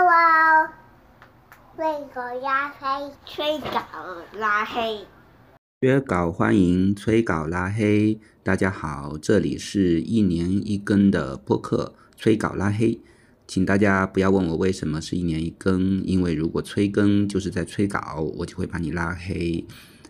Hello，吹狗拉黑，吹稿拉黑。约稿欢迎催稿拉黑，大家好，这里是一年一更的播客催稿拉黑，请大家不要问我为什么是一年一更，因为如果催更就是在催稿，我就会把你拉黑。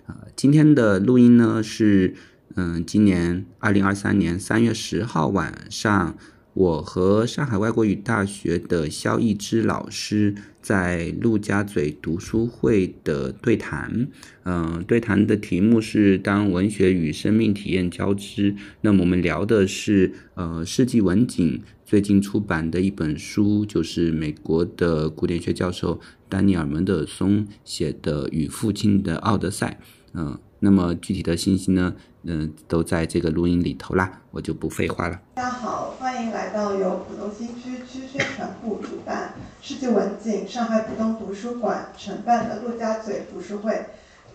呃，今天的录音呢是，嗯，今年二零二三年三月十号晚上。我和上海外国语大学的肖逸之老师在陆家嘴读书会的对谈，嗯，对谈的题目是“当文学与生命体验交织”。那么我们聊的是，呃，世纪文景最近出版的一本书，就是美国的古典学教授丹尼尔·门德松写的《与父亲的奥德赛》。嗯，那么具体的信息呢？嗯，都在这个录音里头啦，我就不废话了。大家好，欢迎来到由浦东新区区宣传部主办、世纪文景上海浦东图书馆承办的陆家嘴读书会。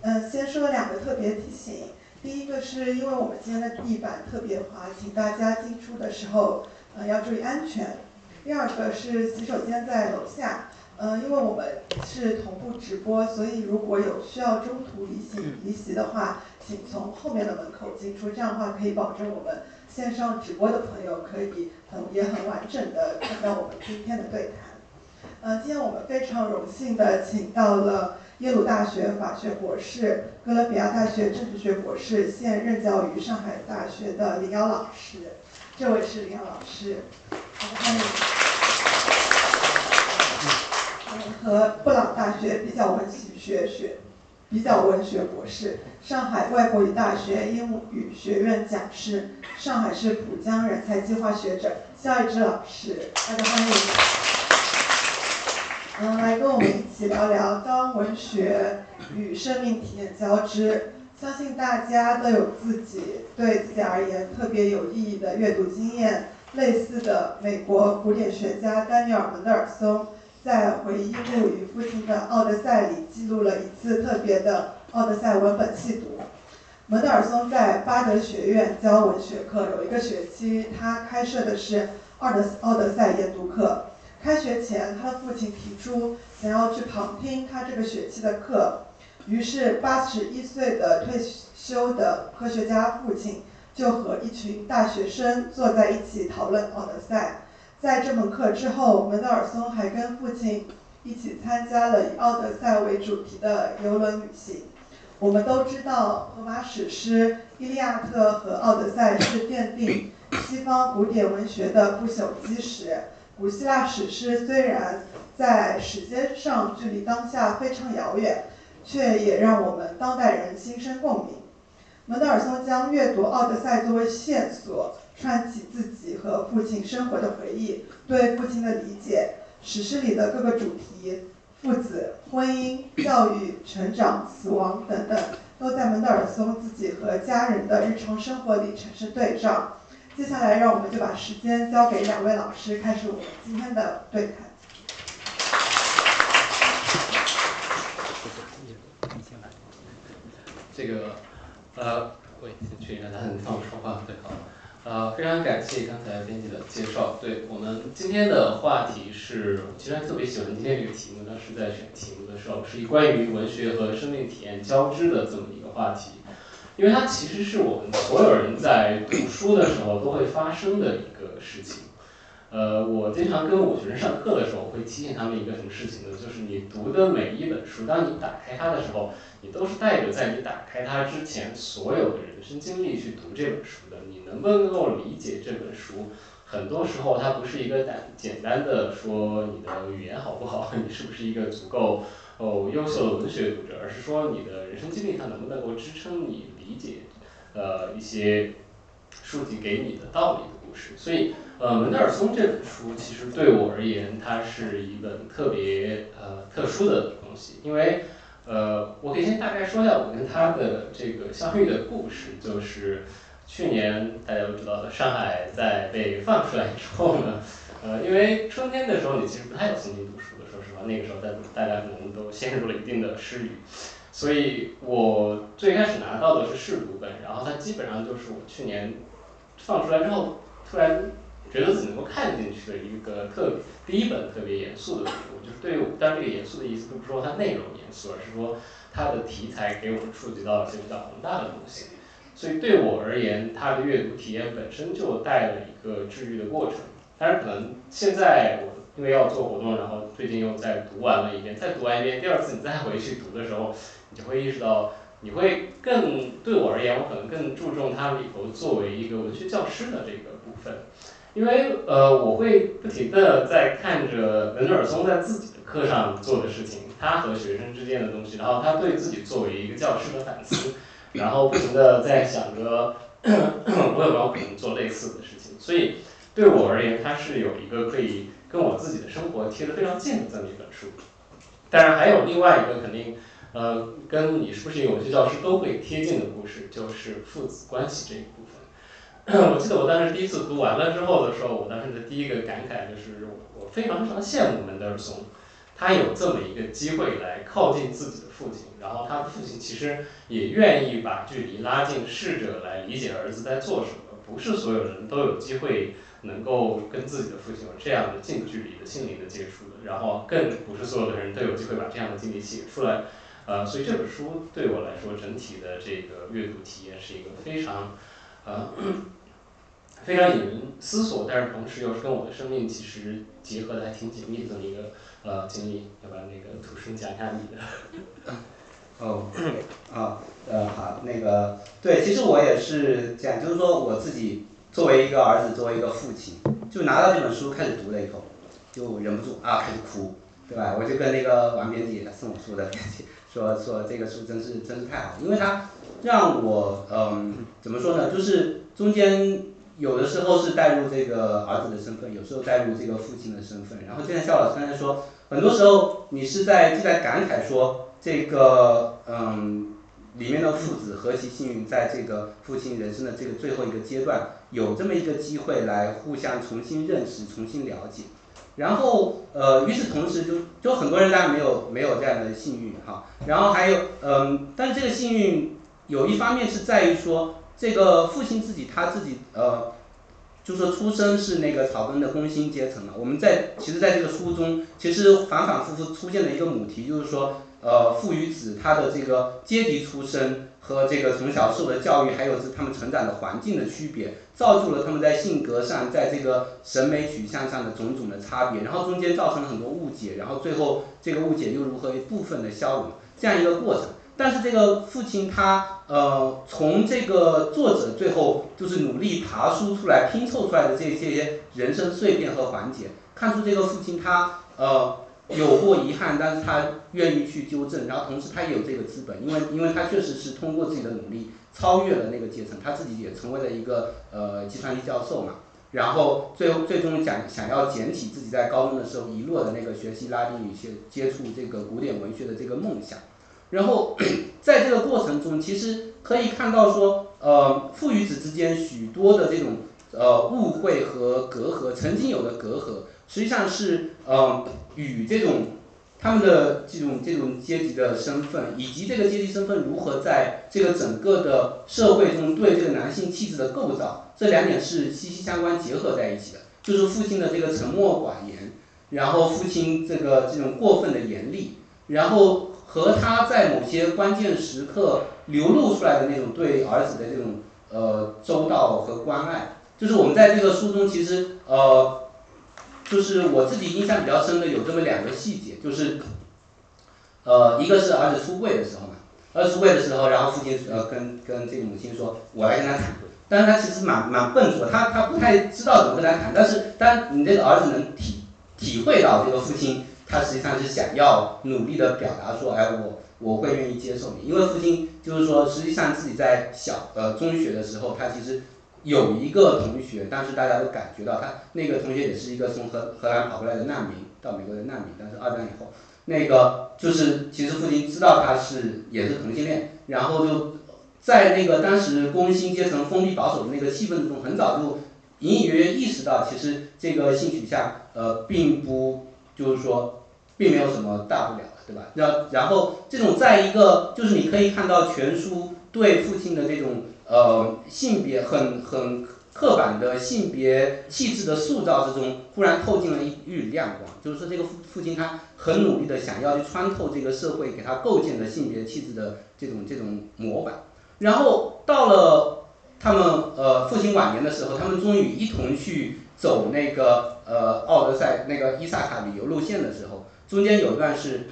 嗯，先说两个特别提醒。第一个是因为我们今天的地板特别滑，请大家进出的时候呃要注意安全。第二个是洗手间在楼下。嗯，因为我们是同步直播，所以如果有需要中途离席离席的话，请从后面的门口进出，这样的话可以保证我们线上直播的朋友可以很也很完整的看到我们今天的对谈。呃，今天我们非常荣幸的请到了耶鲁大学法学博士、哥伦比亚大学政治学博士，现任教于上海大学的林瑶老师。这位是林瑶老师，欢迎。和布朗大学比较文学学比较文学博士，上海外国语大学英语学院讲师，上海市浦江人才计划学者肖逸之老师，大家欢迎。嗯，来跟我们一起聊聊当文学与生命体验交织。相信大家都有自己对自己而言特别有意义的阅读经验，类似的美国古典学家丹尼尔门德尔松。在回忆录与父亲的奥德赛里记录了一次特别的奥德赛文本细读。门德尔松在巴德学院教文学课，有一个学期他开设的是奥德奥德赛研读课。开学前，他的父亲提出想要去旁听他这个学期的课，于是八十一岁的退休的科学家父亲就和一群大学生坐在一起讨论奥德赛。在这门课之后，门德尔松还跟父亲一起参加了以奥德赛为主题的游轮旅行。我们都知道，荷马史诗《伊利亚特》和《奥德赛》是奠定西方古典文学的不朽基石。古希腊史诗虽然在时间上距离当下非常遥远，却也让我们当代人心生共鸣。门德尔松将阅读《奥德赛》作为线索。串起自己和父亲生活的回忆，对父亲的理解，史诗里的各个主题，父子、婚姻、教育、成长、死亡等等，都在门德尔松自己和家人的日常生活里产生对照。接下来，让我们就把时间交给两位老师，开始我们今天的对谈。这个，呃，喂，先确认一下，他能放我说话最好。呃，非常感谢刚才编辑的介绍。对我们今天的话题是，其实还特别喜欢今天这个题目。当时在选题目的时候，是以关于文学和生命体验交织的这么一个话题，因为它其实是我们所有人在读书的时候都会发生的一个事情。呃，我经常跟我学生上课的时候，会提醒他们一个什么事情呢？就是你读的每一本书，当你打开它的时候，你都是带着在你打开它之前所有的人生经历去读这本书的。你能不能够理解这本书？很多时候它不是一个简简单的说你的语言好不好，你是不是一个足够哦优秀的文学读者，而是说你的人生经历它能不能够支撑你理解呃一些书籍给你的道理的故事。所以。呃，门德尔松这本书其实对我而言，它是一本特别呃特殊的东西，因为呃，我可以先大概说一下我跟他的这个相遇的故事，就是去年大家都知道的，上海在被放出来之后呢，呃，因为春天的时候你其实不太有心情读书的，说实话，那个时候大大家可能都陷入了一定的失语，所以我最开始拿到的是试读本，然后它基本上就是我去年放出来之后突然。觉得自己能够看进去的一个特第一本特别严肃的书，就是对于，但这个严肃的意思并不是说它内容严肃，而是说它的题材给我们触及到了一些比较宏大的东西。所以对我而言，它的阅读体验本身就带了一个治愈的过程。但是，可能现在我因为要做活动，然后最近又再读完了一遍，再读完一遍，第二次你再回去读的时候，你就会意识到，你会更对我而言，我可能更注重它里头作为一个文学教师的这个，因为呃，我会不停的在看着门德尔松在自己的课上做的事情，他和学生之间的东西，然后他对自己作为一个教师的反思。然后不停的在想着，我有没有可能做类似的事情？所以对我而言，它是有一个可以跟我自己的生活贴得非常近的这么一本书。当然还有另外一个肯定，呃，跟你是不是有些教师都会贴近的故事，就是父子关系这一部。我记得我当时第一次读完了之后的时候，我当时的第一个感慨就是，我非常非常羡慕门德尔松。他有这么一个机会来靠近自己的父亲，然后他的父亲其实也愿意把距离拉近，试着来理解儿子在做什么。不是所有人都有机会能够跟自己的父亲有这样的近距离的心灵的接触的，然后更不是所有的人都有机会把这样的经历写出来。呃，所以这本书对我来说，整体的这个阅读体验是一个非常，呃。非常引人思索，但是同时又是跟我的生命其实结合的还挺紧密的这么一个呃经历，要不然那个土生讲一下你的。哦，啊，呃，好，那个，对，其实我也是这样，就是说我自己作为一个儿子，作为一个父亲，就拿到这本书开始读了以后，就忍不住啊开始哭，对吧？我就跟那个王编辑送我书的编辑说说这个书真是真是太好，因为它让我嗯怎么说呢，就是中间。有的时候是带入这个儿子的身份，有时候带入这个父亲的身份。然后就像肖老师刚才说，很多时候你是在就在感慨说这个嗯里面的父子何其幸运，在这个父亲人生的这个最后一个阶段，有这么一个机会来互相重新认识、重新了解。然后呃与此同时，就就很多人当然没有没有这样的幸运哈。然后还有嗯，但这个幸运有一方面是在于说。这个父亲自己他自己呃，就说出身是那个草根的工薪阶层嘛。我们在其实在这个书中，其实反反复复出现了一个母题就是说，呃，父与子他的这个阶级出身和这个从小受的教育，还有是他们成长的环境的区别，造就了他们在性格上，在这个审美取向上的种种的差别，然后中间造成了很多误解，然后最后这个误解又如何一部分的消融，这样一个过程。但是这个父亲他呃从这个作者最后就是努力爬梳出来拼凑出来的这些人生碎片和环节，看出这个父亲他呃有过遗憾，但是他愿意去纠正，然后同时他也有这个资本，因为因为他确实是通过自己的努力超越了那个阶层，他自己也成为了一个呃计算机教授嘛，然后最后最终想想要捡起自己在高中的时候遗落的那个学习拉丁语、学接触这个古典文学的这个梦想。然后，在这个过程中，其实可以看到说，呃，父与子之间许多的这种呃误会和隔阂，曾经有的隔阂，实际上是呃与这种他们的这种这种阶级的身份，以及这个阶级身份如何在这个整个的社会中对这个男性气质的构造，这两点是息息相关结合在一起的。就是父亲的这个沉默寡言，然后父亲这个这种过分的严厉，然后。和他在某些关键时刻流露出来的那种对儿子的这种呃周到和关爱，就是我们在这个书中其实呃，就是我自己印象比较深的有这么两个细节，就是呃一个是儿子出柜的时候嘛，儿子出柜的时候，然后父亲呃跟跟这个母亲说，我来跟他谈，但是他其实蛮蛮笨拙，他他不太知道怎么跟他谈，但是当你这个儿子能体体会到这个父亲。他实际上是想要努力的表达说，哎，我我会愿意接受你，因为父亲就是说，实际上自己在小呃中学的时候，他其实有一个同学，当时大家都感觉到他那个同学也是一个从荷荷兰跑过来的难民，到美国的难民，但是二战以后，那个就是其实父亲知道他是也是同性恋，然后就在那个当时工薪阶层封闭保守的那个气氛中，很早就隐隐约约意识到，其实这个性取向呃并不就是说。并没有什么大不了的，对吧？然然后这种在一个就是你可以看到全书对父亲的这种呃性别很很刻板的性别气质的塑造之中，忽然透进了一缕亮光。就是说，这个父父亲他很努力的想要去穿透这个社会给他构建的性别气质的这种这种模板。然后到了他们呃父亲晚年的时候，他们终于一同去走那个呃奥德赛那个伊萨卡旅游路线的时候，中间有一段是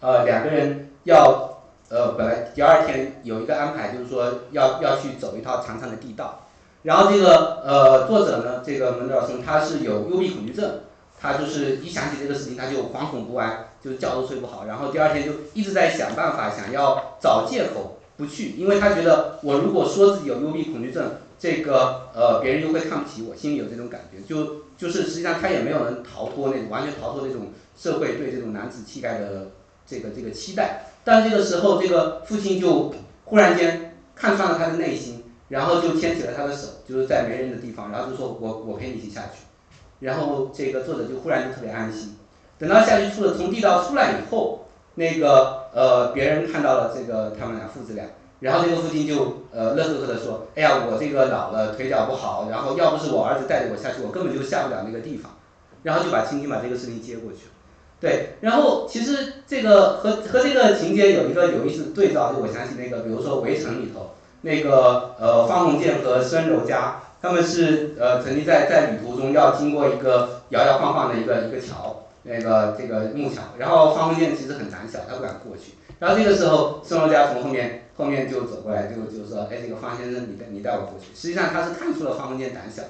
呃两个人要呃本来第二天有一个安排，就是说要要去走一套长长的地道。然后这个呃作者呢，这个门德尔松他是有幽闭恐惧症，他就是一想起这个事情他就惶恐不安，就觉都睡不好，然后第二天就一直在想办法，想要找借口不去，因为他觉得我如果说自己有幽闭恐惧症，这个呃别人就会看不起我，心里有这种感觉，就就是实际上他也没有能逃脱那种完全逃脱那种社会对这种男子气概的这个这个期待，但这个时候这个父亲就忽然间看穿了他的内心。然后就牵起了他的手，就是在没人的地方，然后就说我我陪你一起下去，然后这个作者就忽然就特别安心。等到下去出了从地道出来以后，那个呃别人看到了这个他们俩父子俩，然后这个父亲就呃乐呵呵的说，哎呀我这个老了腿脚不好，然后要不是我儿子带着我下去，我根本就下不了那个地方，然后就把轻轻把这个事情接过去了。对，然后其实这个和和这个情节有一个有意思对照，就我想起那个比如说围城里头。那个呃，方鸿渐和孙柔嘉，他们是呃曾经在在旅途中要经过一个摇摇晃晃的一个一个桥，那个这个木桥，然后方鸿渐其实很胆小，他不敢过去。然后这个时候，孙柔嘉从后面后面就走过来，就就说，哎，这个方先生，你带你带我过去。实际上他是看出了方鸿渐胆小，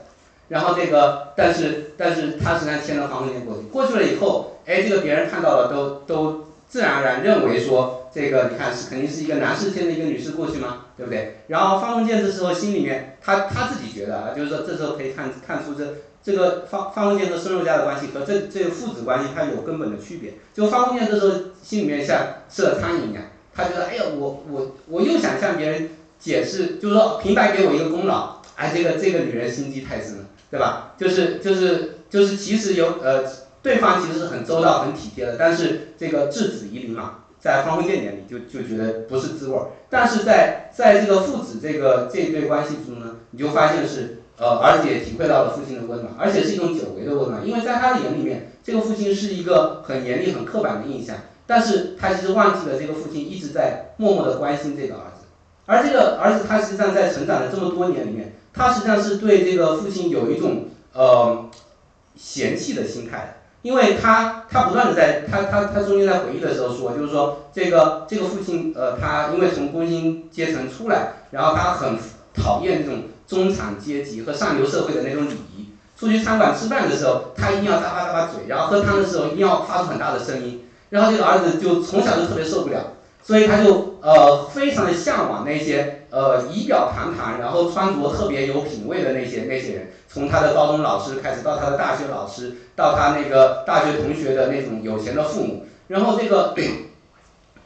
然后这个但是但是他实际上牵着方鸿渐过去，过去了以后，哎，这个别人看到了都都自然而然认为说。这个你看是肯定是一个男士牵着一个女士过去吗？对不对？然后方鸿渐这时候心里面他他自己觉得啊，就是说这时候可以看看出这这个方方鸿渐和孙柔嘉的关系和这这个父子关系它有根本的区别。就方鸿渐这时候心里面像吃了苍蝇一样，他觉得哎呀我我我又想向别人解释，就是说平白给我一个功劳，哎这个这个女人心机太深了，对吧？就是就是就是其实有呃对方其实是很周到很体贴的，但是这个质子疑邻嘛。在方鸿渐眼里就就觉得不是滋味儿，但是在在这个父子这个这一对关系中呢，你就发现是呃儿子也体会到了父亲的温暖，而且是一种久违的温暖，因为在他的眼里面，这个父亲是一个很严厉很刻板的印象，但是他其实忘记了这个父亲一直在默默的关心这个儿子，而这个儿子他实际上在成长的这么多年里面，他实际上是对这个父亲有一种呃嫌弃的心态。因为他他不断的在他他他中间在回忆的时候说，就是说这个这个父亲呃他因为从工薪阶层出来，然后他很讨厌这种中产阶级和上流社会的那种礼仪。出去餐馆吃饭的时候，他一定要咂巴咂巴嘴，然后喝汤的时候一定要发出很大的声音。然后这个儿子就从小就特别受不了，所以他就呃非常的向往那些呃仪表堂堂，然后穿着特别有品位的那些那些人。从他的高中老师开始，到他的大学老师，到他那个大学同学的那种有钱的父母，然后这个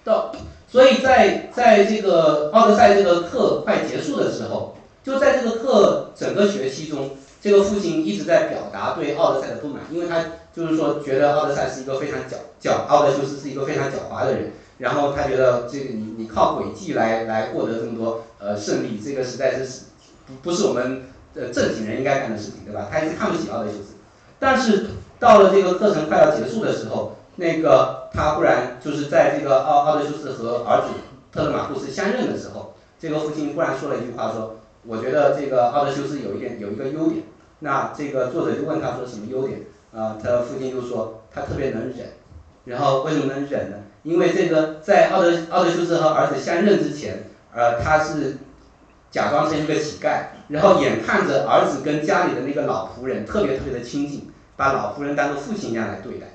到，所以在在这个奥德赛这个课快结束的时候，就在这个课整个学期中，这个父亲一直在表达对奥德赛的不满，因为他就是说觉得奥德赛是一个非常狡狡，奥德修斯是一个非常狡猾的人，然后他觉得这个你你靠诡计来来获得这么多呃胜利，这个实在是不不是我们。呃，正经人应该干的事情，对吧？他一直看不起奥德修斯，但是到了这个课程快要结束的时候，那个他忽然就是在这个奥奥德修斯和儿子特勒马库斯相认的时候，这个父亲忽然说了一句话，说：“我觉得这个奥德修斯有一点有一个优点。”那这个作者就问他说：“什么优点？”啊，他父亲就说：“他特别能忍。”然后为什么能忍呢？因为这个在奥德奥德修斯和儿子相认之前，呃，他是。假装成一个乞丐，然后眼看着儿子跟家里的那个老仆人特别特别的亲近，把老仆人当做父亲一样来对待，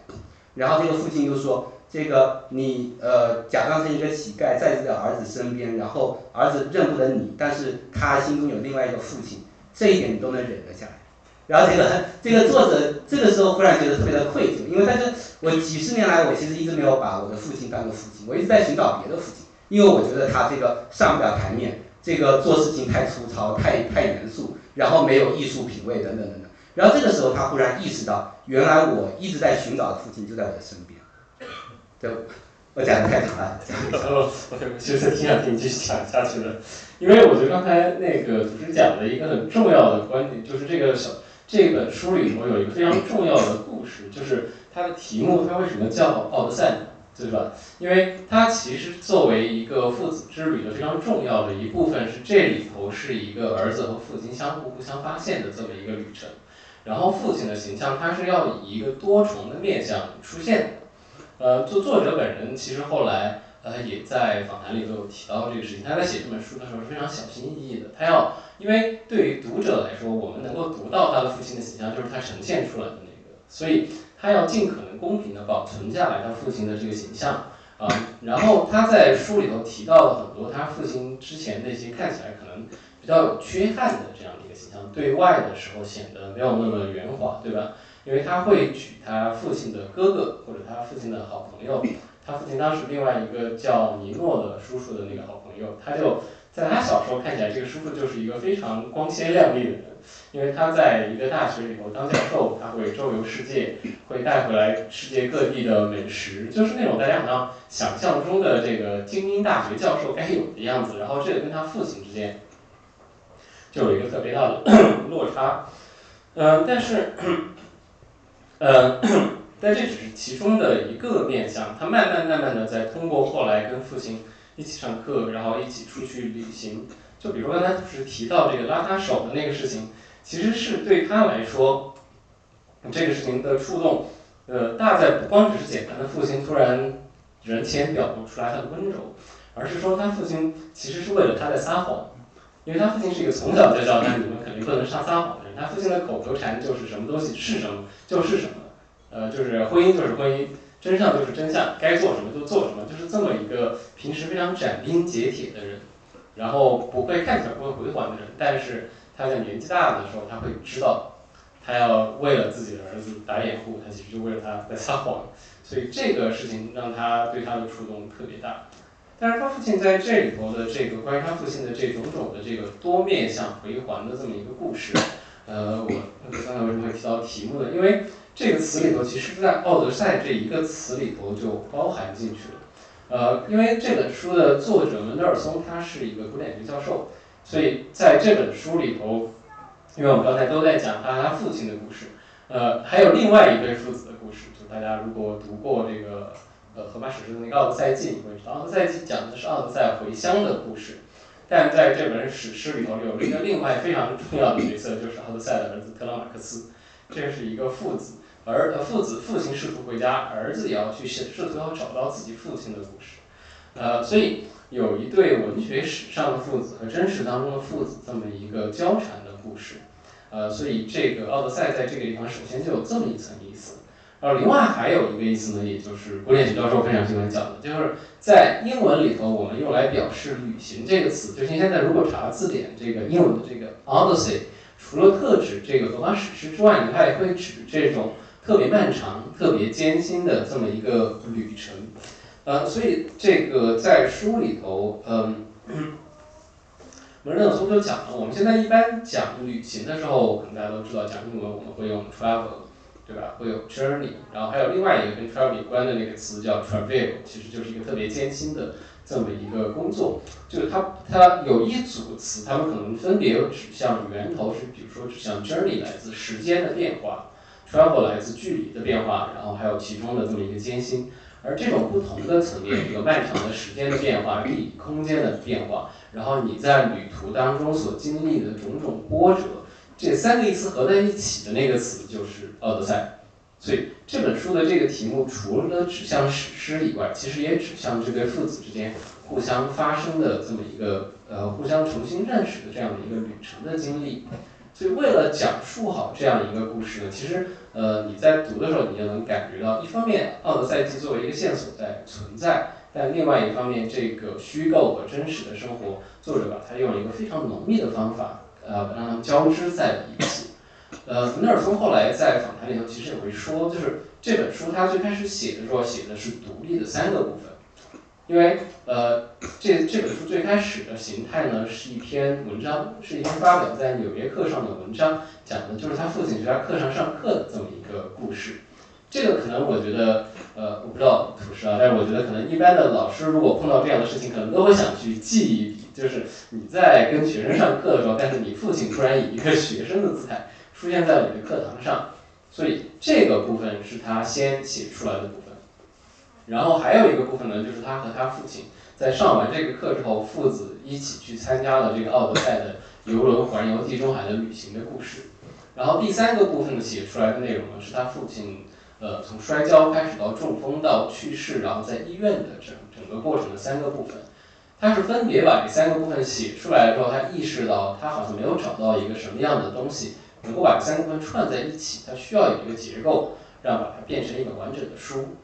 然后这个父亲就说：“这个你呃假装成一个乞丐在这个儿子身边，然后儿子认不得你，但是他心中有另外一个父亲，这一点你都能忍得下来。”然后这个这个作者这个时候忽然觉得特别的愧疚，因为他就我几十年来我其实一直没有把我的父亲当做父亲，我一直在寻找别的父亲，因为我觉得他这个上不了台面。这个做事情太粗糙，太太严肃，然后没有艺术品味等等等等。然后这个时候他忽然意识到，原来我一直在寻找的父亲就在我的身边。对，我讲的太长了，我我其实挺想听你继续讲下去的，因为我觉得刚才那个主持人讲的一个很重要的观点，就是这个小这本书里头有一个非常重要的故事，就是它的题目，它为什么叫《奥德赛》呢？对吧？因为它其实作为一个父子之旅的非常重要的一部分，是这里头是一个儿子和父亲相互互相发现的这么一个旅程。然后父亲的形象，他是要以一个多重的面相出现的。呃，作作者本人其实后来呃也在访谈里都有提到这个事情。他在写这本书的时候是非常小心翼翼的，他要因为对于读者来说，我们能够读到他的父亲的形象，就是他呈现出来的那个，所以他要尽可能公平的保存下来他父亲的这个形象啊。然后他在书里头提到了很多他父亲之前那些看起来可能比较有缺憾的这样的一个形象，对外的时候显得没有那么圆滑，对吧？因为他会举他父亲的哥哥或者他父亲的好朋友，他父亲当时另外一个叫尼诺的叔叔的那个好朋友，他就在他小时候看起来，这个叔叔就是一个非常光鲜亮丽的人，因为他在一个大学里头当教授，他会周游世界，会带回来世界各地的美食，就是那种大家好像想象中的这个精英大学教授该有的样子。然后这个跟他父亲之间就有一个特别大的 落差，嗯，但是。呃，但这只是其中的一个面相，他慢慢慢慢的在通过后来跟父亲一起上课，然后一起出去旅行，就比如刚才不是提到这个拉他手的那个事情，其实是对他来说，这个事情的触动，呃，大在不光只是简单的父亲突然人前表露出来他的温柔，而是说他父亲其实是为了他在撒谎，因为他父亲是一个从小就教他你们肯定不能上撒谎的人。他父亲的口头禅就是什么东西是什么就是什么，呃，就是婚姻就是婚姻，真相就是真相，该做什么就做什么，就是这么一个平时非常斩钉截铁的人，然后不会看起来不会回还的人，但是他在年纪大的时候，他会知道，他要为了自己的儿子打掩护，他其实就为了他在撒谎，所以这个事情让他对他的触动特别大。但是他父亲在这里头的这个关于他父亲的这种种的这个多面向回环的这么一个故事。呃，我刚才为什么会提到题目呢？因为这个词里头，其实在“奥德赛”这一个词里头就包含进去了。呃，因为这本书的作者门德尔松他是一个古典学教授，所以在这本书里头，因为我们刚才都在讲他他父亲的故事，呃，还有另外一对父子的故事。就大家如果读过这个呃荷马史诗的那个《奥德赛记》，你会知道《奥德赛记》讲的是奥德赛回乡的故事。但在这本史诗里头，有一个另外非常重要的角色，就是奥德赛的儿子特拉马克斯。这是一个父子，儿呃父子父亲试图回家，儿子也要去试试图要找到自己父亲的故事。呃，所以有一对文学史上的父子和真实当中的父子这么一个交缠的故事。呃，所以这个奥德赛在这个地方首先就有这么一层意思。呃，另外还有一个意思呢，也就是古典学教授非常喜欢讲的，就是在英文里头，我们用来表示旅行这个词，就是现在如果查字典，这个英文的这个 Odyssey，除了特指这个荷马史诗之外，它也会指这种特别漫长、特别艰辛的这么一个旅程。呃，所以这个在书里头，嗯，门德尔松就讲了，我们现在一般讲旅行的时候，可能大家都知道，讲英文我们会用 travel。对吧？会有 journey，然后还有另外一个跟 travel 有关的那个词叫 travel，其实就是一个特别艰辛的这么一个工作。就是它它有一组词，它们可能分别有指向源头是，比如说指向 journey 来自时间的变化，travel 来自距离的变化，然后还有其中的这么一个艰辛。而这种不同的层面，这个漫长的时间的变化、地理空间的变化，然后你在旅途当中所经历的种种波折。这三个意思合在一起的那个词就是《奥德赛》，所以这本书的这个题目除了指向史诗以外，其实也指向这对父子之间互相发生的这么一个呃互相重新认识的这样的一个旅程的经历。所以为了讲述好这样一个故事呢，其实呃你在读的时候你就能感觉到，一方面《奥德赛季》作为一个线索在存在，但另外一方面这个虚构和真实的生活，作者把它用了一个非常浓密的方法。呃，让它们交织在一起。呃，冯德尔松后来在访谈里头其实也会说，就是这本书他最开始写的时候写的是独立的三个部分，因为呃，这这本书最开始的形态呢是一篇文章，是一篇发表在《纽约客》上的文章，讲的就是他父亲在他课上上课的这么一个故事。这个可能我觉得，呃，我不知道土事啊，但是我觉得可能一般的老师如果碰到这样的事情，可能都会想去记一笔，就是你在跟学生上课的时候，但是你父亲突然以一个学生的姿态出现在你的课堂上，所以这个部分是他先写出来的部分。然后还有一个部分呢，就是他和他父亲在上完这个课之后，父子一起去参加了这个奥德赛的游轮环游地中海的旅行的故事。然后第三个部分呢，写出来的内容呢，是他父亲呃从摔跤开始到中风到去世，然后在医院的整整个过程的三个部分。他是分别把这三个部分写出来之后，他意识到他好像没有找到一个什么样的东西能够把三个部分串在一起，他需要有一个结构，让把它变成一本完整的书。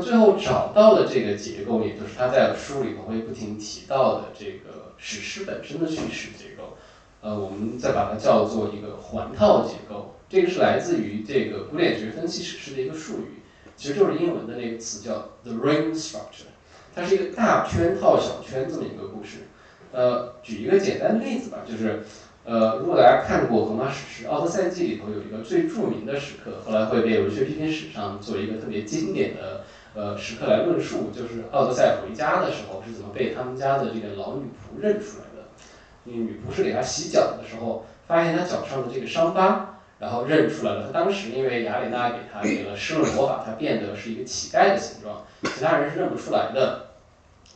最后找到的这个结构，也就是他在书里头会不停提到的这个史诗本身的叙事结构。呃，我们再把它叫做一个环套结构。这个是来自于这个古典学分析史诗的一个术语，其实就是英文的那个词叫 the ring structure。它是一个大圈套小圈这么一个故事。呃，举一个简单的例子吧，就是呃，如果大家看过荷马史诗《奥德赛记》里头有一个最著名的时刻，后来会被文学批评史上做一个特别经典的呃时刻来论述，就是奥德赛回家的时候是怎么被他们家的这个老女仆认出来的。女仆是给他洗脚的时候，发现他脚上的这个伤疤，然后认出来了。他当时因为雅典娜给他这个施了魔法，他变得是一个乞丐的形状，其他人是认不出来的。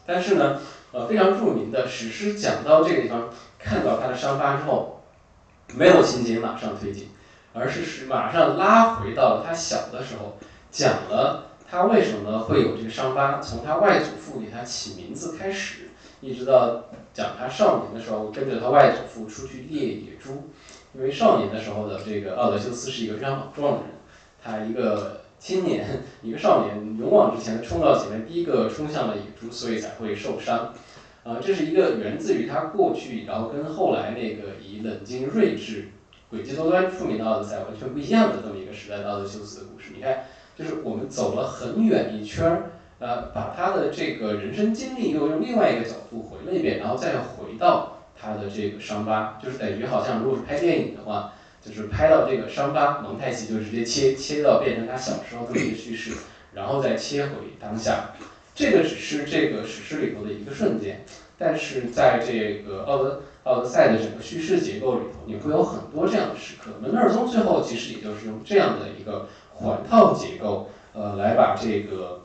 但是呢，呃，非常著名的史诗讲到这个地方，看到他的伤疤之后，没有情节马上推进，而是是马上拉回到了他小的时候，讲了他为什么会有这个伤疤，从他外祖父给他起名字开始，一直到讲他少年的时候跟着他外祖父出去猎野猪，因为少年的时候的这个奥德修斯是一个非常莽撞的人，他一个。青年，一个少年勇往直前的冲到前面，第一个冲向了野猪，所以才会受伤。啊，这是一个源自于他过去，然后跟后来那个以冷静睿智、诡计多端出名的奥德赛完全不一样的这么一个时代的奥德修斯的故事。你看，就是我们走了很远一圈儿，呃，把他的这个人生经历又用另外一个角度回了一遍，然后再回到他的这个伤疤，就是等于好像如果是拍电影的话。就是拍到这个伤疤，蒙太奇就直接切切到变成他小时候这么一个叙事，然后再切回当下，这个只是这个史诗里头的一个瞬间，但是在这个奥德奥德赛的整个叙事结构里头，你会有很多这样的时刻。门德尔松最后其实也就是用这样的一个环套结构，呃，来把这个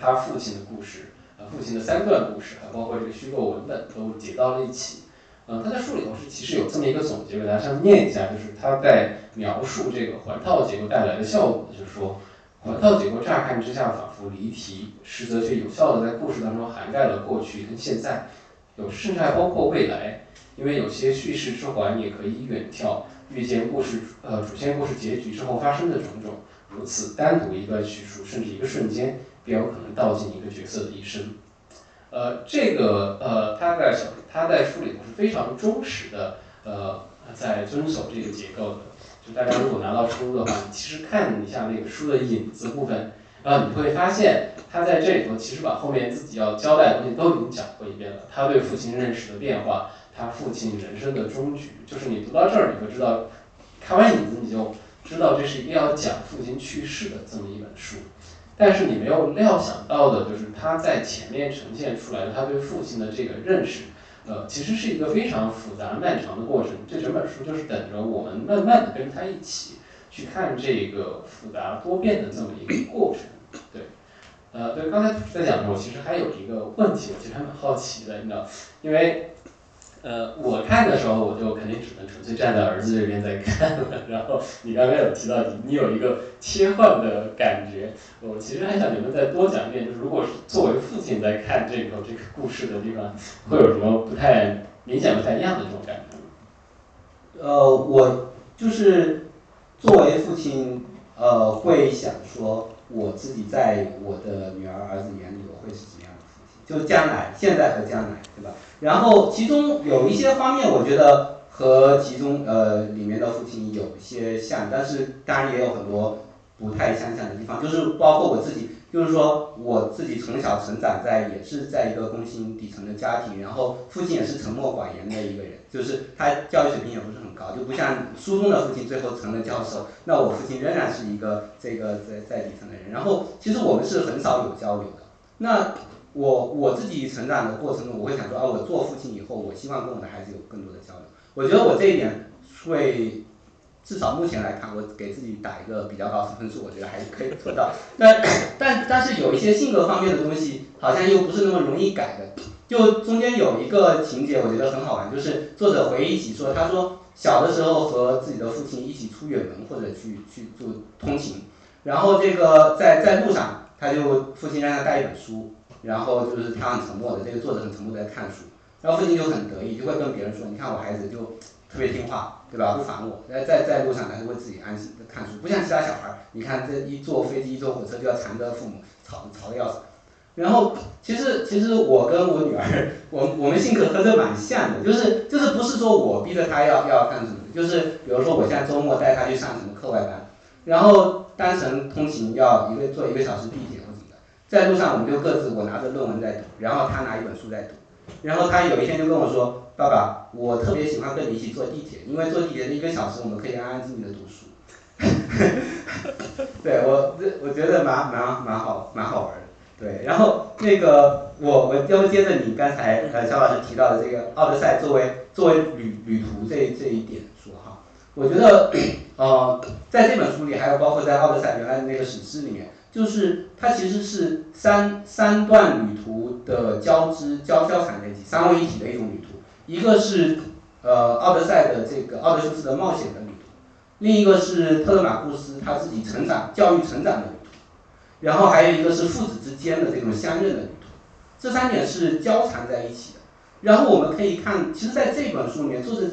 他父亲的故事，呃，父亲的三段故事，还包括这个虚构文本都结到了一起。嗯，他在书里头是其实有这么一个总结，给大家上念一下，就是他在描述这个环套结构带来的效果，就是说，环套结构乍看之下仿佛离题，实则却有效的在故事当中涵盖了过去跟现在，有甚至还包括未来，因为有些叙事之环也可以远眺，预见故事呃主线故事结局之后发生的种种，如此单独一个叙述，甚至一个瞬间，便有可能道尽一个角色的一生。呃，这个呃，他在小他在书里头是非常忠实的，呃，在遵守这个结构的。就大家如果拿到书的话，其实看一下那个书的引子部分，然后你会发现他在这里头其实把后面自己要交代的东西都已经讲过一遍了。他对父亲认识的变化，他父亲人生的终局，就是你读到这儿，你会知道，看完影子你就知道这是一定要讲父亲去世的这么一本书。但是你没有料想到的，就是他在前面呈现出来的他对父亲的这个认识，呃，其实是一个非常复杂漫长的过程。这整本书就是等着我们慢慢的跟他一起去看这个复杂多变的这么一个过程。对，呃，对，刚才在讲的时候，其实还有一个问题，我其实还蛮好奇的，你知道，因为。呃，我看的时候，我就肯定只能纯粹站在儿子这边在看了。然后你刚刚有提到你有一个切换的感觉，我其实还想你们再多讲一遍，就是如果是作为父亲在看这个这个故事的地方，会有什么不太明显、不太一样的这种感觉？呃，我就是作为父亲，呃，会想说，我自己在我的女儿、儿子眼里，就将来、现在和将来，对吧？然后其中有一些方面，我觉得和其中呃里面的父亲有些像，但是当然也有很多不太相像的地方，就是包括我自己就是说我自己从小成长在也是在一个工薪底层的家庭，然后父亲也是沉默寡言的一个人，就是他教育水平也不是很高，就不像书中的父亲最后成了教授，那我父亲仍然是一个这个在在底层的人。然后其实我们是很少有交流的。那我我自己成长的过程中，我会想说啊，我做父亲以后，我希望跟我的孩子有更多的交流。我觉得我这一点会。至少目前来看，我给自己打一个比较高的分数，我觉得还是可以做到。但但但是有一些性格方面的东西，好像又不是那么容易改的。就中间有一个情节，我觉得很好玩，就是作者回忆起说，他说小的时候和自己的父亲一起出远门或者去去做通勤，然后这个在在路上，他就父亲让他带一本书，然后就是他很沉默的，这个作者很沉默的在看书，然后父亲就很得意，就会跟别人说，你看我孩子就。特别听话，对吧？不烦我，在在在路上还是会自己安心的看书，不像其他小孩儿，你看这一坐飞机一坐火车就要缠着父母，吵吵的要死。然后其实其实我跟我女儿，我我们性格和这蛮像的，就是就是不是说我逼着她要要干什么，就是比如说我现在周末带她去上什么课外班，然后单程通勤要一个坐一个小时地铁，在路上我们就各自我拿着论文在读，然后他拿一本书在读，然后他有一天就跟我说。爸爸，我特别喜欢跟你一起坐地铁，因为坐地铁那一个小时，我们可以安安静静的读书。对我，我觉得蛮蛮蛮好，蛮好玩的。对，然后那个我我要接着你刚才呃肖老师提到的这个奥德赛作为作为旅旅途这这一点说哈，我觉得呃在这本书里，还有包括在奥德赛原来的那个史诗里面。就是它其实是三三段旅途的交织交交缠在一起，三位一体的一种旅途。一个是呃奥德赛的这个奥德修斯的冒险的旅途，另一个是特勒马库斯他自己成长教育成长的旅途，然后还有一个是父子之间的这种相认的旅途。这三点是交缠在一起的。然后我们可以看，其实在这本书里面，作者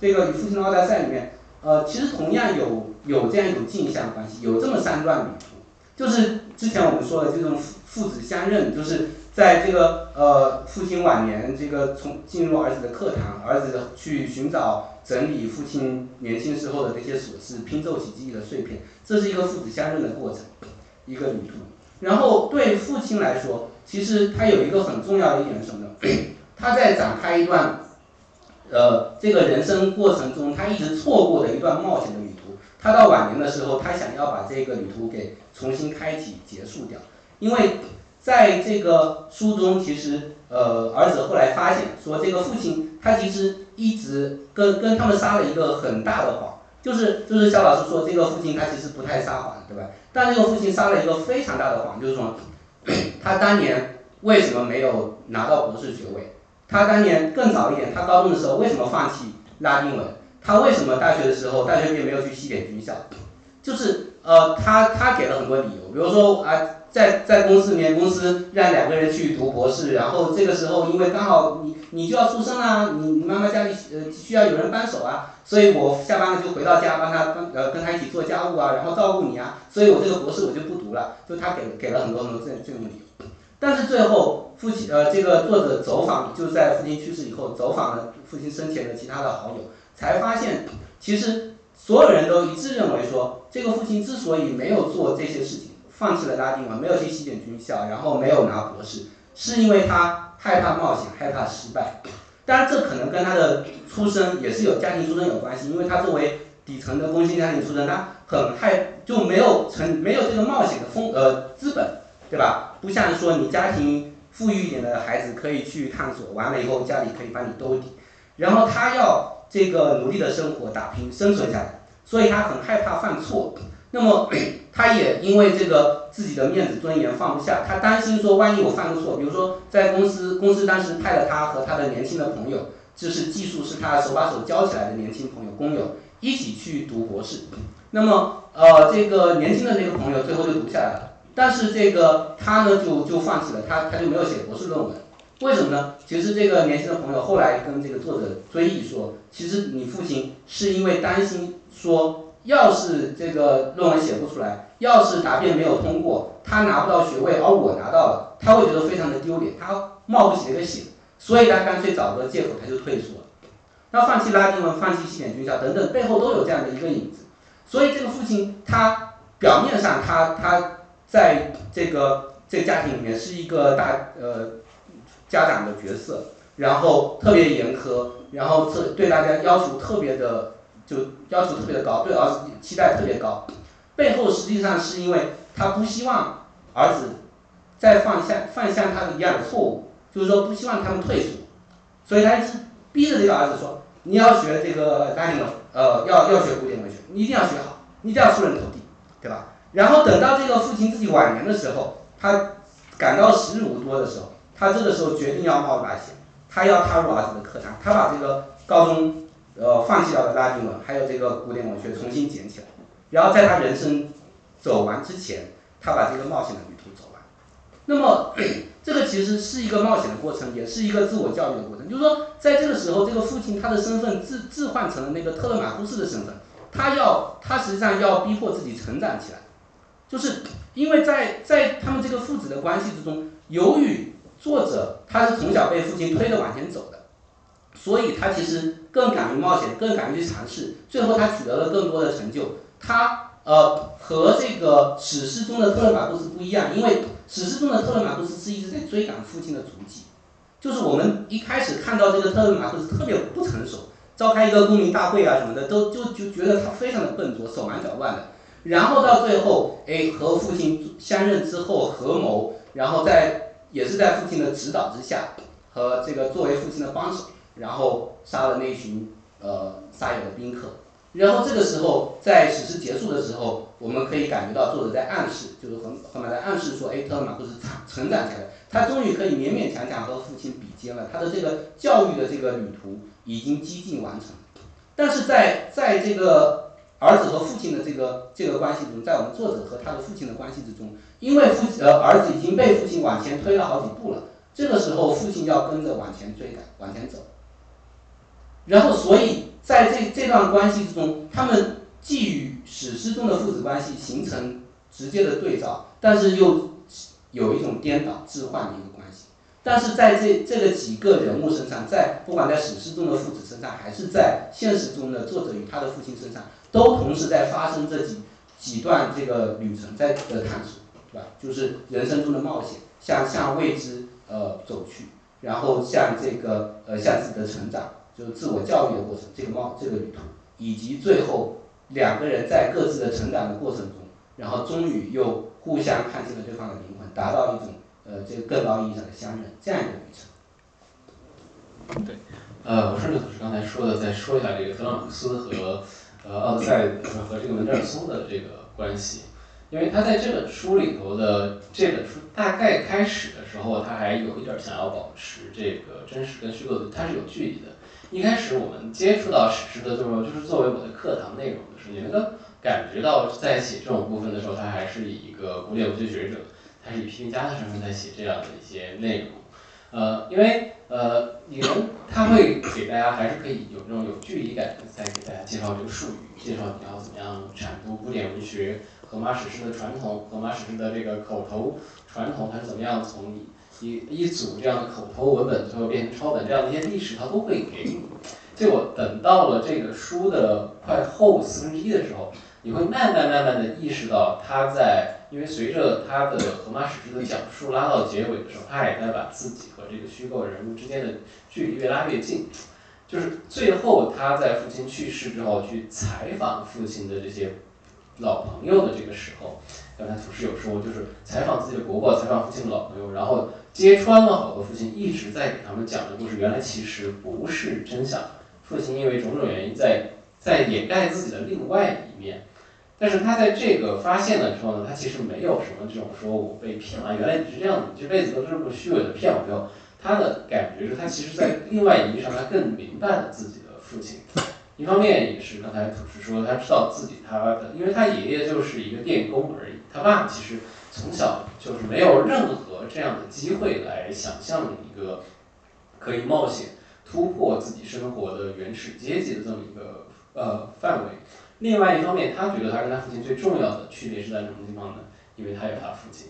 这个与父亲的奥德赛里面，呃，其实同样有有这样一种镜像关系，有这么三段旅途。就是之前我们说的这种父父子相认，就是在这个呃父亲晚年这个从进入儿子的课堂，儿子去寻找整理父亲年轻时候的这些琐事，拼凑起记忆的碎片，这是一个父子相认的过程，一个旅途。然后对父亲来说，其实他有一个很重要的一点是什么呢？他在展开一段呃这个人生过程中，他一直错过的一段冒险的旅。他到晚年的时候，他想要把这个旅途给重新开启、结束掉，因为在这个书中，其实呃，儿子后来发现说，这个父亲他其实一直跟跟他们撒了一个很大的谎，就是 就是肖老师说，这个父亲他其实不太撒谎，对吧？但这个父亲撒了一个非常大的谎，就是说，他当年为什么没有拿到博士学位？他当年更早一点，他高中的时候为什么放弃拉丁文？他为什么大学的时候大学毕业没有去西点军校？就是呃，他他给了很多理由，比如说啊，在在公司里面，公司让两个人去读博士，然后这个时候因为刚好你你就要出生啦，你你妈妈家里呃需要有人帮手啊，所以我下班了就回到家帮他帮呃跟他一起做家务啊，然后照顾你啊，所以我这个博士我就不读了，就他给给了很多很多这这种理由。但是最后父亲呃这个作者走访，就是在父亲去世以后走访了父亲生前的其他的好友。才发现，其实所有人都一致认为说，这个父亲之所以没有做这些事情，放弃了拉丁文，没有去西点军校，然后没有拿博士，是因为他害怕冒险，害怕失败。当然，这可能跟他的出身也是有家庭出身有关系，因为他作为底层的工薪家庭出身，他很害就没有成没有这个冒险的风呃资本，对吧？不像说你家庭富裕一点的孩子可以去探索，完了以后家里可以帮你兜底，然后他要。这个努力的生活打拼生存下来，所以他很害怕犯错。那么 他也因为这个自己的面子尊严放不下，他担心说万一我犯个错，比如说在公司，公司当时派了他和他的年轻的朋友，就是技术是他手把手教起来的年轻朋友工友一起去读博士。那么呃这个年轻的那个朋友最后就读下来了，但是这个他呢就就放弃了，他他就没有写博士论文。为什么呢？其实这个年轻的朋友后来跟这个作者追忆说，其实你父亲是因为担心说，要是这个论文写不出来，要是答辩没有通过，他拿不到学位，而我拿到了，他会觉得非常的丢脸，他冒不起这个险，所以他干脆找个借口他就退缩了。那放弃拉丁文，放弃西点军校等等，背后都有这样的一个影子。所以这个父亲他表面上他他在这个这个家庭里面是一个大呃家长的角色，然后特别严苛，然后特对大家要求特别的就要求特别的高，对儿子期待特别高，背后实际上是因为他不希望儿子再犯像犯像他一样的错误，就是说不希望他们退缩，所以他一直逼着这个儿子说，你要学这个拉丁文，呃，要要学古典文学，你一定要学好，你一定要出人头地，对吧？然后等到这个父亲自己晚年的时候，他感到时日无多的时候，他这个时候决定要冒大险，他要踏入儿子的课堂，他把这个高中呃放弃掉的拉丁文，还有这个古典文学重新捡起来，然后在他人生走完之前，他把这个冒险的旅途走完。那么 这个其实是一个冒险的过程，也是一个自我教育的过程。就是说，在这个时候，这个父亲他的身份置置换成了那个特勒马库斯的身份，他要他实际上要逼迫自己成长起来。就是因为在在他们这个父子的关系之中，由于作者他是从小被父亲推着往前走的，所以他其实更敢于冒险，更敢于去尝试，最后他取得了更多的成就。他呃和这个史诗中的特勒马库斯不一样，因为史诗中的特勒马库斯是一直在追赶父亲的足迹，就是我们一开始看到这个特勒马库斯特别不成熟，召开一个公民大会啊什么的，都就就觉得他非常的笨拙，手忙脚乱的。然后到最后，哎，和父亲相认之后合谋，然后在也是在父亲的指导之下，和这个作为父亲的帮手，然后杀了那群呃杀友的宾客。然后这个时候，在史诗结束的时候，我们可以感觉到作者在暗示，就是和后面在暗示说，哎，特勒马库是成成长起来，他终于可以勉勉强强和父亲比肩了，他的这个教育的这个旅途已经几近完成。但是在在这个儿子和父亲的这个这个关系中，在我们作者和他的父亲的关系之中，因为父呃儿子已经被父亲往前推了好几步了，这个时候父亲要跟着往前追赶，往前走。然后，所以在这这段关系之中，他们既与史诗中的父子关系形成直接的对照，但是又有一种颠倒置换的一个关系。但是在这这个几个人物身上，在不管在史诗中的父子身上，还是在现实中的作者与他的父亲身上，都同时在发生这几几段这个旅程在的探索，对吧？就是人生中的冒险，向向未知呃走去，然后向这个呃向自己的成长。就是自我教育的过程，这个冒这个旅途，以及最后两个人在各自的成长的过程中，然后终于又互相看清了对方的灵魂，达到一种呃这个更高意义上的相认，这样一个旅程。对，呃，我顺着老师刚才说的，再说一下这个特朗普斯和呃奥德赛和这个门德尔松的这个关系。因为他在这本书里头的这本书大概开始的时候，他还有一点想要保持这个真实跟虚构的，它是有距离的。一开始我们接触到史诗的时候，就是作为我的课堂内容的时候，你能够感觉到在写这种部分的时候，他还是以一个古典文学学者，他是以批评家的身份在写这样的一些内容。呃，因为呃，你能他会给大家还是可以有这种有距离感，在给大家介绍这个术语，介绍你要怎么样阐读古典文学、荷马史诗的传统、荷马史诗的这个口头传统，它是怎么样从。一一组这样的口头文本，最后变成抄本，这样的一些历史，它都会给你。结果等到了这个书的快后四分之一的时候，你会慢慢慢慢的意识到，他在因为随着他的荷马史诗的讲述拉到结尾的时候，他也在把自己和这个虚构人物之间的距离越拉越近。就是最后他在父亲去世之后去采访父亲的这些老朋友的这个时候，刚才图师有说，就是采访自己的伯伯，采访父亲的老朋友，然后。揭穿了好多父亲一直在给他们讲的故事，原来其实不是真相。父亲因为种种原因在在掩盖自己的另外一面，但是他在这个发现了之后呢，他其实没有什么这种说我被骗了，原来你是这样的，这辈子都是这么虚伪的骗我。没有，他的感觉是他其实在另外意义上他更明白了自己的父亲。一方面也是刚才主持说，他知道自己他的，因为他爷爷就是一个电工而已，他爸其实。从小就是没有任何这样的机会来想象一个可以冒险突破自己生活的原始阶级的这么一个呃范围。另外一方面，他觉得他跟他父亲最重要的区别是在什么地方呢？因为他有他父亲，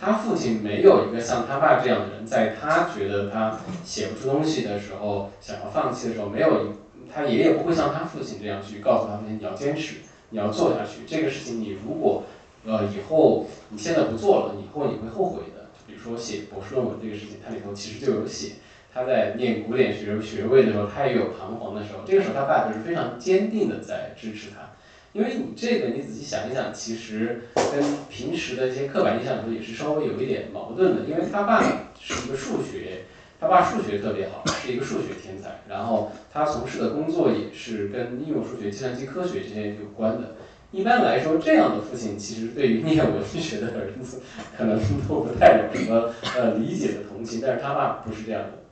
他父亲没有一个像他爸这样的人，在他觉得他写不出东西的时候，想要放弃的时候，没有他爷爷不会像他父亲这样去告诉他父亲你要坚持，你要做下去，这个事情你如果。呃，以后你现在不做了，以后你会后悔的。比如说写博士论文这个事情，它里头其实就有写，他在念古典学学位的时候，他也有彷徨的时候，这个时候他爸就是非常坚定的在支持他。因为你这个你仔细想一想，其实跟平时的一些刻板印象里头也是稍微有一点矛盾的。因为他爸是一个数学，他爸数学特别好，是一个数学天才，然后他从事的工作也是跟应用数学、计算机科学这些有关的。一般来说，这样的父亲其实对于念文学的儿子可能都不太有什么呃理解的同情，但是他爸不是这样的，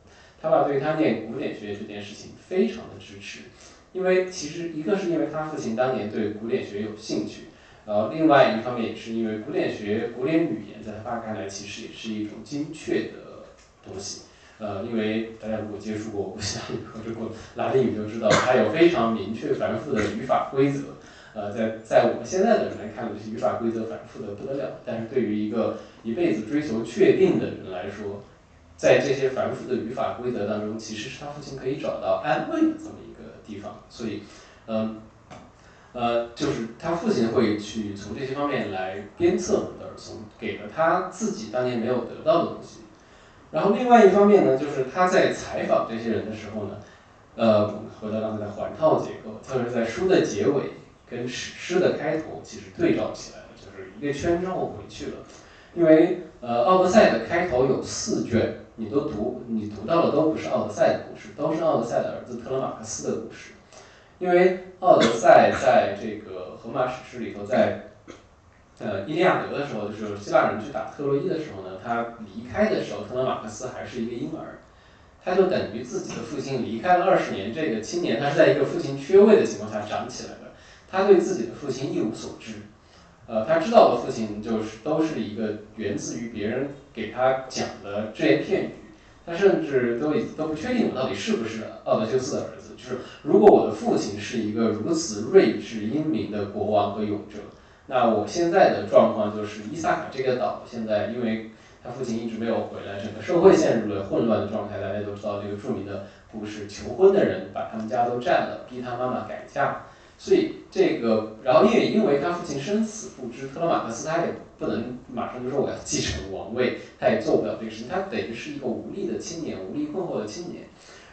他爸对他念古典学这件事情非常的支持。因为其实一个是因为他父亲当年对古典学有兴趣，然后另外一方面也是因为古典学、古典语言在他爸看来其实也是一种精确的东西。呃，因为大家如果接触过古希腊语或者过拉丁语，就知道它有非常明确繁复的语法规则。呃，在在我们现在的人来看，这些语法规则繁复的不得了。但是对于一个一辈子追求确定的人来说，在这些繁复的语法规则当中，其实是他父亲可以找到安慰的这么一个。地方，所以，嗯，呃，就是他父亲会去从这些方面来鞭策德尔松，给了他自己当年没有得到的东西。然后另外一方面呢，就是他在采访这些人的时候呢，呃，回到刚才的环套结构，就是在书的结尾跟史诗的开头其实对照起来了，就是一个圈之后回去了。因为呃，《奥德赛》的开头有四卷。你都读，你读到的都不是奥德赛的故事，都是奥德赛的儿子特勒马克斯的故事。因为奥德赛在这个荷马史诗里头，在呃伊利亚德的时候，就是希腊人去打特洛伊的时候呢，他离开的时候，特勒马克斯还是一个婴儿，他就等于自己的父亲离开了二十年，这个青年他是在一个父亲缺位的情况下长起来的，他对自己的父亲一无所知。呃，他知道的父亲就是都是一个源自于别人给他讲的只言片语，他甚至都已都不确定我到底是不是奥德修斯的儿子。就是如果我的父亲是一个如此睿智英明的国王和勇者，那我现在的状况就是伊萨卡这个岛现在因为他父亲一直没有回来，整个社会陷入了混乱的状态。大家都知道这个著名的故事，求婚的人把他们家都占了，逼他妈妈改嫁。所以这个，然后也因为他父亲生死不知，特勒马克斯他也不能马上就说我要继承王位，他也做不了这个事情，他等于是一个无力的青年，无力困惑的青年。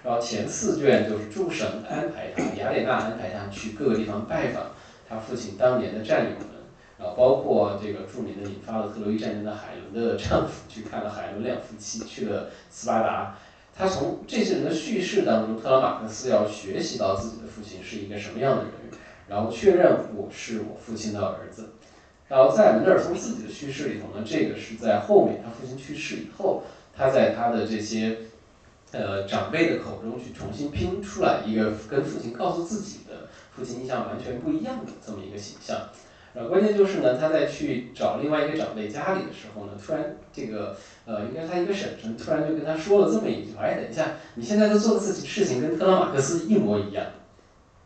然后前四卷就是诸神安排他，雅典娜安排他去各个地方拜访他父亲当年的战友们，然后包括这个著名的引发了特洛伊战争的海伦的丈夫去看了海伦两夫妻，去了斯巴达。他从这些人的叙事当中，特拉马克思要学习到自己的父亲是一个什么样的人，然后确认我是我父亲的儿子。然后在门德尔松自己的叙事里头呢，这个是在后面他父亲去世以后，他在他的这些呃长辈的口中去重新拼出来一个跟父亲告诉自己的父亲印象完全不一样的这么一个形象。然后关键就是呢，他在去找另外一个长辈家里的时候呢，突然这个。呃，应该他一个婶婶突然就跟他说了这么一句话：“哎，等一下，你现在在做的事情事情跟特拉马克思一模一样。”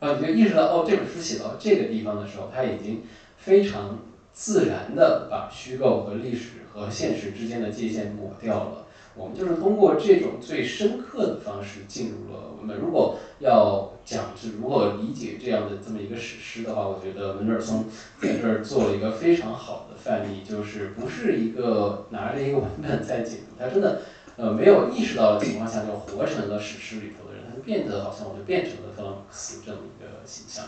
啊，你就意识到哦，这本书写到这个地方的时候，他已经非常自然的把虚构和历史和现实之间的界限抹掉了。我们就是通过这种最深刻的方式进入了我们。如果要讲是如何理解这样的这么一个史诗的话，我觉得门德尔松在这儿做了一个非常好的范例，就是不是一个拿着一个文本在解读，他真的呃没有意识到的情况下就活成了史诗里头的人，他就变得好像我就变成了特朗克思这么一个形象。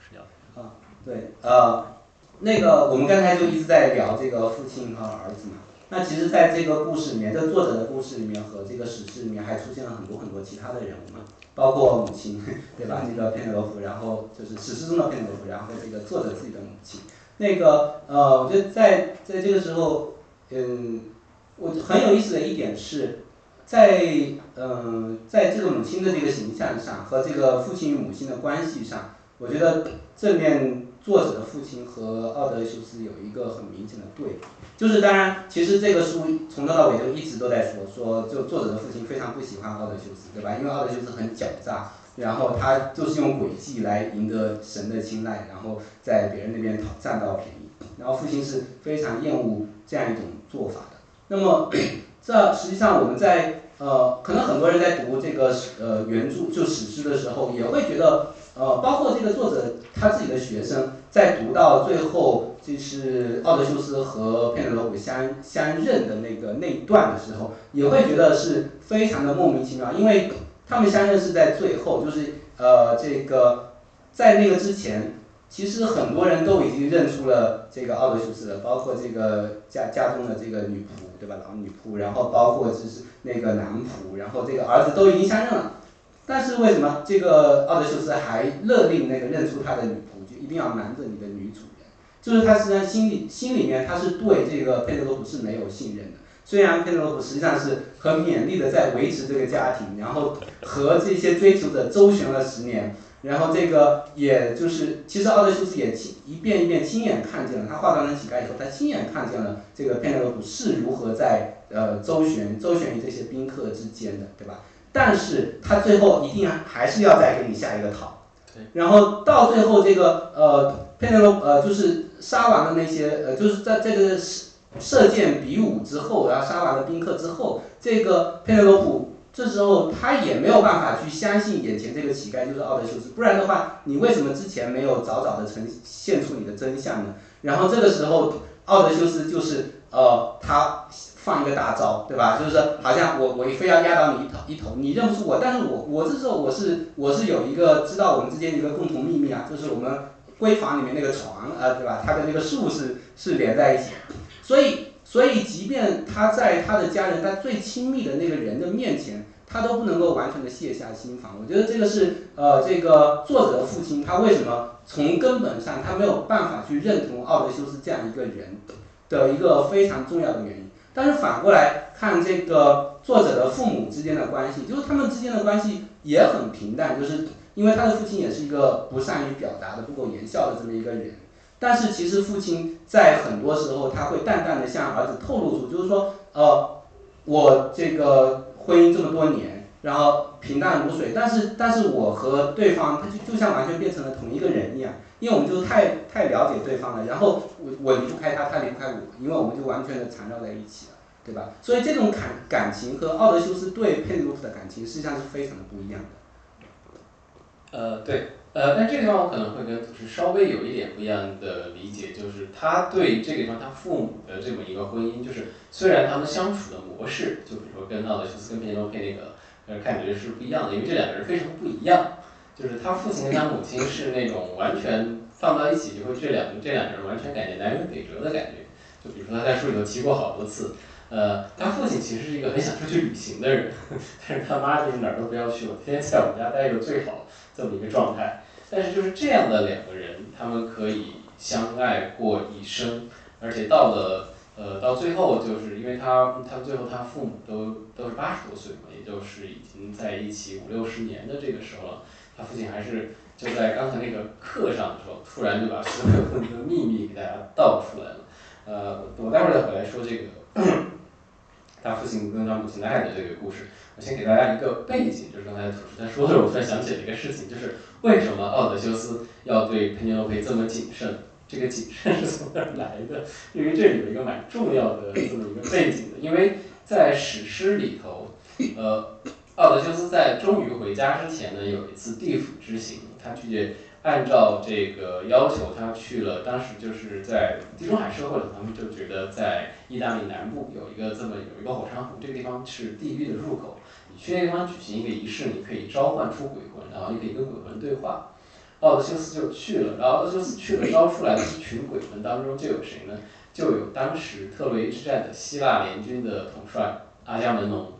是的。啊，对，呃，那个我们刚才就一直在聊这个父亲和儿子嘛。那其实，在这个故事里面，这作者的故事里面和这个史诗里面还出现了很多很多其他的人物嘛，包括母亲，对吧？那个佩德罗夫，然后就是史诗中的佩德罗夫，然后这个作者自己的母亲。那个呃，我觉得在在这个时候，嗯，我很有意思的一点是，在嗯，在这个母亲的这个形象上和这个父亲与母亲的关系上，我觉得正面作者的父亲和奥德修斯有一个很明显的对比。就是当然，其实这个书从头到尾就一直都在说，说就作者的父亲非常不喜欢奥德修斯，对吧？因为奥德修斯很狡诈，然后他就是用诡计来赢得神的青睐，然后在别人那边讨占到便宜。然后父亲是非常厌恶这样一种做法的。那么，这实际上我们在呃，可能很多人在读这个呃原著就史诗的时候，也会觉得呃，包括这个作者他自己的学生在读到最后，就是奥德修斯和佩内罗普相相认的那个那一段的时候，也会觉得是非常的莫名其妙，因为他们相认是在最后，就是呃这个在那个之前。其实很多人都已经认出了这个奥德修斯了，包括这个家家中的这个女仆，对吧？老女仆，然后包括就是那个男仆，然后这个儿子都已经相认了。但是为什么这个奥德修斯还勒令那个认出他的女仆，就一定要瞒着你的女主人？就是他实际上心里心里面他是对这个佩德罗普是没有信任的。虽然佩德罗普实际上是很勉力的在维持这个家庭，然后和这些追求者周旋了十年。然后这个也就是，其实奥德修斯也亲一遍一遍亲眼看见了，他化妆成乞丐以后，他亲眼看见了这个佩内洛普是如何在呃周旋周旋于这些宾客之间的，对吧？但是他最后一定还是要再给你下一个套。然后到最后这个呃佩内洛呃就是杀完了那些呃就是在这个射射箭比武之后，然后杀完了宾客之后，这个佩内洛普。这时候他也没有办法去相信眼前这个乞丐就是奥德修斯，不然的话，你为什么之前没有早早的呈现出你的真相呢？然后这个时候，奥德修斯就是呃，他放一个大招，对吧？就是说，好像我我非要压倒你一头一头，你认不出我，但是我我这时候我是我是有一个知道我们之间一个共同秘密啊，就是我们闺房里面那个床啊，对吧？它跟那个树是是连在一起，所以。所以，即便他在他的家人、他最亲密的那个人的面前，他都不能够完全的卸下心防。我觉得这个是呃，这个作者的父亲，他为什么从根本上他没有办法去认同奥德修斯这样一个人的一个非常重要的原因。但是反过来看，这个作者的父母之间的关系，就是他们之间的关系也很平淡，就是因为他的父亲也是一个不善于表达的、不苟言笑的这么一个人。但是其实父亲在很多时候他会淡淡的向儿子透露出，就是说，呃，我这个婚姻这么多年，然后平淡如水，但是但是我和对方他就就像完全变成了同一个人一样，因为我们就太太了解对方了，然后我我离不开他，他离不开我，因为我们就完全的缠绕在一起了，对吧？所以这种感感情和奥德修斯对佩洛普的感情实际上是非常的不一样的。呃，对。呃，但这个地方我可能会跟是稍微有一点不一样的理解，就是他对这个地方他父母的这么一个婚姻，就是虽然他们相处的模式，就比如说跟奥德修斯跟佩洛佩那个，呃，感觉是不一样的，因为这两个人非常不一样，就是他父亲跟他母亲是那种完全放到一起就会这两这两个人完全感觉南辕北辙的感觉，就比如说他在书里头提过好多次，呃，他父亲其实是一个很想出去旅行的人，但是他妈就是哪儿都不要去，我天天在我们家待着最好这么一个状态。但是就是这样的两个人，他们可以相爱过一生，而且到了呃到最后，就是因为他他最后他父母都都是八十多岁嘛，也就是已经在一起五六十年的这个时候了，他父亲还是就在刚才那个课上的时候，突然就把所有的那个秘密给大家道出来了。呃，我待会儿再回来说这个 他父亲跟他母亲的爱的这个故事。我先给大家一个背景，就是刚才土师在说的时候，我突然想起了一个事情，就是为什么奥德修斯要对佩内洛佩这么谨慎？这个谨慎是从哪儿来的？因为这里有一个蛮重要的这么一个背景的，因为在史诗里头，呃，奥德修斯在终于回家之前呢，有一次地府之行，他去。按照这个要求，他去了。当时就是在地中海社会里，他们就觉得在意大利南部有一个这么有一个火山湖，这个地方是地狱的入口。你去那地方举行一个仪式，你可以召唤出鬼魂，然后你可以跟鬼魂对话。奥德修斯就去了，然后奥德修斯去了，招出来的一群鬼魂当中就有谁呢？就有当时特洛伊之战的希腊联军的统帅阿伽门农。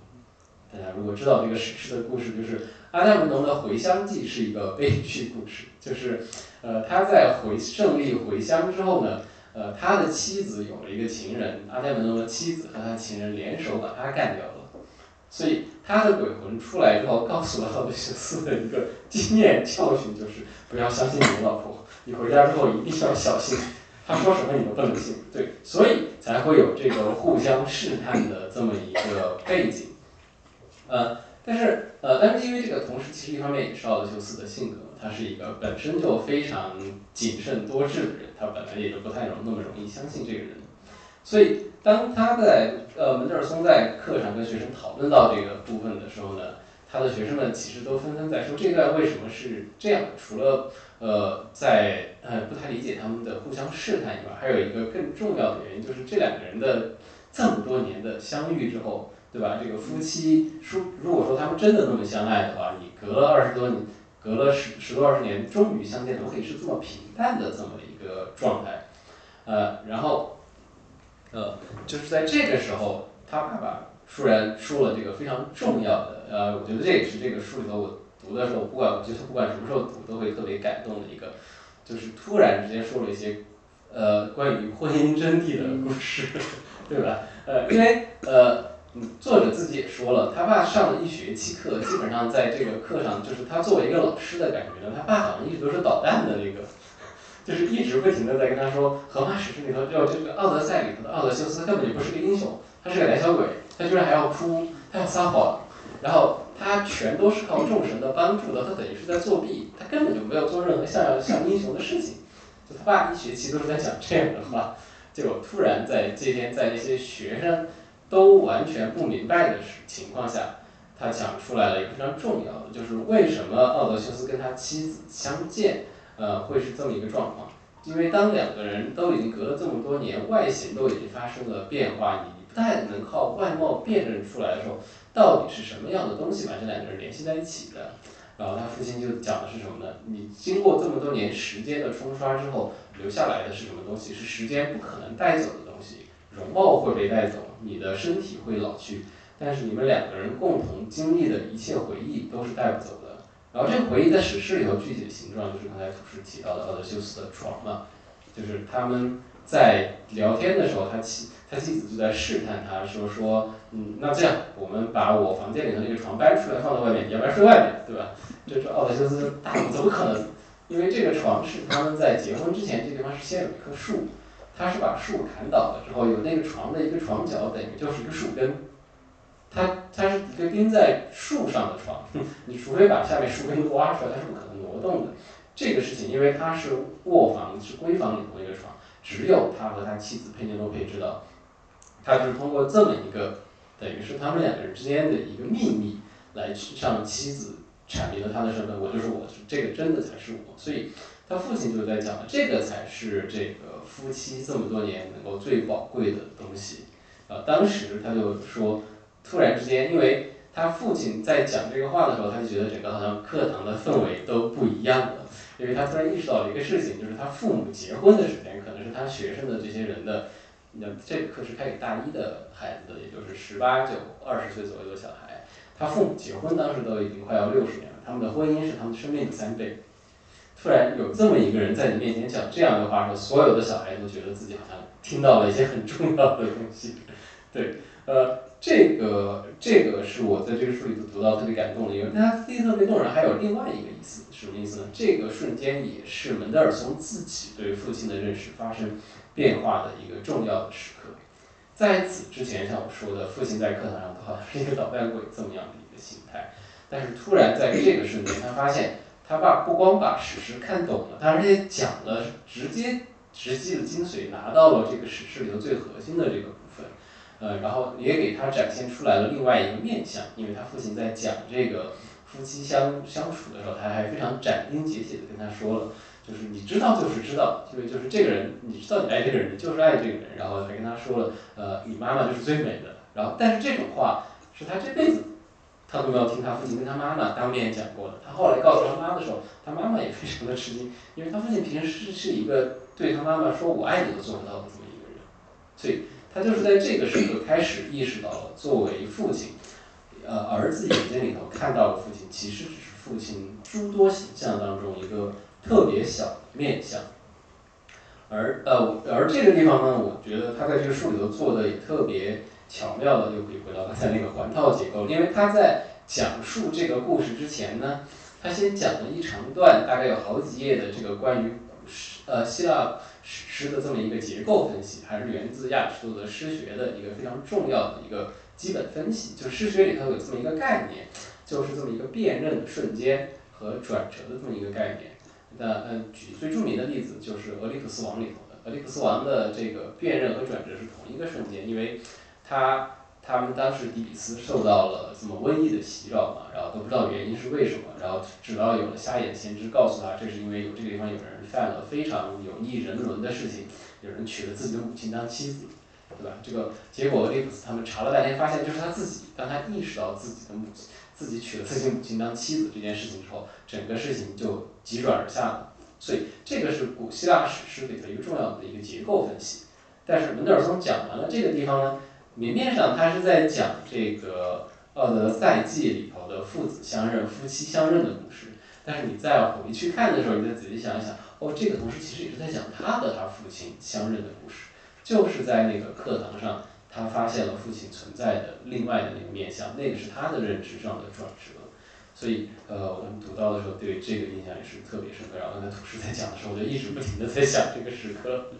大家如果知道这个史诗的故事，就是阿伽门农的回乡记是一个悲剧故事。就是，呃，他在回胜利回乡之后呢，呃，他的妻子有了一个情人，阿伽门农的妻子和他的情人联手把他干掉了。所以他的鬼魂出来之后，告诉了奥德修斯的一个经验教训，就是不要相信你的老婆，你回家之后一定要小心，他说什么你都不能信。对，所以才会有这个互相试探的这么一个背景。呃，但是呃，但是因为这个同时，其实一方面也是奥德修斯的性格，他是一个本身就非常谨慎多智的人，他本来也就不太容那么容易相信这个人，所以当他在呃门德尔松在课上跟学生讨论到这个部分的时候呢，他的学生们其实都纷纷在说这段为什么是这样，除了呃在呃不太理解他们的互相试探以外，还有一个更重要的原因，就是这两个人的这么多年的相遇之后，对吧？这个夫妻说，如果说他们真的那么相爱的话，你隔了二十多年，隔了十十多二十年，终于相见，怎么可以是这么平淡的这么一个状态？呃，然后呃，就是在这个时候，他爸爸突然说了这个非常重要的，呃，我觉得这也是这个书里头我读的时候，不管我觉得不管什么时候读都会特别感动的一个，就是突然之间说了一些呃关于婚姻真谛的故事，对吧？呃，因为呃。作者自己也说了，他爸上了一学期课，基本上在这个课上，就是他作为一个老师的感觉呢，他爸好像一直都是捣蛋的那个，就是一直不停的在跟他说，《荷马史诗》里头就这个《奥德赛》里头的奥德修斯根本就不是个英雄，他是个胆小鬼，他居然还要哭，他要撒谎，然后他全都是靠众神的帮助的，他等于是在作弊，他根本就没有做任何像像英雄的事情，就他爸一学期都是在讲这样的话，结果突然在这天在那些学生。都完全不明白的情况下，他讲出来了一个非常重要的，就是为什么奥德修斯跟他妻子相见，呃，会是这么一个状况。因为当两个人都已经隔了这么多年，外形都已经发生了变化，你不太能靠外貌辨认出来的时候，到底是什么样的东西把这两个人联系在一起的？然后他父亲就讲的是什么呢？你经过这么多年时间的冲刷之后，留下来的是什么东西？是时间不可能带走的东西，容貌会被带走。你的身体会老去，但是你们两个人共同经历的一切回忆都是带不走的。然后这个回忆在史诗里头具体的形状就是刚才图师提到的奥德修斯的床嘛，就是他们在聊天的时候，他妻他妻子就在试探他说说，嗯，那这样我们把我房间里头那个床搬出来放到外面，要不然睡外面，对吧？这是奥德修斯大怎么可能？因为这个床是他们在结婚之前，这地方是先有一棵树。他是把树砍倒了之后，有那个床的一个床脚，等于就是一个树根。他他是一个钉在树上的床，你除非把下面树根挖出来，它是不可能挪动的。这个事情，因为他是卧房是闺房里头一个床，只有他和他妻子佩内洛佩知道。他就是通过这么一个，等于是他们两个人之间的一个秘密，来去向妻子阐明了他的身份，我就是我，这个真的才是我，所以。他父亲就在讲，这个才是这个夫妻这么多年能够最宝贵的东西。呃，当时他就说，突然之间，因为他父亲在讲这个话的时候，他就觉得整个好像课堂的氛围都不一样了，因为他突然意识到了一个事情，就是他父母结婚的时间，可能是他学生的这些人的，那这个课是开给大一的孩子的，也就是十八九、二十岁左右的小孩，他父母结婚当时都已经快要六十年了，他们的婚姻是他们生命的三倍。突然有这么一个人在你面前讲这样的话时，所有的小孩都觉得自己好像听到了一些很重要的东西。对，呃，这个这个是我在这个书里头读到特别感动的，因为它第一特别动人，还有另外一个意思，什么意思呢？这个瞬间也是门德尔松自己对父亲的认识发生变化的一个重要的时刻。在此之前，像我说的，父亲在课堂上好像是一个捣蛋鬼这么样的一个形态，但是突然在这个瞬间，他发现。他爸不光把史诗看懂了，他而且讲了直接直击的精髓，拿到了这个史诗里头最核心的这个部分，呃，然后也给他展现出来了另外一个面相，因为他父亲在讲这个夫妻相相处的时候，他还非常斩钉截铁的跟他说了，就是你知道就是知道，因为就是这个人，你知道你爱这个人，就是爱这个人，然后还跟他说了，呃，你妈妈就是最美的，然后但是这种话是他这辈子。他都没有听他父亲跟他妈妈当面讲过的。他后来告诉他妈的时候，他妈妈也非常的吃惊，因为他父亲平时是一个对他妈妈说我爱你都做不到的这么一个人，所以他就是在这个时刻开始意识到了，作为父亲，呃，儿子眼睛里头看到的父亲，其实只是父亲诸多形象当中一个特别小的面相。而呃，而这个地方呢，我觉得他在这个书里头做的也特别。巧妙的就可以回到刚才那个环套结构，因为他在讲述这个故事之前呢，他先讲了一长段，大概有好几页的这个关于诗呃希腊史诗的这么一个结构分析，还是源自亚里士多德诗学的一个非常重要的一个基本分析。就诗学里头有这么一个概念，就是这么一个辨认的瞬间和转折的这么一个概念。那嗯，举最著名的例子就是俄狄浦斯王里头的，俄狄浦斯王的这个辨认和转折是同一个瞬间，因为。他他们当时底比斯受到了什么瘟疫的袭扰嘛，然后都不知道原因是为什么，然后直到有了瞎眼先知告诉他，这是因为有这个地方有人犯了非常有逆人伦的事情，有人娶了自己的母亲当妻子，对吧？这个结果俄狄浦斯他们查了半天，发现就是他自己，当他意识到自己的母亲，自己娶了自己母亲当妻子这件事情之后，整个事情就急转而下了。所以这个是古希腊史诗里的一个重要的一个结构分析。但是门德尔松讲完了这个地方呢？明面上他是在讲这个《奥德赛记》里头的父子相认、夫妻相认的故事，但是你再回去看的时候，你再仔细想一想，哦，这个同时其实也是在讲他和他父亲相认的故事，就是在那个课堂上，他发现了父亲存在的另外的那个面相，那个是他的认知上的转折，所以呃，我们读到的时候对这个印象也是特别深刻。然后刚才图师在讲的时候，我就一直不停的在想这个时刻。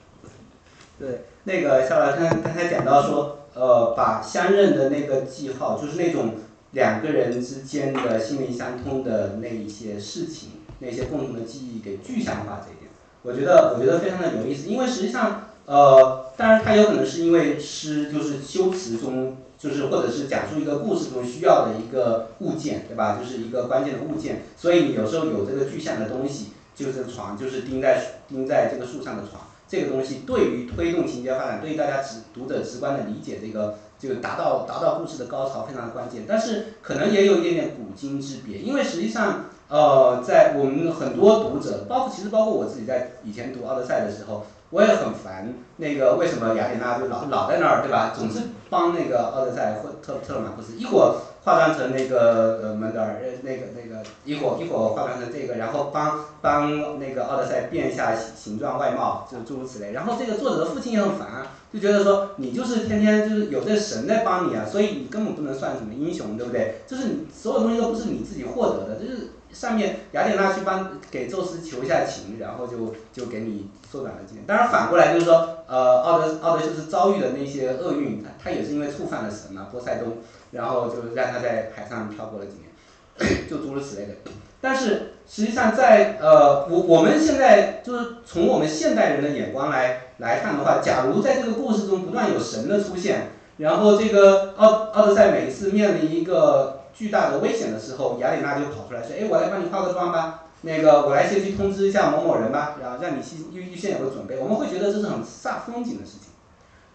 对，那个肖老师刚才讲到说。呃，把相认的那个记号，就是那种两个人之间的心灵相通的那一些事情，那些共同的记忆给具象化这一点，我觉得我觉得非常的有意思。因为实际上，呃，当然它有可能是因为诗就是修辞中，就是或者是讲述一个故事中需要的一个物件，对吧？就是一个关键的物件，所以有时候有这个具象的东西，就是床，就是钉在钉在这个树上的床。这个东西对于推动情节发展，对于大家直读者直观的理解，这个就达到达到故事的高潮非常的关键。但是可能也有一点点古今之别，因为实际上，呃，在我们很多读者，包括其实包括我自己在以前读《奥德赛》的时候。我也很烦那个为什么雅典娜就老老在那儿对吧？总是帮那个奥德赛或特特勒马库斯，一会儿化妆成那个呃门德尔，那个那个一会儿一会儿化妆成这个，然后帮帮那个奥德赛变一下形形状外貌，就诸如此类。然后这个作者的父亲也很烦，就觉得说你就是天天就是有这神在帮你啊，所以你根本不能算什么英雄，对不对？就是你所有东西都不是你自己获得的，就是。上面雅典娜去帮给宙斯求一下情，然后就就给你缩短了几年。当然反过来就是说，呃，奥德奥德修斯遭遇的那些厄运，他他也是因为触犯了神嘛，波塞冬，然后就是让他在海上漂泊了几年，就诸如此类的。但是实际上在呃，我我们现在就是从我们现代人的眼光来来看的话，假如在这个故事中不断有神的出现，然后这个奥奥德赛每一次面临一个。巨大的危险的时候，雅典娜就跑出来说：“哎，我来帮你化个妆吧，那个我来先去通知一下某某人吧，然后让你先预预先有个准备。”我们会觉得这是很煞风景的事情，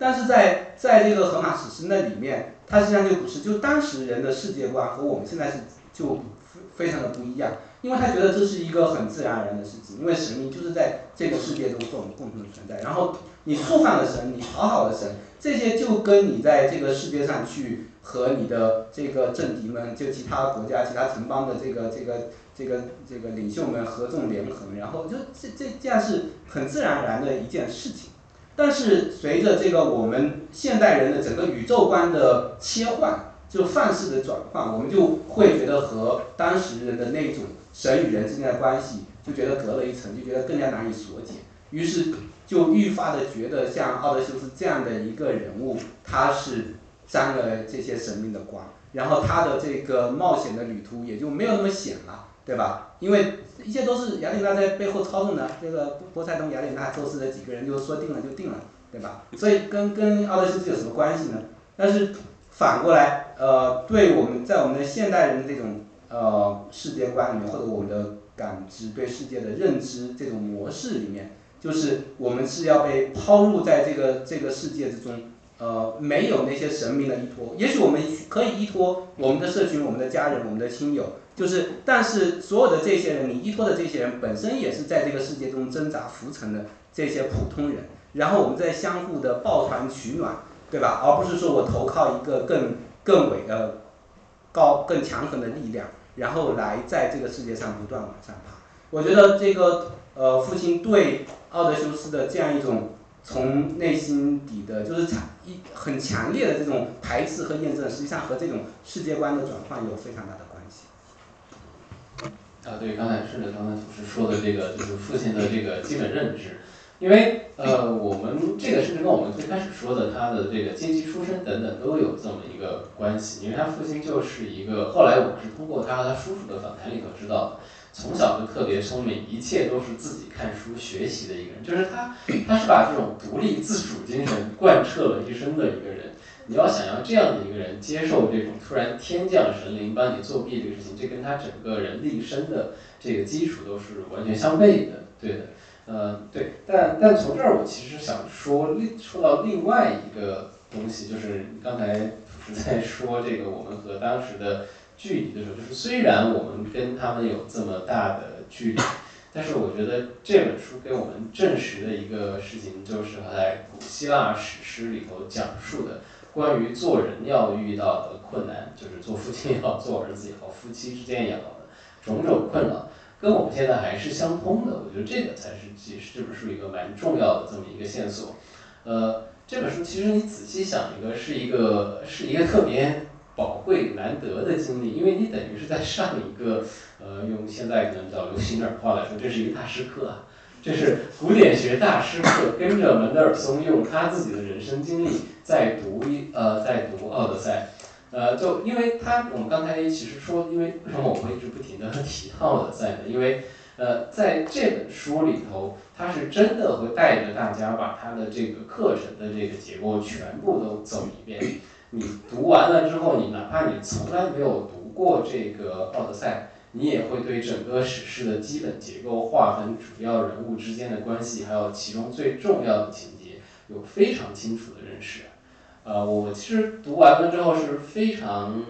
但是在在这个荷马史诗那里面，它实际上就不是，就当时人的世界观和我们现在是就非常的不一样，因为他觉得这是一个很自然而然的事情，因为神明就是在这个世界中是我们共同的存在，然后你触犯了神，你讨好了神，这些就跟你在这个世界上去。和你的这个政敌们，就其他国家、其他城邦的这个、这个、这个、这个领袖们合纵连横，然后就这这这样是很自然而然的一件事情。但是随着这个我们现代人的整个宇宙观的切换，就范式的转换，我们就会觉得和当时人的那种神与人之间的关系，就觉得隔了一层，就觉得更加难以所解。于是就愈发的觉得像奥德修斯这样的一个人物，他是。沾了这些神明的光，然后他的这个冒险的旅途也就没有那么险了，对吧？因为一切都是雅典娜在背后操纵的，这个波塞冬、雅典娜、宙斯的几个人就说定了就定了，对吧？所以跟跟奥德修斯有什么关系呢？但是反过来，呃，对我们在我们的现代人的这种呃世界观里面，或者我们的感知对世界的认知这种模式里面，就是我们是要被抛入在这个这个世界之中。呃，没有那些神明的依托，也许我们可以依托我们的社群、我们的家人、我们的亲友，就是，但是所有的这些人，你依托的这些人本身也是在这个世界中挣扎浮沉的这些普通人，然后我们在相互的抱团取暖，对吧？而不是说我投靠一个更更伟的高更强横的力量，然后来在这个世界上不断往上爬。我觉得这个呃，父亲对奥德修斯的这样一种。从内心底的，就是强一很强烈的这种排斥和验证，实际上和这种世界观的转换有非常大的关系。啊，对，刚才顺着刚才同事说的这个，就是父亲的这个基本认知，因为呃，我们这个甚至跟我们最开始说的他的这个阶级出身等等都有这么一个关系，因为他父亲就是一个，后来我是通过他和他叔叔的访谈里头知道的。从小就特别聪明，一切都是自己看书学习的一个人，就是他，他是把这种独立自主精神贯彻了一生的一个人。你要想要这样的一个人接受这种突然天降神灵帮你作弊这个事情，这跟他整个人立身的这个基础都是完全相悖的，对的。呃，对，但但从这儿我其实想说另说到另外一个东西，就是刚才是在说这个我们和当时的距离的时候，就是虽然我们跟他们有这么大的距离，但是我觉得这本书给我们证实的一个事情，就是在古希腊史诗里头讲述的关于做人要遇到的困难，就是做父亲也好，做儿子也好，夫妻之间也好的种种困扰。跟我们现在还是相通的，我觉得这个才是其实这本书一个蛮重要的这么一个线索。呃，这本书其实你仔细想一个，是一个是一个特别 宝贵难得的经历，因为你等于是在上一个呃，用现在可能比较流行点话来说，这是一个大师课啊，这是古典学大师课，跟着门德尔松用他自己的人生经历在读一呃在读《奥德赛》。呃，就因为他，我们刚才其实说，因为为什么我会一直不停的提到的在呢？因为，呃，在这本书里头，他是真的会带着大家把他的这个课程的这个结构全部都走一遍。你读完了之后，你哪怕你从来没有读过这个《奥德赛》，你也会对整个史诗的基本结构、划分主要人物之间的关系，还有其中最重要的情节，有非常清楚的认识。呃，我其实读完了之后是非常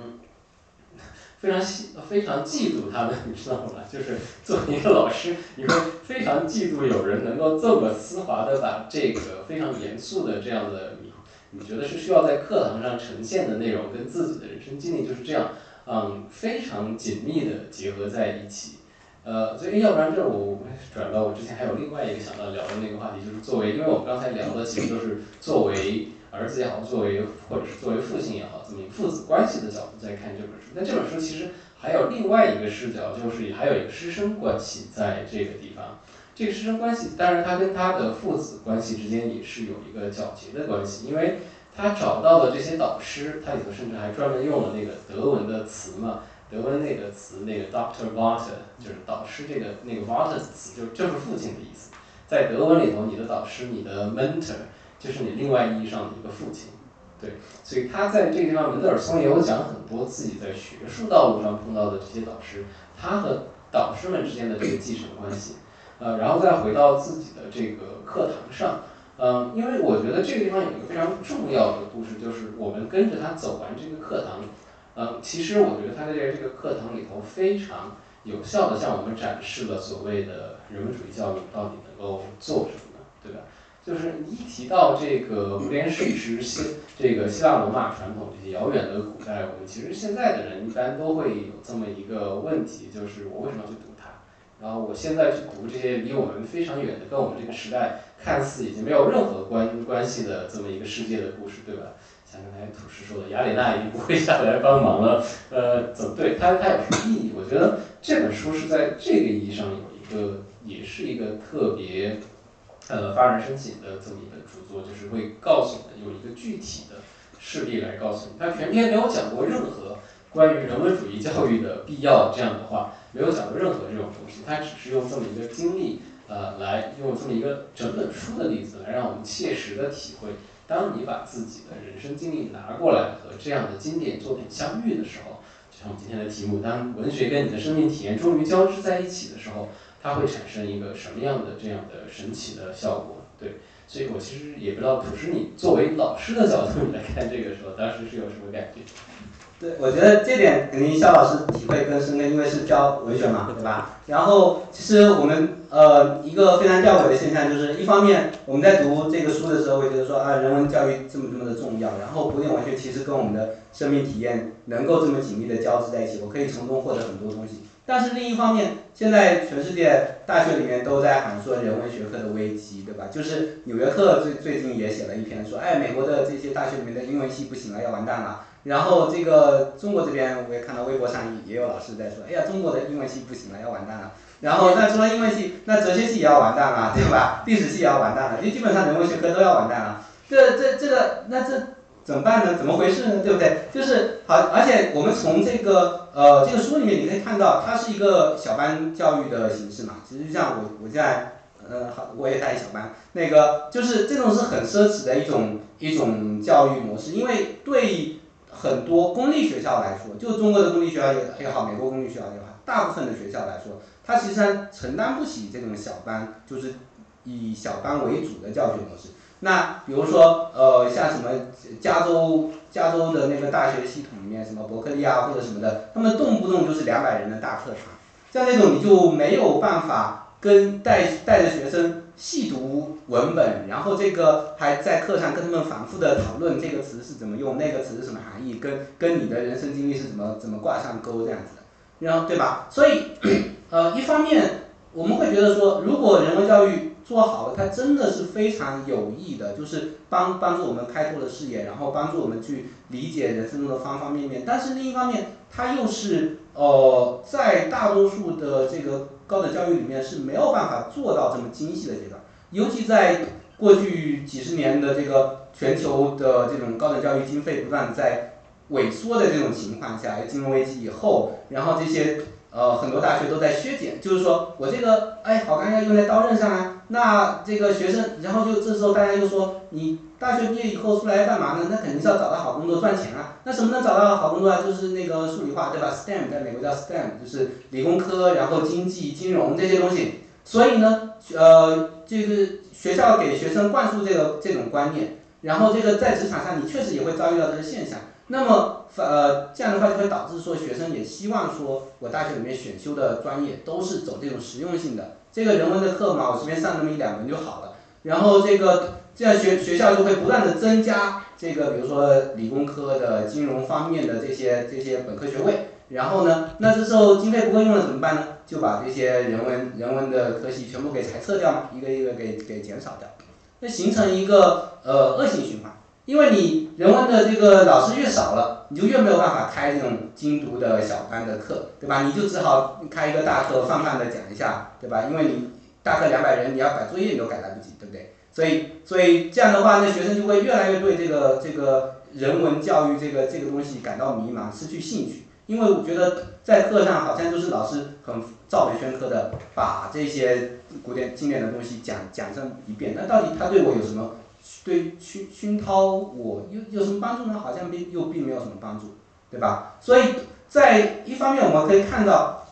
非常喜非常嫉妒他们，你知道吗？就是作为一个老师，你会非常嫉妒有人能够这么丝滑的把这个非常严肃的这样的你觉得是需要在课堂上呈现的内容，跟自己的人生经历就是这样，嗯，非常紧密的结合在一起。呃，所以要不然这我转到我之前还有另外一个想到聊的那个话题，就是作为，因为我们刚才聊的其实都是作为。儿子也好，作为或者是作为父亲也好，这么父子关系的角度在看这本书。那这本书其实还有另外一个视角，就是还有一个师生关系在这个地方。这个师生关系，当然他跟他的父子关系之间也是有一个皎洁的关系，因为他找到的这些导师，他里头甚至还专门用了那个德文的词嘛，德文那个词那个 Doctor w a t e r 就是导师这个那个 w a t e r 词就就是父亲的意思。在德文里头，你的导师，你的 mentor。就是你另外意义上的一个父亲，对，所以他在这个地方，门德尔松也有讲很多自己在学术道路上碰到的这些导师，他和导师们之间的这个继承关系，呃，然后再回到自己的这个课堂上，嗯，因为我觉得这个地方有一个非常重要的故事，就是我们跟着他走完这个课堂，嗯，其实我觉得他在这个课堂里头非常有效的向我们展示了所谓的人文主义教育到底能够做什么，对吧？就是一提到这个古典史诗、希这个希腊罗马传统这些遥远的古代，我们其实现在的人一般都会有这么一个问题，就是我为什么要去读？然后我现在去读这些离我们非常远的、跟我们这个时代看似已经没有任何关关系的这么一个世界的故事，对吧？像刚才土师说的，雅典娜已经不会下来帮忙了，呃，怎么对它它有什么意义？我觉得这本书是在这个意义上有一个，也是一个特别。呃，发人深省的这么一本著作，就是会告诉你有一个具体的事例来告诉你。他全篇没有讲过任何关于人文主义教育的必要这样的话，没有讲过任何这种东西。他只是用这么一个经历，呃，来用这么一个整本书的例子来让我们切实的体会。当你把自己的人生经历拿过来和这样的经典作品相遇的时候，就像我们今天的题目，当文学跟你的生命体验终于交织在一起的时候。它会产生一个什么样的这样的神奇的效果？对，所以我其实也不知道，普师你作为老师的角度你来看这个时候，当时是有什么感觉？对，我觉得这点肯定肖老师体会更深的，因为是教文学嘛，对吧？然后其实我们呃一个非常吊诡的现象就是，一方面我们在读这个书的时候会觉得说啊，人文教育这么这么的重要，然后古典文学其实跟我们的生命体验能够这么紧密的交织在一起，我可以从中获得很多东西。但是另一方面，现在全世界大学里面都在喊说人文学科的危机，对吧？就是《纽约客》最最近也写了一篇说，哎，美国的这些大学里面的英文系不行了，要完蛋了。然后这个中国这边我也看到微博上也有老师在说，哎呀，中国的英文系不行了，要完蛋了。然后那除了英文系，那哲学系也要完蛋了，对吧？历史系也要完蛋了，就基本上人文学科都要完蛋了。这这这个那这。怎么办呢？怎么回事呢？对不对？就是好，而且我们从这个呃这个书里面你可以看到，它是一个小班教育的形式嘛。其实像我我现在呃，好，我也带小班，那个就是这种是很奢侈的一种一种教育模式，因为对很多公立学校来说，就中国的公立学校也也好，美国公立学校也好，大部分的学校来说，它其实承担不起这种小班，就是以小班为主的教学模式。那比如说，呃，像什么加州加州的那个大学系统里面，什么伯克利啊或者什么的，他们动不动就是两百人的大课堂，像那种你就没有办法跟带带着学生细读文本，然后这个还在课上跟他们反复的讨论这个词是怎么用，那个词是什么含义，跟跟你的人生经历是怎么怎么挂上钩这样子的，然后对吧？所以，呃，一方面我们会觉得说，如果人文教育做好了，它真的是非常有益的，就是帮帮助我们开拓了视野，然后帮助我们去理解人生中的方方面面。但是另一方面，它又是呃，在大多数的这个高等教育里面是没有办法做到这么精细的阶段，尤其在过去几十年的这个全球的这种高等教育经费不断在萎缩的这种情况下，金融危机以后，然后这些呃很多大学都在削减，就是说我这个哎好钢要用在刀刃上啊。那这个学生，然后就这时候大家就说，你大学毕业以后出来干嘛呢？那肯定是要找到好工作赚钱啊。那什么能找到好工作啊？就是那个数理化，对吧？STEM 在美国叫 STEM，就是理工科，然后经济、金融这些东西。所以呢，呃，这个学校给学生灌输这个这种观念，然后这个在职场上你确实也会遭遇到这个现象。那么，呃，这样的话就会导致说学生也希望说我大学里面选修的专业都是走这种实用性的。这个人文的课嘛，我随便上那么一两门就好了。然后这个这样学学校就会不断的增加这个，比如说理工科的、金融方面的这些这些本科学位。然后呢，那这时候经费不够用了怎么办呢？就把这些人文人文的科系全部给裁撤掉嘛，一个一个给给减少掉，那形成一个呃恶性循环。因为你人文的这个老师越少了，你就越没有办法开这种精读的小班的课，对吧？你就只好开一个大课，泛泛的讲一下，对吧？因为你大课两百人，你要改作业你都改来不及，对不对？所以，所以这样的话，那学生就会越来越对这个这个人文教育这个这个东西感到迷茫，失去兴趣。因为我觉得在课上好像都是老师很照本宣科的把这些古典经典的东西讲讲上一遍，那到底他对我有什么？对熏熏陶我有有什么帮助呢？好像并又并没有什么帮助，对吧？所以在一方面我们可以看到，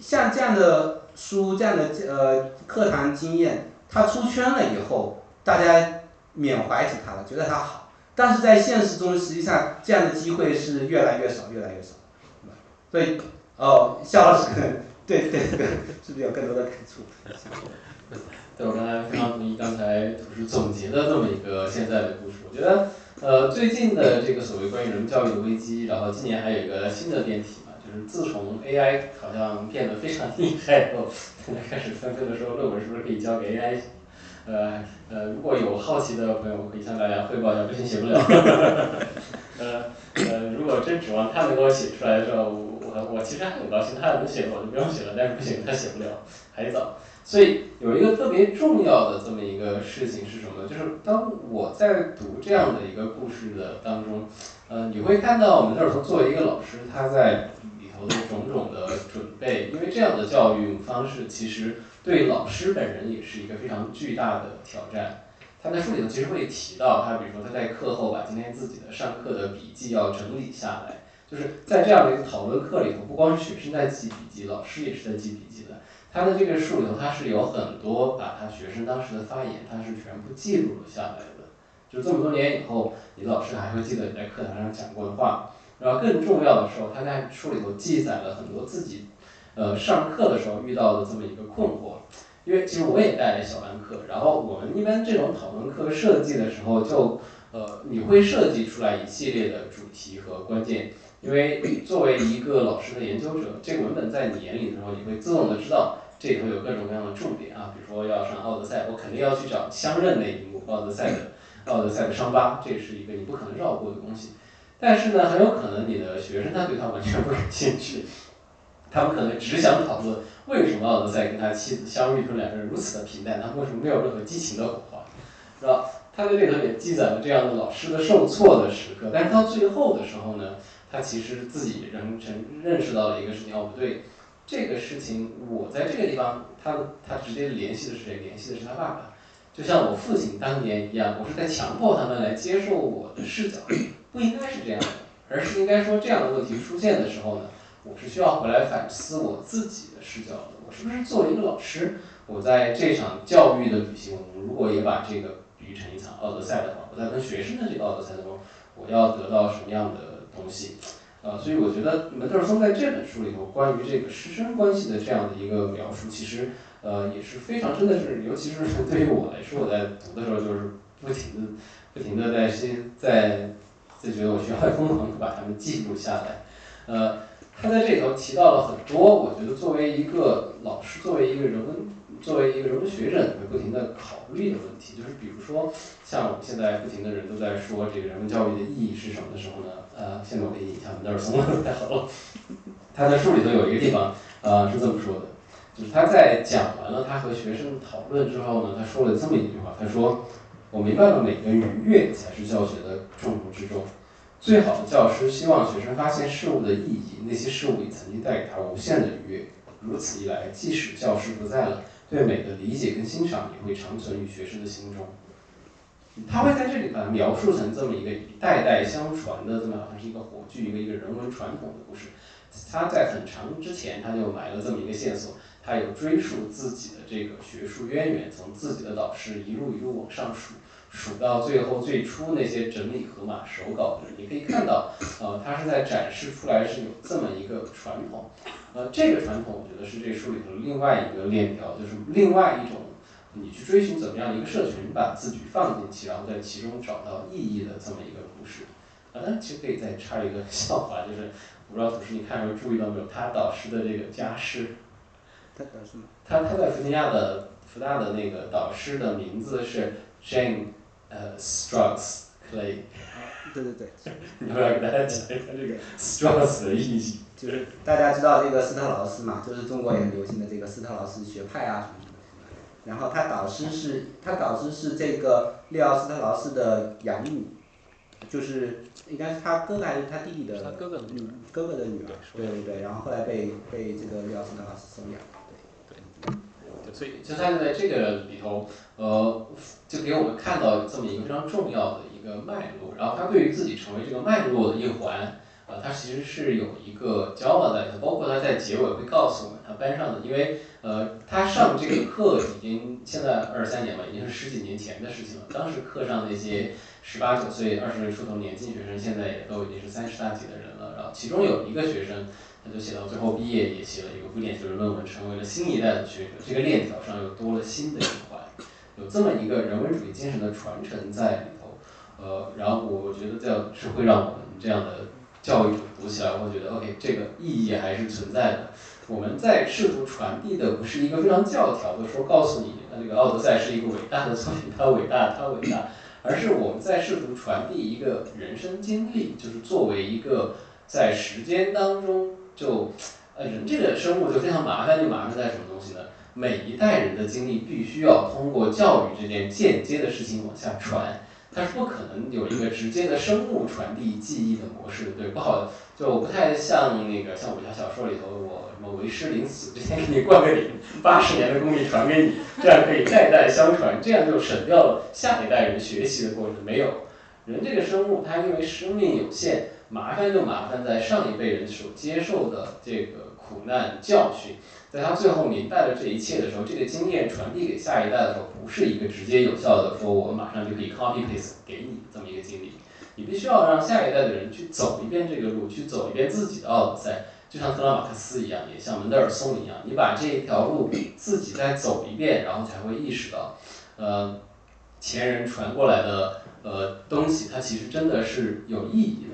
像这样的书这样的呃课堂经验，它出圈了以后，大家缅怀起它了，觉得它好。但是在现实中，实际上这样的机会是越来越少，越来越少，对吧？所以哦，肖老师对对对是不是有更多的感触？对，我刚才非常同意刚才就是总结的这么一个现在的故事。我觉得，呃，最近的这个所谓关于人教育的危机，然后今年还有一个新的变体嘛，就是自从 AI 好像变得非常厉害后，大家开始纷纷的说论文是不是可以交给 AI？呃呃，如果有好奇的朋友，可以向大家汇报一下，不行写不了。呃呃，如果真指望他能够写出来的时候，我我其实还很高兴，他能写我就不用写了，但是不行，他写不了，还早。所以有一个特别重要的这么一个事情是什么？就是当我在读这样的一个故事的当中，呃，你会看到我们那时候作为一个老师，他在里头的种种的准备，因为这样的教育方式其实对老师本人也是一个非常巨大的挑战。他在书里头其实会提到，他比如说他在课后把今天自己的上课的笔记要整理下来，就是在这样的一个讨论课里头，不光是学生在记笔记，老师也是在记笔记。他的这个书里头，他是有很多把他学生当时的发言，他是全部记录了下来的。就这么多年以后，你老师还会记得你在课堂上讲过的话。然后更重要的时候，他在书里头记载了很多自己，呃，上课的时候遇到的这么一个困惑。因为其实我也带了小班课，然后我们一般这种讨论课设计的时候，就呃，你会设计出来一系列的主题和关键。因为作为一个老师的研究者，这个文本在你眼里的时候，你会自动的知道这里头有各种各样的重点啊，比如说要上奥德赛，我肯定要去找相认那一幕奥德赛的奥德赛的伤疤，这是一个你不可能绕过的东西。但是呢，很有可能你的学生他对他完全不感兴趣，他们可能只想讨论为什么奥德赛跟他妻子相遇时两个人如此的平淡，他为什么没有任何激情的火花，是吧？他在这里头也记载了这样的老师的受挫的时刻，但是到最后的时候呢？他其实自己仍承认识到了一个事情，哦不对，这个事情，我在这个地方，他他直接联系的是谁？联系的是他爸爸。就像我父亲当年一样，我是在强迫他们来接受我的视角，不应该是这样的，而是应该说这样的问题出现的时候呢，我是需要回来反思我自己的视角的。我是不是作为一个老师，我在这场教育的旅行，我如果也把这个比喻成一场奥德赛的话，我在跟学生的这个奥德赛当中，我要得到什么样的东西？呃，所以我觉得门德尔松在这本书里头关于这个师生关系的这样的一个描述，其实呃也是非常真的是，尤其是对于我来说，我在读的时候就是不停的不停的在心在在觉得我需要疯狂的把它们记录下来。呃，他在这里头提到了很多，我觉得作为一个老师，作为一个人文作为一个人文学者，你会不停的考虑的问题，就是比如说像我们现在不停的人都在说这个人文教育的意义是什么的时候呢？呃，现在我可以引一下门德尔松了，太好了。他在书里头有一个地方，呃，是这么说的，就是他在讲完了他和学生讨论之后呢，他说了这么一句话，他说：“我明白了，每个愉悦才是教学的重中之重。最好的教师希望学生发现事物的意义，那些事物也曾经带给他无限的愉悦。如此一来，即使教师不在了。”对美的理解跟欣赏也会长存于学生的心中。他会在这里把它描述成这么一个代代相传的这么好像是一个火炬，一个一个人文传统的故事。他在很长之前他就埋了这么一个线索，他有追溯自己的这个学术渊源，从自己的导师一路一路往上数，数到最后最初那些整理河马手稿的人，你可以看到，呃，他是在展示出来是有这么一个传统。呃，这个传统我觉得是这书里头另外一个链条，就是另外一种你去追寻怎么样一个社群，把自己放进去，然后在其中找到意义的这么一个故事。啊，但其实可以再插一个 笑话，就是我不知道同事你看时候注意到没有，他导师的这个家师，他导师吗？他他在弗吉尼亚的福大的那个导师的名字是 Jane 呃 Strauss Clay。对对对。你要不要给大家讲一下这个 Strauss 的意义？就是大家知道这个斯特劳斯嘛，就是中国也很流行的这个斯特劳斯学派啊什么什么的。然后他导师是，他导师是这个列奥斯特劳斯的养女，就是应该是他哥哥还是他弟弟的，哥哥的女儿，哥哥的女儿，对对对。然后后来被被这个列奥斯特劳斯收养，对对。所以就他在这个里头，呃，就给我们看到这么一个非常重要的一个脉络，然后他对于自己成为这个脉络的一环。呃，他其实是有一个骄傲在里头，包括他在结尾会告诉我们，他班上的，因为呃，他上这个课已经现在二三年吧，已经是十几年前的事情了。当时课上那些十八九岁、二十岁出头年轻学生，现在也都已经是三十大几的人了。然后其中有一个学生，他就写到最后毕业也写了一个复点学论文，成为了新一代的学者。这个链条上又多了新的一环，有这么一个人文主义精神的传承在里头。呃，然后我觉得这样是会让我们这样的。教育读起来会觉得，OK，这个意义还是存在的。我们在试图传递的不是一个非常教条的说，告诉你，那这个《奥德赛》是一个伟大的作品，它伟大，它伟大，而是我们在试图传递一个人生经历，就是作为一个在时间当中，就，呃，人这个生物就非常麻烦，就麻烦在什么东西呢？每一代人的经历必须要通过教育这件间接的事情往下传。它是不可能有一个直接的生物传递记忆的模式，对，不好，就不太像那个像武侠小说里头，我什么为师临死之前给你灌个顶，八十年的功力传给你，这样可以代代相传，这样就省掉了下一代人学习的过程。没有，人这个生物，它因为生命有限，麻烦就麻烦在上一辈人所接受的这个苦难教训。在他最后明白了这一切的时候，这个经验传递给下一代的时候，不是一个直接有效的说，我马上就可以 copy paste 给你这么一个经历。你必须要让下一代的人去走一遍这个路，去走一遍自己的奥德赛，就像特拉马克思一样，也像门德尔松一样，你把这一条路自己再走一遍，然后才会意识到，呃，前人传过来的呃东西，它其实真的是有意义的。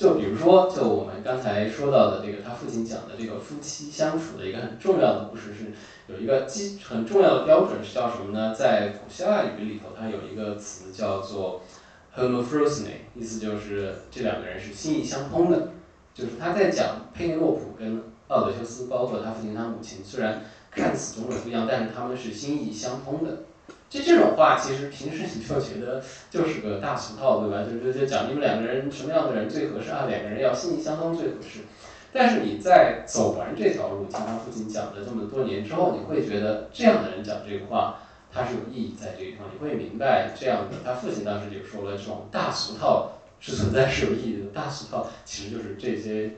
就比如说，就我们刚才说到的这个，他父亲讲的这个夫妻相处的一个很重要的故事，是有一个基很重要的标准是叫什么呢？在古希腊语里头，它有一个词叫做 “homophrosyne”，意思就是这两个人是心意相通的。就是他在讲佩内洛普跟奥德修斯，包括他父亲他母亲，虽然看似种种不一样，但是他们是心意相通的。就这种话，其实平时你就觉得就是个大俗套，对吧？就就就讲你们两个人什么样的人最合适啊？两个人要心意相通最合适。但是你在走完这条路，听他父亲讲了这么多年之后，你会觉得这样的人讲这个话，他是有意义在这个地方，你会明白这样的。他父亲当时就说了，这种大俗套是存在是有意义的，大俗套其实就是这些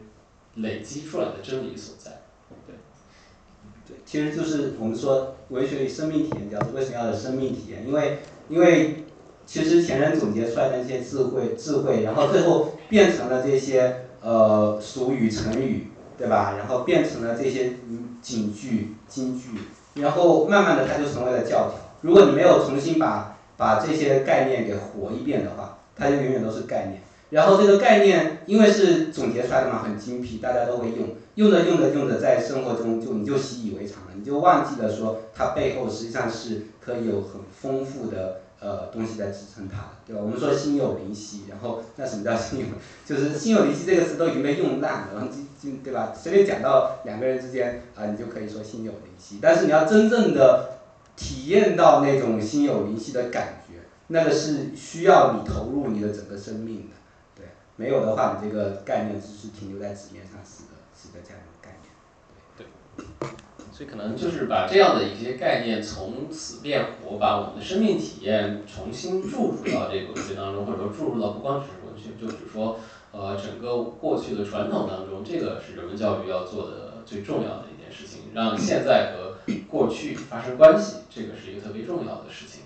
累积出来的真理所在。对，其实就是我们说文学与生命体验交织，为什么要有生命体验？因为因为其实前人总结出来的那些智慧智慧，然后最后变成了这些呃俗语成语，对吧？然后变成了这些嗯警句金句，然后慢慢的它就成为了教条。如果你没有重新把把这些概念给活一遍的话，它就永远都是概念。然后这个概念因为是总结出来的嘛，很精辟，大家都会用，用着用着用着，在生活中就你就习以为常了，你就忘记了说它背后实际上是可以有很丰富的呃东西在支撑它，对吧？我们说心有灵犀，然后那什么叫心有？就是心有灵犀这个词都已经被用烂了，然后就就对吧？随便讲到两个人之间啊，你就可以说心有灵犀，但是你要真正的体验到那种心有灵犀的感觉，那个是需要你投入你的整个生命的。对没有的话，你这个概念只是停留在纸面上，是的，是的，这样的概念。对，所以可能就是把这样的一些概念从此变活，把我们的生命体验重新注入到这个文学当中，或者说注入到不光只是文学，就只说呃整个过去的传统当中，这个是人文教育要做的最重要的一件事情，让现在和过去发生关系，这个是一个特别重要的事情。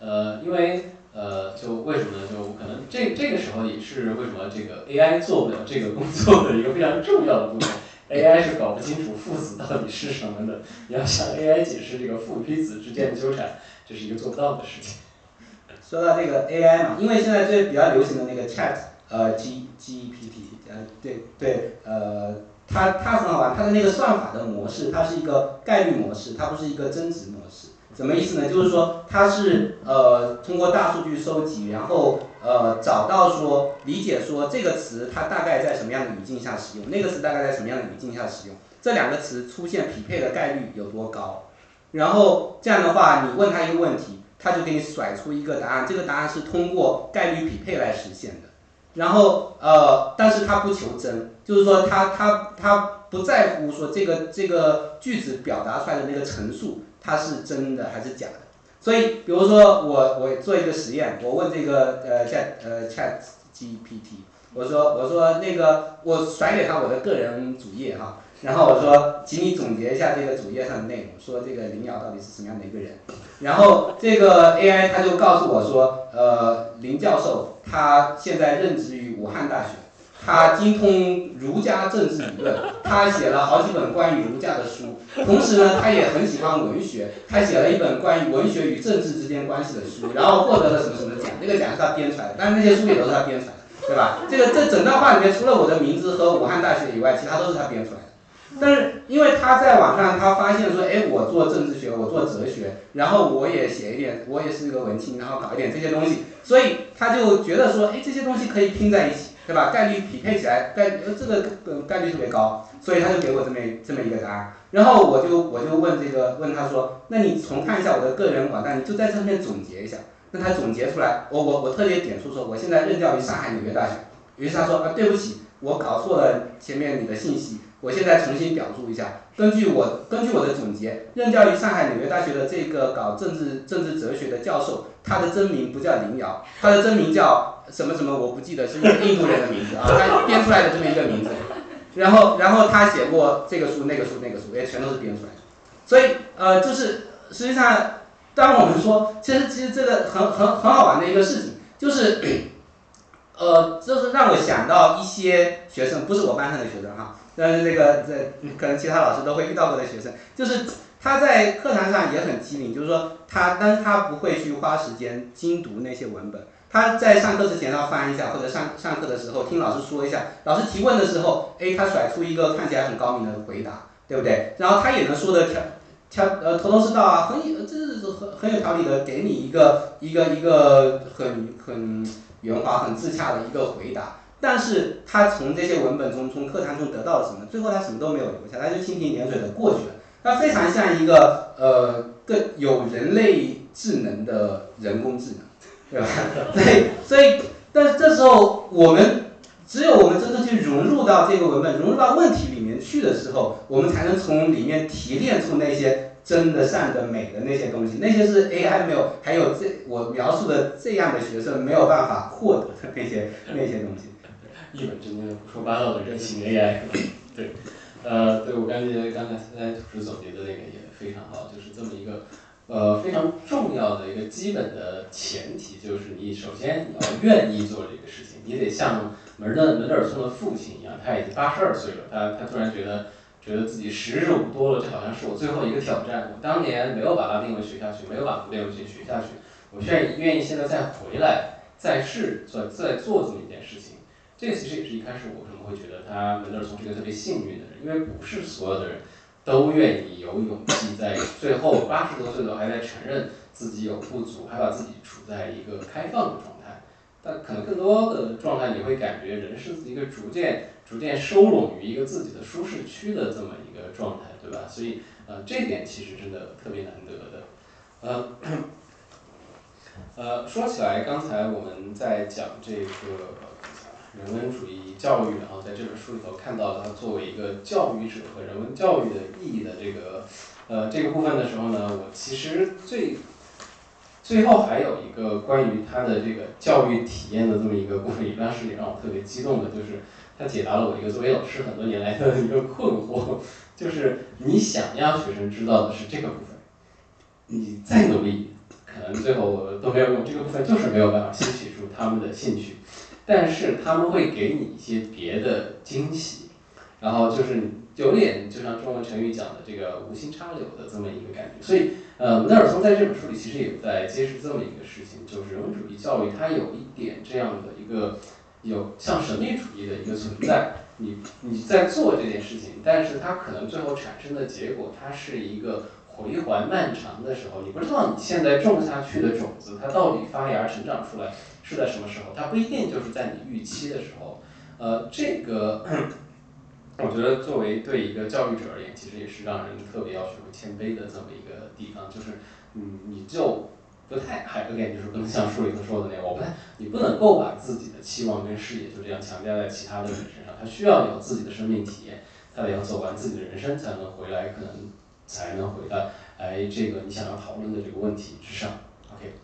呃，因为。呃，就为什么呢？就可能这这个时候也是为什么这个 AI 做不了这个工作的一个非常重要的部分。AI 是搞不清楚父子到底是什么的，你要向 AI 解释这个父与子之间的纠缠，这是一个做不到的事情。说到这个 AI 嘛，因为现在最比较流行的那个 Chat，呃，G GPT，呃，对对，呃，它它很好玩，它的那个算法的模式，它是一个概率模式，它不是一个增值模式。什么意思呢？就是说它是呃通过大数据收集，然后呃找到说理解说这个词它大概在什么样的语境下使用，那个词大概在什么样的语境下使用，这两个词出现匹配的概率有多高，然后这样的话你问他一个问题，他就给你甩出一个答案，这个答案是通过概率匹配来实现的，然后呃但是他不求真，就是说他他他不在乎说这个这个句子表达出来的那个陈述。它是真的还是假的？所以，比如说我我做一个实验，我问这个呃 Chat 呃 Chat GPT，我说我说那个我甩给他我的个人主页哈，然后我说，请你总结一下这个主页上的内容，说这个林瑶到底是什么样的一个人？然后这个 AI 他就告诉我说，呃，林教授他现在任职于武汉大学。他精通儒家政治理论，他写了好几本关于儒家的书，同时呢，他也很喜欢文学，他写了一本关于文学与政治之间关系的书，然后获得了什么什么奖，那个奖是他编出来的，但是那些书也都是他编出来的，对吧？这个这整段话里面除了我的名字和武汉大学以外，其他都是他编出来的。但是因为他在网上他发现说，哎，我做政治学，我做哲学，然后我也写一点，我也是一个文青，然后搞一点这些东西，所以他就觉得说，哎，这些东西可以拼在一起。对吧？概率匹配起来，概呃这个概率特别高，所以他就给我这么这么一个答案。然后我就我就问这个问他说，那你重看一下我的个人网站，你就在这面总结一下。那他总结出来，我我我特别点出说，我现在任教于上海纽约大学。于是他说啊，对不起，我搞错了前面你的信息，我现在重新表述一下。根据我根据我的总结，任教于上海纽约大学的这个搞政治政治哲学的教授，他的真名不叫林瑶，他的真名叫。什么什么我不记得是一个印度人的名字啊，他编出来的这么一个名字，然后然后他写过这个书那个书那个书，也全都是编出来的，所以呃就是实际上，当我们说其实其实这个很很很好玩的一个事情，就是呃就是让我想到一些学生，不是我班上的学生哈，但是这个这可能其他老师都会遇到过的学生，就是他在课堂上也很机灵，就是说他但是他不会去花时间精读那些文本。他在上课之前要翻一下，或者上上课的时候听老师说一下，老师提问的时候，哎，他甩出一个看起来很高明的回答，对不对？然后他也能说的条条呃头头是道啊，很有这是很很有条理的，给你一个一个一个很很圆滑、很自洽的一个回答。但是他从这些文本中，从课堂中得到了什么？最后他什么都没有留下，他就蜻蜓点水的过去了。他非常像一个呃更有人类智能的人工智能。对吧？所以，所以，但是这时候我们只有我们真正去融入到这个文本、融入到问题里面去的时候，我们才能从里面提炼出那些真的、善的、美的那些东西。那些是 AI 没有，还有这我描述的这样的学生没有办法获得的那些那些东西。一本正经的胡说八道的人形 AI？对，呃，对我感觉刚才才图师总结的那个也非常好，就是这么一个呃非常重要的一个基本的前提，就是你首先你要愿意做这个事情，你得像门德门德尔松的父亲一样，他已经八十二岁了，他他突然觉得觉得自己时日无多了，这好像是我最后一个挑战。我当年没有把拉丁文学下去，没有把古典文学学下去，我愿意愿意现在再回来再试做再做这么一件事情。这其实也是一开始我为什么会觉得他门德尔松是一个特别幸运的人，因为不是所有的人都愿意有勇气在最后八十多岁了还在承认自己有不足，还把自己处在一个开放的状态。但可能更多的状态你会感觉人是一个逐渐逐渐收拢于一个自己的舒适区的这么一个状态，对吧？所以呃这点其实真的特别难得的，呃。呃，说起来，刚才我们在讲这个。人文主义教育，然后在这本书里头看到他作为一个教育者和人文教育的意义的这个，呃，这个部分的时候呢，我其实最最后还有一个关于他的这个教育体验的这么一个部分，当时也让我特别激动的，就是他解答了我一个作为老师很多年来的一个困惑，就是你想要学生知道的是这个部分，你再努力，可能最后都没有用，这个部分就是没有办法吸取出他们的兴趣。但是他们会给你一些别的惊喜，然后就是有点就像中文成语讲的这个无心插柳的这么一个感觉。所以，呃，门德尔松在这本书里其实也在揭示这么一个事情，就是人文主义教育它有一点这样的一个有像神秘主义的一个存在。你你在做这件事情，但是它可能最后产生的结果，它是一个回环漫长的时候，你不知道你现在种下去的种子，它到底发芽成长出来。是在什么时候？它不一定就是在你预期的时候。呃，这个 我觉得作为对一个教育者而言，其实也是让人特别要学会谦卑的这么一个地方。就是，嗯，你就不太还有点就是不能像书里头说的那样，我不太，你不能够把自己的期望跟视野就这样强加在其他的人身上。他需要有自己的生命体验，他得要走完自己的人生才能回来，可能才能回到哎这个你想要讨论的这个问题之上。OK，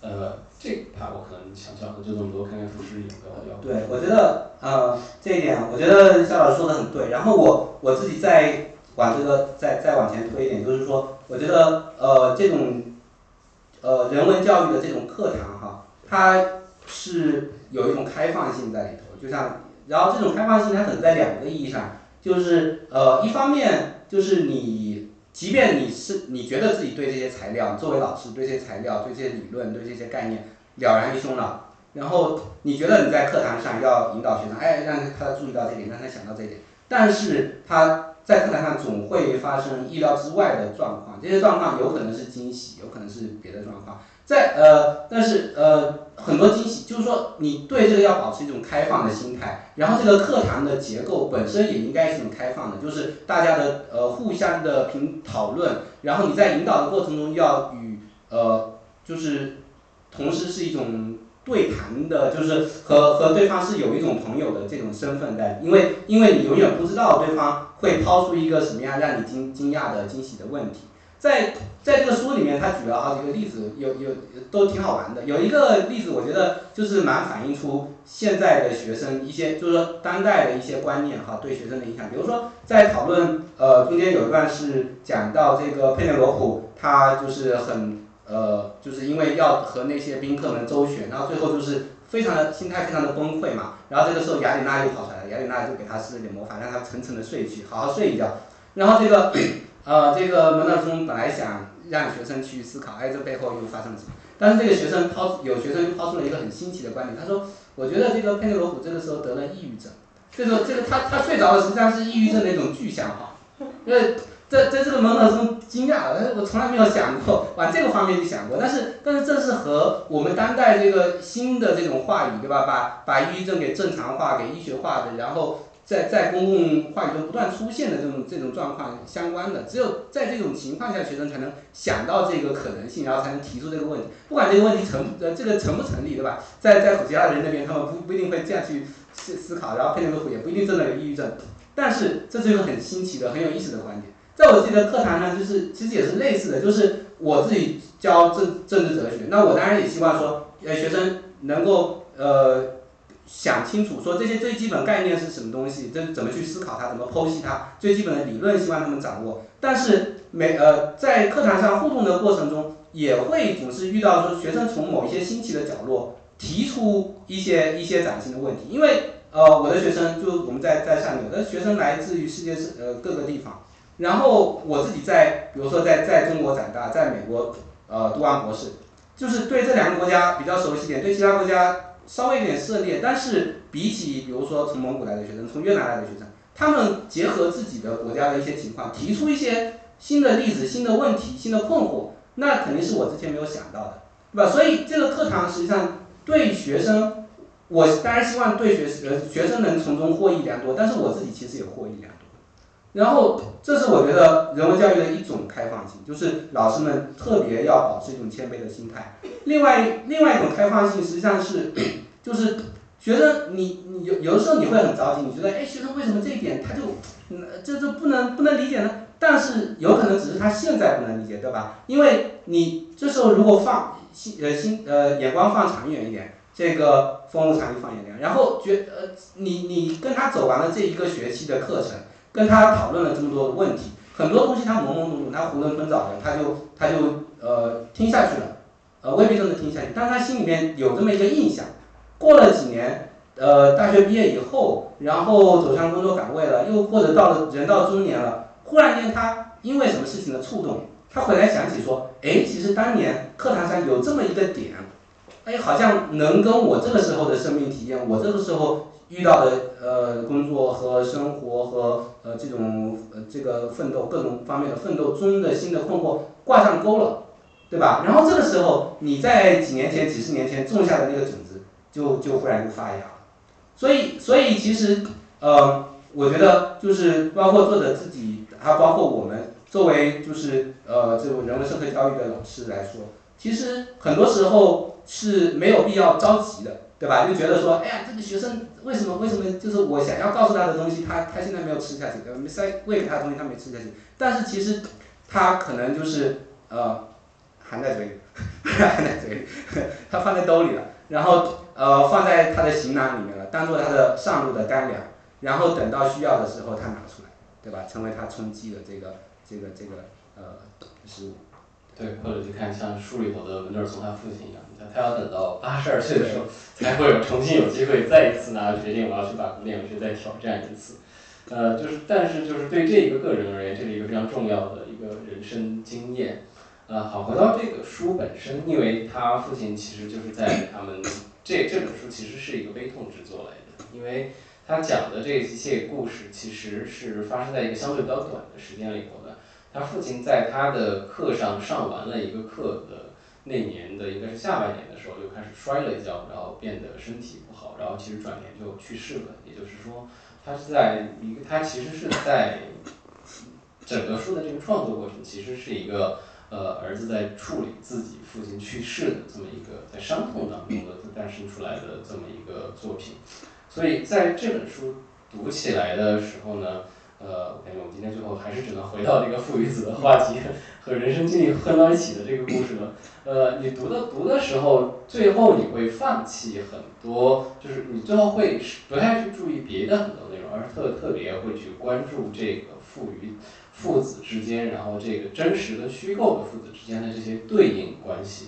呃。这怕我可能想讲的就这么多，看看厨师有没有要。对，我觉得呃这一点，我觉得肖老师说的很对。然后我我自己再往这个再再往前推一点，就是说，我觉得呃这种呃人文教育的这种课堂哈，它是有一种开放性在里头。就像，然后这种开放性它可能在两个意义上，就是呃一方面就是你。即便你是你觉得自己对这些材料，作为老师对这些材料、对这些理论、对这些概念了然于胸了，然后你觉得你在课堂上要引导学生，哎，让他注意到这点，让他想到这点，但是他在课堂上总会发生意料之外的状况，这些状况有可能是惊喜，有可能是别的状况。在呃，但是呃，很多惊喜，就是说你对这个要保持一种开放的心态，然后这个课堂的结构本身也应该是一种开放的，就是大家的呃互相的评讨论，然后你在引导的过程中要与呃就是同时是一种对谈的，就是和和对方是有一种朋友的这种身份在，因为因为你永远不知道对方会抛出一个什么样让你惊惊讶的惊喜的问题。在在这个书里面，他举了好几个例子，有有都挺好玩的。有一个例子，我觉得就是蛮反映出现在的学生一些，就是说当代的一些观念哈，对学生的影响。比如说在讨论，呃，中间有一段是讲到这个佩内罗普，他就是很呃，就是因为要和那些宾客们周旋，然后最后就是非常的心态非常的崩溃嘛。然后这个时候雅典娜又跑出来了，雅典娜就给他施了点魔法，让他沉沉的睡去，好好睡一觉。然后这个。呃，这个门德尔松本来想让学生去思考，哎，这背后又发生了什么？但是这个学生抛，有学生抛出了一个很新奇的观点，他说，我觉得这个佩内罗普这个时候得了抑郁症，这个这个他他睡着了，实际上是抑郁症的一种具象哈。因为这这这个门德尔松惊讶了，我从来没有想过往这个方面去想过，但是但是这是和我们当代这个新的这种话语，对吧？把把抑郁症给正常化、给医学化的，然后。在在公共话语中不断出现的这种这种状况相关的，只有在这种情况下，学生才能想到这个可能性，然后才能提出这个问题。不管这个问题成呃这个成不成立，对吧？在在古希腊人那边，他们不不一定会这样去思思考，然后配那个也不一定真的有抑郁症。但是这是一个很新奇的、很有意思的观点。在我自己的课堂呢，就是其实也是类似的，就是我自己教政政治哲学，那我当然也希望说，呃，学生能够呃想清楚，说这些最基本概念是什么东西，这怎么去思考它，怎么剖析它，最基本的理论希望他们掌握。但是每呃在课堂上互动的过程中，也会总是遇到说学生从某一些新奇的角落提出一些一些崭新的问题，因为呃我的学生就我们在在上面，有的学生来自于世界是呃各个地方。然后我自己在，比如说在在中国长大，在美国呃读完博士，就是对这两个国家比较熟悉点，对其他国家稍微有点涉猎。但是比起比如说从蒙古来的学生，从越南来的学生，他们结合自己的国家的一些情况，提出一些新的例子、新的问题、新的困惑，那肯定是我之前没有想到的，对吧？所以这个课堂实际上对学生，我当然希望对学呃学生能从中获益良多，但是我自己其实也获益良多。然后，这是我觉得人文教育的一种开放性，就是老师们特别要保持一种谦卑的心态。另外，另外一种开放性实际上是，就是学生你你有有的时候你会很着急，你觉得哎学生为什么这一点他就，这这不能不能理解呢？但是有可能只是他现在不能理解，对吧？因为你这时候如果放心呃心呃眼光放长远一点，这个风物长宜放眼量，然后觉呃你你跟他走完了这一个学期的课程。跟他讨论了这么多问题，很多东西他懵懵懂懂，他囫囵吞枣的，他就他就呃听下去了，呃未必真的听下去，但他心里面有这么一个印象。过了几年，呃大学毕业以后，然后走上工作岗位了，又或者到了人到中年了，忽然间他因为什么事情的触动，他回来想起说，哎，其实当年课堂上有这么一个点，哎，好像能跟我这个时候的生命体验，我这个时候。遇到的呃工作和生活和呃这种呃这个奋斗各种方面的奋斗中的新的困惑挂上钩了，对吧？然后这个时候你在几年前几十年前种下的那个种子就就忽然就发芽了，所以所以其实呃我觉得就是包括作者自己，还包括我们作为就是呃这种人文社会教育的老师来说，其实很多时候是没有必要着急的。对吧？就觉得说，哎呀，这个学生为什么为什么就是我想要告诉他的东西，他他现在没有吃下去，对吧？没塞喂给他的东西，他没吃下去。但是其实他可能就是呃含在嘴里，含在嘴里，他放在兜里了，然后呃放在他的行囊里面了，当做他的上路的干粮，然后等到需要的时候他拿出来，对吧？成为他充饥的这个这个这个呃食物。对，或者去看像书里头的文德尔松他父亲一样，他要等到八十二岁的时候，才会有重新有机会再一次拿决定，我要去把古典文学再挑战一次。呃，就是，但是就是对这一个个人而言，这是一个非常重要的一个人生经验。呃，好，回到这个书本身，因为他父亲其实就是在他们这这本书其实是一个悲痛之作来的，因为他讲的这一切故事其实是发生在一个相对比较短的时间里头的。他父亲在他的课上上完了一个课的那年的应该是下半年的时候就开始摔了一跤，然后变得身体不好，然后其实转年就去世了。也就是说，他是在一个他其实是在整个书的这个创作过程，其实是一个呃儿子在处理自己父亲去世的这么一个在伤痛当中的诞生出来的这么一个作品。所以在这本书读起来的时候呢。呃，我感觉我们今天最后还是只能回到这个父与子的话题和人生经历混到一起的这个故事了。呃，你读的读的时候，最后你会放弃很多，就是你最后会不太去注意别的很多内容，而是特特别会去关注这个父与父子之间，然后这个真实的虚构的父子之间的这些对应关系。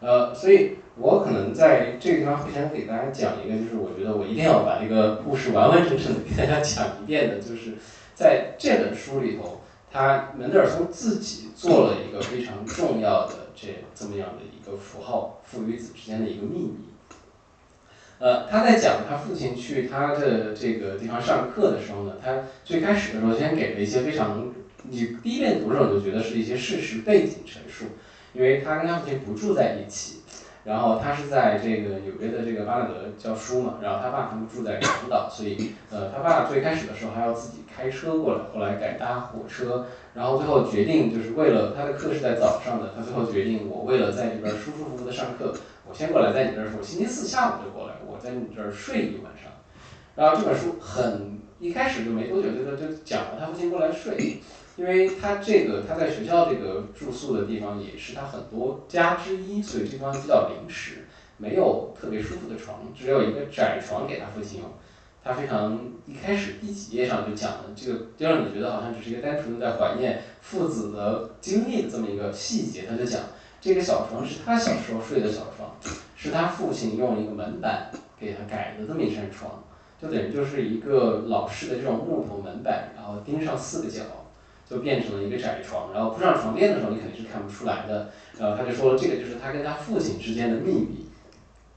呃，所以我可能在这个地方会想给大家讲一个，就是我觉得我一定要把这个故事完完整整的给大家讲一遍的，就是。在这本书里头，他门德尔松自己做了一个非常重要的这这么样的一个符号，父与子之间的一个秘密。呃，他在讲他父亲去他的这个地方上课的时候呢，他最开始的时候先给了一些非常，你第一遍读的时候你就觉得是一些事实背景陈述，因为他跟他父亲不住在一起。然后他是在这个纽约的这个巴纳德教书嘛，然后他爸他们住在长岛，所以呃他爸最开始的时候还要自己开车过来，后来改搭火车，然后最后决定就是为了他的课是在早上的，他最后决定我为了在这边舒舒服服的上课，我先过来在你这儿，我星期四下午就过来，我在你这儿睡一晚上，然后这本书很一开始就没多久就就讲了他父亲过来睡，因为他这个他在学校这个住宿的地方也是他很多家之一，所以这地方比较临时，没有特别舒服的床，只有一个窄床给他父亲用。他非常一开始第几页上就讲了这个，就让你觉得好像只是一个单纯的在怀念父子的经历的这么一个细节。他就讲这个小床是他小时候睡的小床，是他父亲用一个门板给他改的这么一扇床，就等于就是一个老式的这种木头门板，然后钉上四个角，就变成了一个窄床。然后铺上床垫的时候，你肯定是看不出来的。然后他就说这个就是他跟他父亲之间的秘密。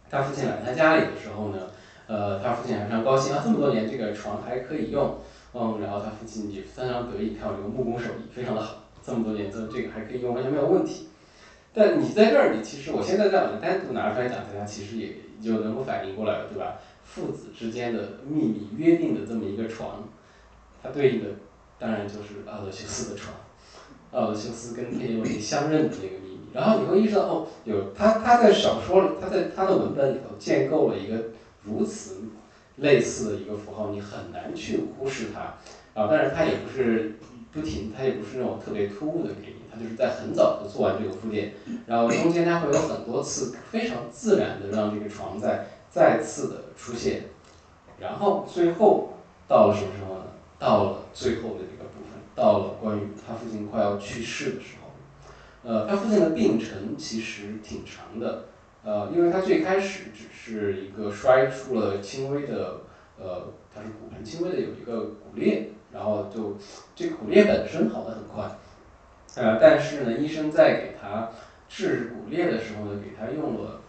他父亲来他家里的时候呢。呃，他父亲还非常高兴啊，这么多年这个床还可以用，嗯，然后他父亲也非常得意，看我这个木工手艺非常的好，这么多年这这个还可以用，完全没有问题。但你在这儿，你其实我现在再把它单独拿出来讲，大家其实也就能够反应过来了，对吧？父子之间的秘密约定的这么一个床，它对应的当然就是奥德修斯的床，奥德修斯跟佩洛尼相认的那个秘密。然后你会意识到，哦，有他他在小说里，他在他的文本里头建构了一个。如此类似的一个符号，你很难去忽视它啊！但是它也不是不停，它也不是那种特别突兀的给你，它就是在很早就做完这个铺垫，然后中间它会有很多次非常自然的让这个床在再次的出现，然后最后到了什么时候？到了最后的这个部分，到了关于他父亲快要去世的时候，呃，他父亲的病程其实挺长的。呃，因为他最开始只是一个摔出了轻微的，呃，他是骨盆轻微的有一个骨裂，然后就这骨裂本身好的很快，呃，但是呢，医生在给他治骨裂的时候呢，给他用了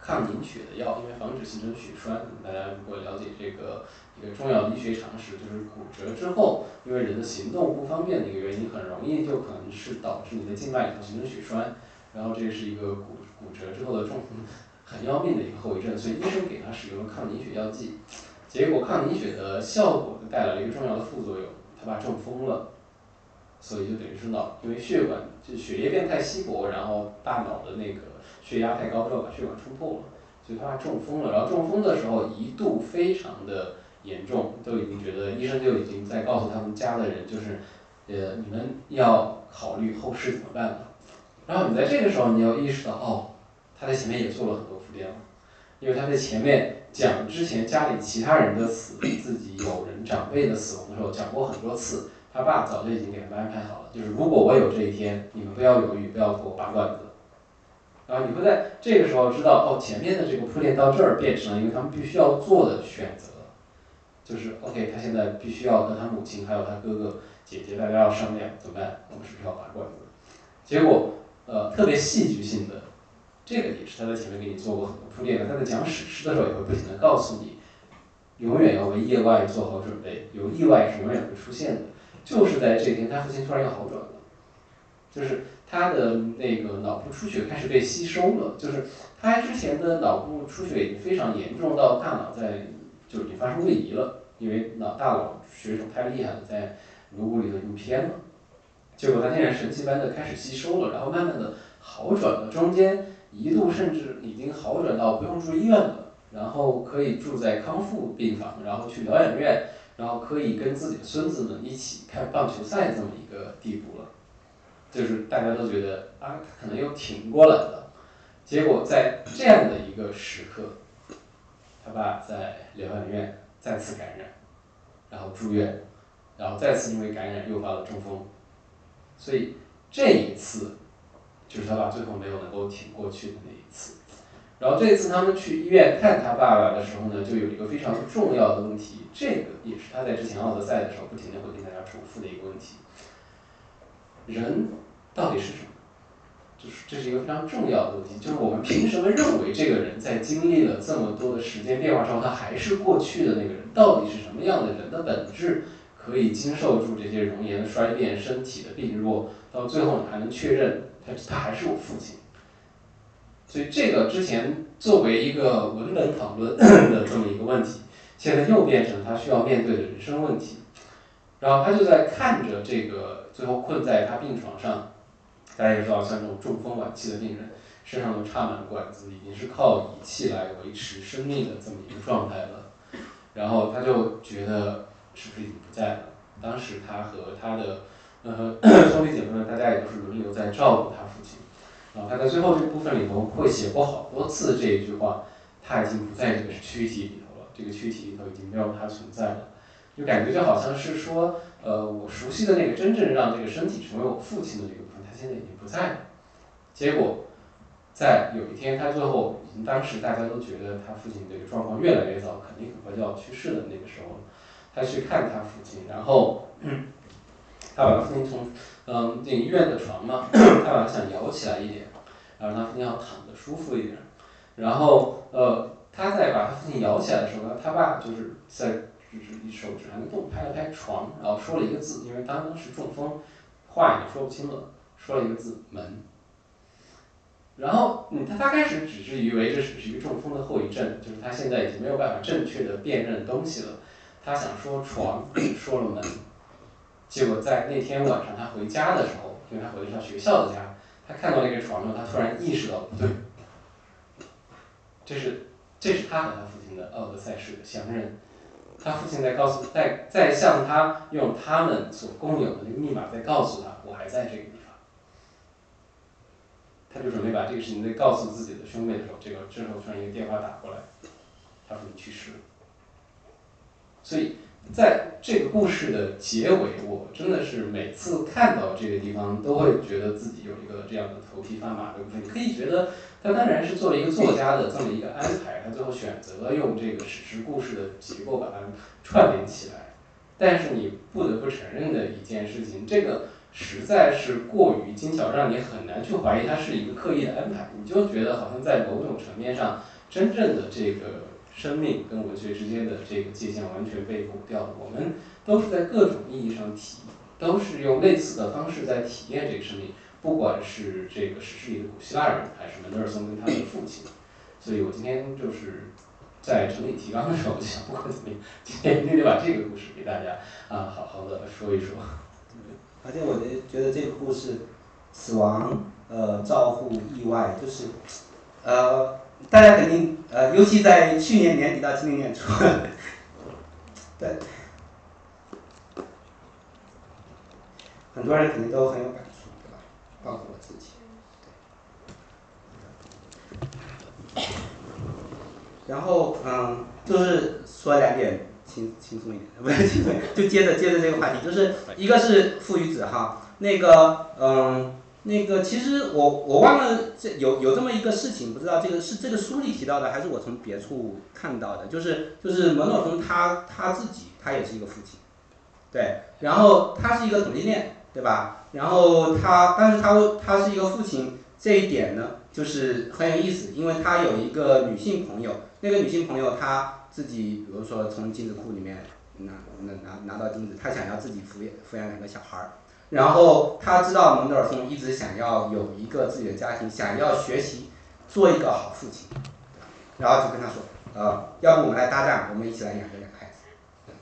抗凝血的药，因为防止形成血栓。大家如果了解这个一个重要的医学常识，就是骨折之后，因为人的行动不方便的一个原因，很容易就可能是导致你的静脉里头形成血栓。然后这是一个骨骨折之后的重很要命的一个后遗症，所以医生给他使用了抗凝血药剂，结果抗凝血的效果就带来了一个重要的副作用，他爸中风了，所以就等于是脑因为血管就血液变太稀薄，然后大脑的那个血压太高之后把血管冲破了，所以他爸中风了，然后中风的时候一度非常的严重，都已经觉得医生就已经在告诉他们家的人就是，呃你们要考虑后事怎么办了。然后你在这个时候，你要意识到，哦，他在前面也做了很多铺垫了，因为他在前面讲之前家里其他人的死，自己有人长辈的死亡的时候讲过很多次，他爸早就已经给他们安排好了，就是如果我有这一天，你们不要犹豫，不要给我拔罐子。然后你会在这个时候知道，哦，前面的这个铺垫到这儿变成了一个他们必须要做的选择，就是 OK，他现在必须要跟他母亲还有他哥哥姐姐大家要商量怎么办，我们是不是要拔罐子？结果。呃，特别戏剧性的，这个也是他在前面给你做过很多铺垫的。他在讲史诗的时候，也会不停的告诉你，永远要为意外做好准备，有意外是永远会出现的。就是在这天，他父亲突然要好转了，就是他的那个脑部出血开始被吸收了，就是他之前的脑部出血已经非常严重到大脑在就已经发生位移了，因为老大脑血肿太厉害了，在颅骨里头已经偏了。结果他竟然神奇般的开始吸收了，然后慢慢的好转了，中间一度甚至已经好转到不用住医院了，然后可以住在康复病房，然后去疗养院，然后可以跟自己的孙子们一起看棒球赛这么一个地步了，就是大家都觉得啊，他可能又挺过来了。结果在这样的一个时刻，他爸在疗养院再次感染，然后住院，然后再次因为感染诱发了中风。所以这一次，就是他爸最后没有能够挺过去的那一次。然后这一次他们去医院看他爸爸的时候呢，就有一个非常重要的问题，这个也是他在之前奥德赛的时候不停的会跟大家重复的一个问题：人到底是什么？就是这是一个非常重要的问题，就是我们凭什么认为这个人在经历了这么多的时间变化之后，他还是过去的那个人？到底是什么样的人的本质？可以经受住这些容颜的衰变、身体的病弱，到最后你还能确认他他还是我父亲。所以这个之前作为一个文本讨论的这么一个问题，现在又变成他需要面对的人生问题。然后他就在看着这个最后困在他病床上，大家也知道，像这种中风晚期的病人，身上都插满了管子，已经是靠仪器来维持生命的这么一个状态了。然后他就觉得是不是已经不在了？当时他和他的呃 兄弟姐妹们，大家也都是轮流在照顾他父亲。然后他在最后这部分里头会写过好多次这一句话，他已经不在这个躯体里头了，这个躯体里头已经没有他存在了，就感觉就好像是说，呃，我熟悉的那个真正让这个身体成为我父亲的这个，现在已经不在了。结果，在有一天，他最后已经当时大家都觉得他父亲这个状况越来越糟，肯定很快就要去世的那个时候，他去看他父亲，然后，他把他父亲从嗯进医院的床嘛，他把他想摇起来一点，然后他父亲要躺的舒服一点，然后呃他在把他父亲摇起来的时候呢，他爸就是在就是一手指还能动，拍了拍床，然后说了一个字，因为当时中风，话也说不清了，说了一个字门。然后，嗯，他他开始只是以为这只是一个中风的后遗症，就是他现在已经没有办法正确的辨认东西了。他想说床，说了门，结果在那天晚上他回家的时候，因为他回的是学校的家，他看到那个床后，他突然意识到不对，这是这是他和他父亲的奥德赛式的相认，他父亲在告诉在在向他用他们所共有的那个密码在告诉他，我还在这里。他就准备把这个事情再告诉自己的兄妹的时候，这个之后突然一个电话打过来，他说你去世了。所以在这个故事的结尾，我真的是每次看到这个地方，都会觉得自己有一个这样的头皮发麻的部分。你可以觉得他当然是作为一个作家的这么一个安排，他最后选择了用这个史诗故事的结构把它串联起来。但是你不得不承认的一件事情，这个实在是过于精巧，让你很难去怀疑它是一个刻意的安排。你就觉得好像在某种层面上，真正的这个。生命跟文学之间的这个界限完全被抹掉了。我们都是在各种意义上体，都是用类似的方式在体验这个生命。不管是这个史诗里的古希腊人，还是门德尔松跟他的父亲。所以我今天就是在整理提纲的时候，我就想不管怎么样，今天一定得把这个故事给大家啊好好的说一说。而且我觉得这个故事，死亡、呃、照护、意外，就是呃。大家肯定呃，尤其在去年年底到今年年初，对，很多人肯定都很有感触，对吧？包括我自己。然后嗯，就是说两点轻轻松一点，不是轻松，就接着接着这个话题，就是一个是父与子哈，那个嗯。那个其实我我忘了这有有这么一个事情，不知道这个是这个书里提到的，还是我从别处看到的，就是就是门诺松他他自己他也是一个父亲，对，然后他是一个同性恋，对吧？然后他但是他他是一个父亲这一点呢，就是很有意思，因为他有一个女性朋友，那个女性朋友她自己比如说从精子库里面拿拿拿拿到精子，他想要自己抚养抚养两个小孩儿。然后他知道蒙德尔松一直想要有一个自己的家庭，想要学习做一个好父亲，然后就跟他说，呃，要不我们来搭档，我们一起来养这两个孩子，对，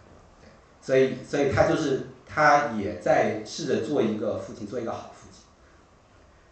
所以所以他就是他也在试着做一个父亲，做一个好父亲。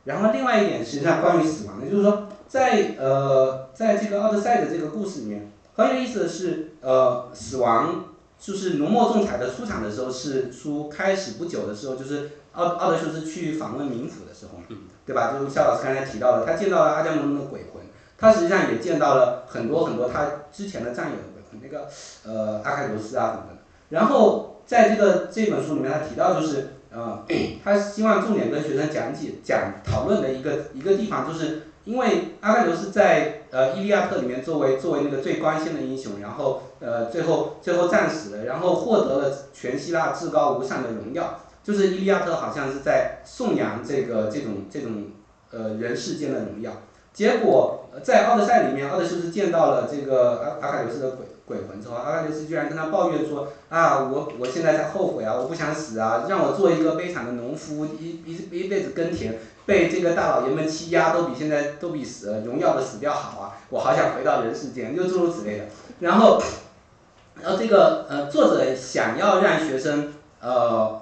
然后另外一点实际上关于死亡的，就是说在呃在这个奥德赛的这个故事里面，很有意思的是，呃，死亡。就是浓墨重彩的出场的时候，是书开始不久的时候，就是奥奥德修斯去访问冥府的时候嘛，对吧？就是肖老师刚才提到的，他见到了阿伽门农的鬼魂，他实际上也见到了很多很多他之前的战友的鬼魂，那个呃阿喀琉斯啊等等。然后在这个这本书里面，他提到就是呃，他希望重点跟学生讲解讲讨论的一个一个地方，就是因为阿盖琉斯在呃《伊利亚特》里面作为作为那个最光鲜的英雄，然后。呃，最后最后战死了，然后获得了全希腊至高无上的荣耀。就是伊利亚特好像是在颂扬这个这种这种呃人世间的荣耀。结果在奥德赛里面，奥德修斯见到了这个阿阿喀琉斯的鬼鬼魂之后，阿喀琉斯居然跟他抱怨说啊，我我现在在后悔啊，我不想死啊，让我做一个悲惨的农夫，一一一辈子耕田，被这个大老爷们欺压，都比现在都比死荣耀的死掉好啊，我好想回到人世间，就诸如此类的，然后。然后这个呃作者想要让学生呃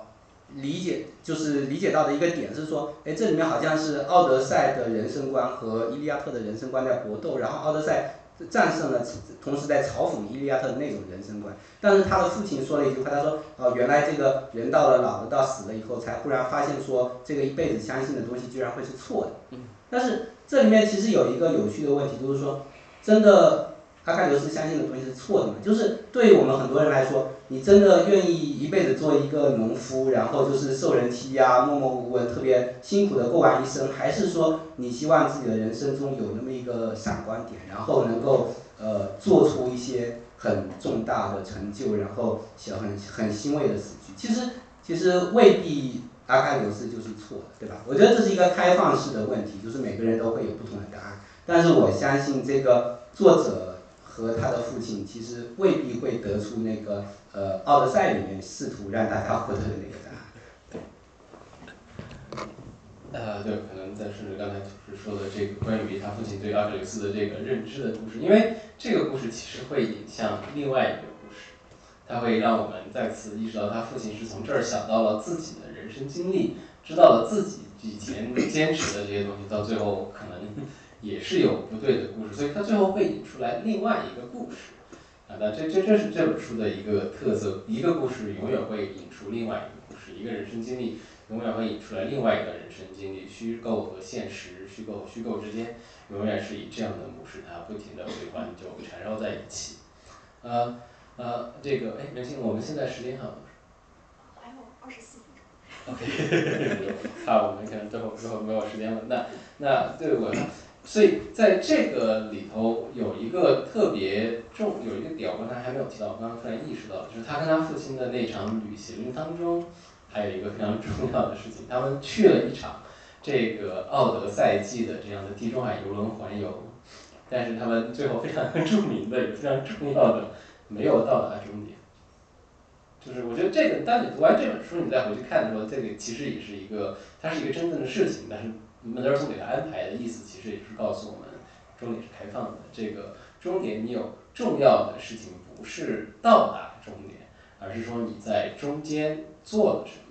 理解，就是理解到的一个点是说，哎，这里面好像是奥德赛的人生观和伊利亚特的人生观在搏斗，然后奥德赛战胜了，同时在嘲讽伊利亚特的那种人生观。但是他的父亲说了一句话，他说：“哦，原来这个人到了老了到死了以后，才忽然发现说，这个一辈子相信的东西居然会是错的。”但是这里面其实有一个有趣的问题，就是说，真的阿喀琉斯相信的东西是错的吗？就是对于我们很多人来说，你真的愿意一辈子做一个农夫，然后就是受人欺压、默默无闻、特别辛苦的过完一生，还是说你希望自己的人生中有那么一个闪光点，然后能够呃做出一些很重大的成就，然后小很很欣慰的死去？其实其实未必阿喀琉斯就是错的，对吧？我觉得这是一个开放式的问题，就是每个人都会有不同的答案。但是我相信这个作者和他的父亲其实未必会得出那个 呃《奥德赛》里面试图让大家获得的那个答案。呃，对，可能再顺着刚才就是说的这个关于他父亲对阿克琉斯的这个认知的故事，因为这个故事其实会引向另外一个故事，它会让我们再次意识到他父亲是从这儿想到了自己的人生经历，知道了自己以前坚持的这些东西，到最后可能。也是有不对的故事，所以他最后会引出来另外一个故事，啊，那这这这是这本书的一个特色，一个故事永远会引出另外一个故事，一个人生经历永远会引出来另外一个人生经历，虚构和现实，虚构和虚构之间永远是以这样的模式，它不停的回环就缠绕在一起，呃呃，这个哎，明星，我们现在时间好，还有二十四分钟，OK，怕我们可能最后最后没有时间了，那那对我。所以在这个里头有一个特别重有一个点，我刚才还没有提到，我刚刚突然意识到，就是他跟他父亲的那场旅行当中，还有一个非常重要的事情，他们去了一场这个奥德赛季的这样的地中海游轮环游，但是他们最后非常著名的也非常重要的没有到达终点，就是我觉得这个当你读完这本书，你再回去看的时候，这个其实也是一个它是一个真正的事情，但是。门德尔松给他安排的意思，其实也是告诉我们，终点是开放的。这个终点，你有重要的事情不是到达终点，而是说你在中间做了什么。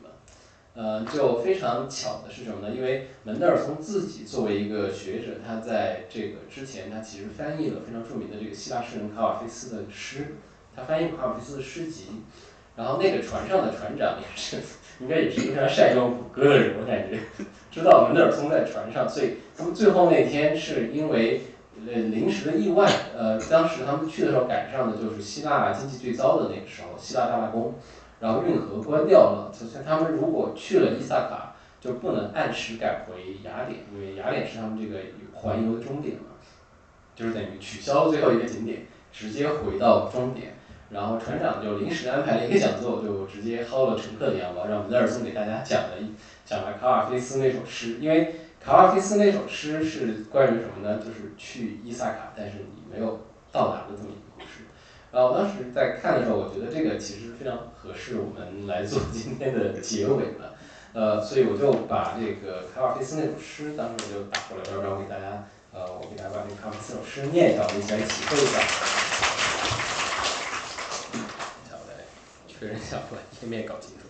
呃，就非常巧的是什么呢？因为门德尔松自己作为一个学者，他在这个之前，他其实翻译了非常著名的这个希腊诗人卡瓦菲斯的诗，他翻译卡瓦菲斯的诗集。然后那个船上的船长也是，应该也是非常善用谷歌的人，我感觉。知道门德尔松在船上，所以他们最后那天是因为呃临时的意外，呃当时他们去的时候赶上的就是希腊经济最糟的那个时候，希腊大罢工，然后运河关掉了，就像他们如果去了伊萨卡，就不能按时赶回雅典，因为雅典是他们这个环游的终点嘛，就是等于取消了最后一个景点，直接回到终点，然后船长就临时安排了一个讲座，就直接薅了乘客的羊毛，让门德尔松给大家讲了一。讲了卡瓦菲斯那首诗，因为卡瓦菲斯那首诗是关于什么呢？就是去伊萨卡，但是你没有到达的这么一个故事。然后当时在看的时候，我觉得这个其实非常合适我们来做今天的结尾了。呃，所以我就把这个卡瓦菲斯那首诗，当时我就打过来，要不然我给大家，呃，我给大家把这个卡瓦菲斯首诗念一下，我们一起来体会一下。好嘞，确认一下，把页面搞清楚。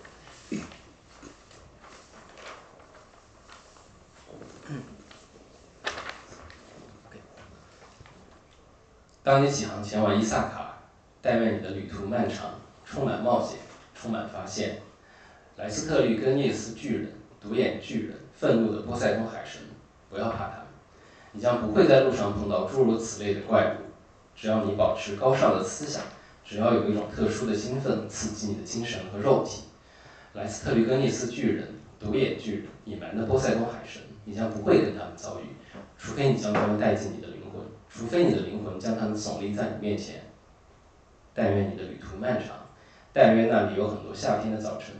当你启航前往伊萨卡，但愿你的旅途漫长，充满冒险，充满发现。莱斯特律根涅斯巨人，独眼巨人，愤怒的波塞冬海神，不要怕他们，你将不会在路上碰到诸如此类的怪物。只要你保持高尚的思想，只要有一种特殊的兴奋刺激你的精神和肉体。莱斯特律根涅斯巨人，独眼巨人，野蛮的波塞冬海神，你将不会跟他们遭遇，除非你将他们带进你的。除非你的灵魂将他们耸立在你面前，但愿你的旅途漫长，但愿那里有很多夏天的早晨，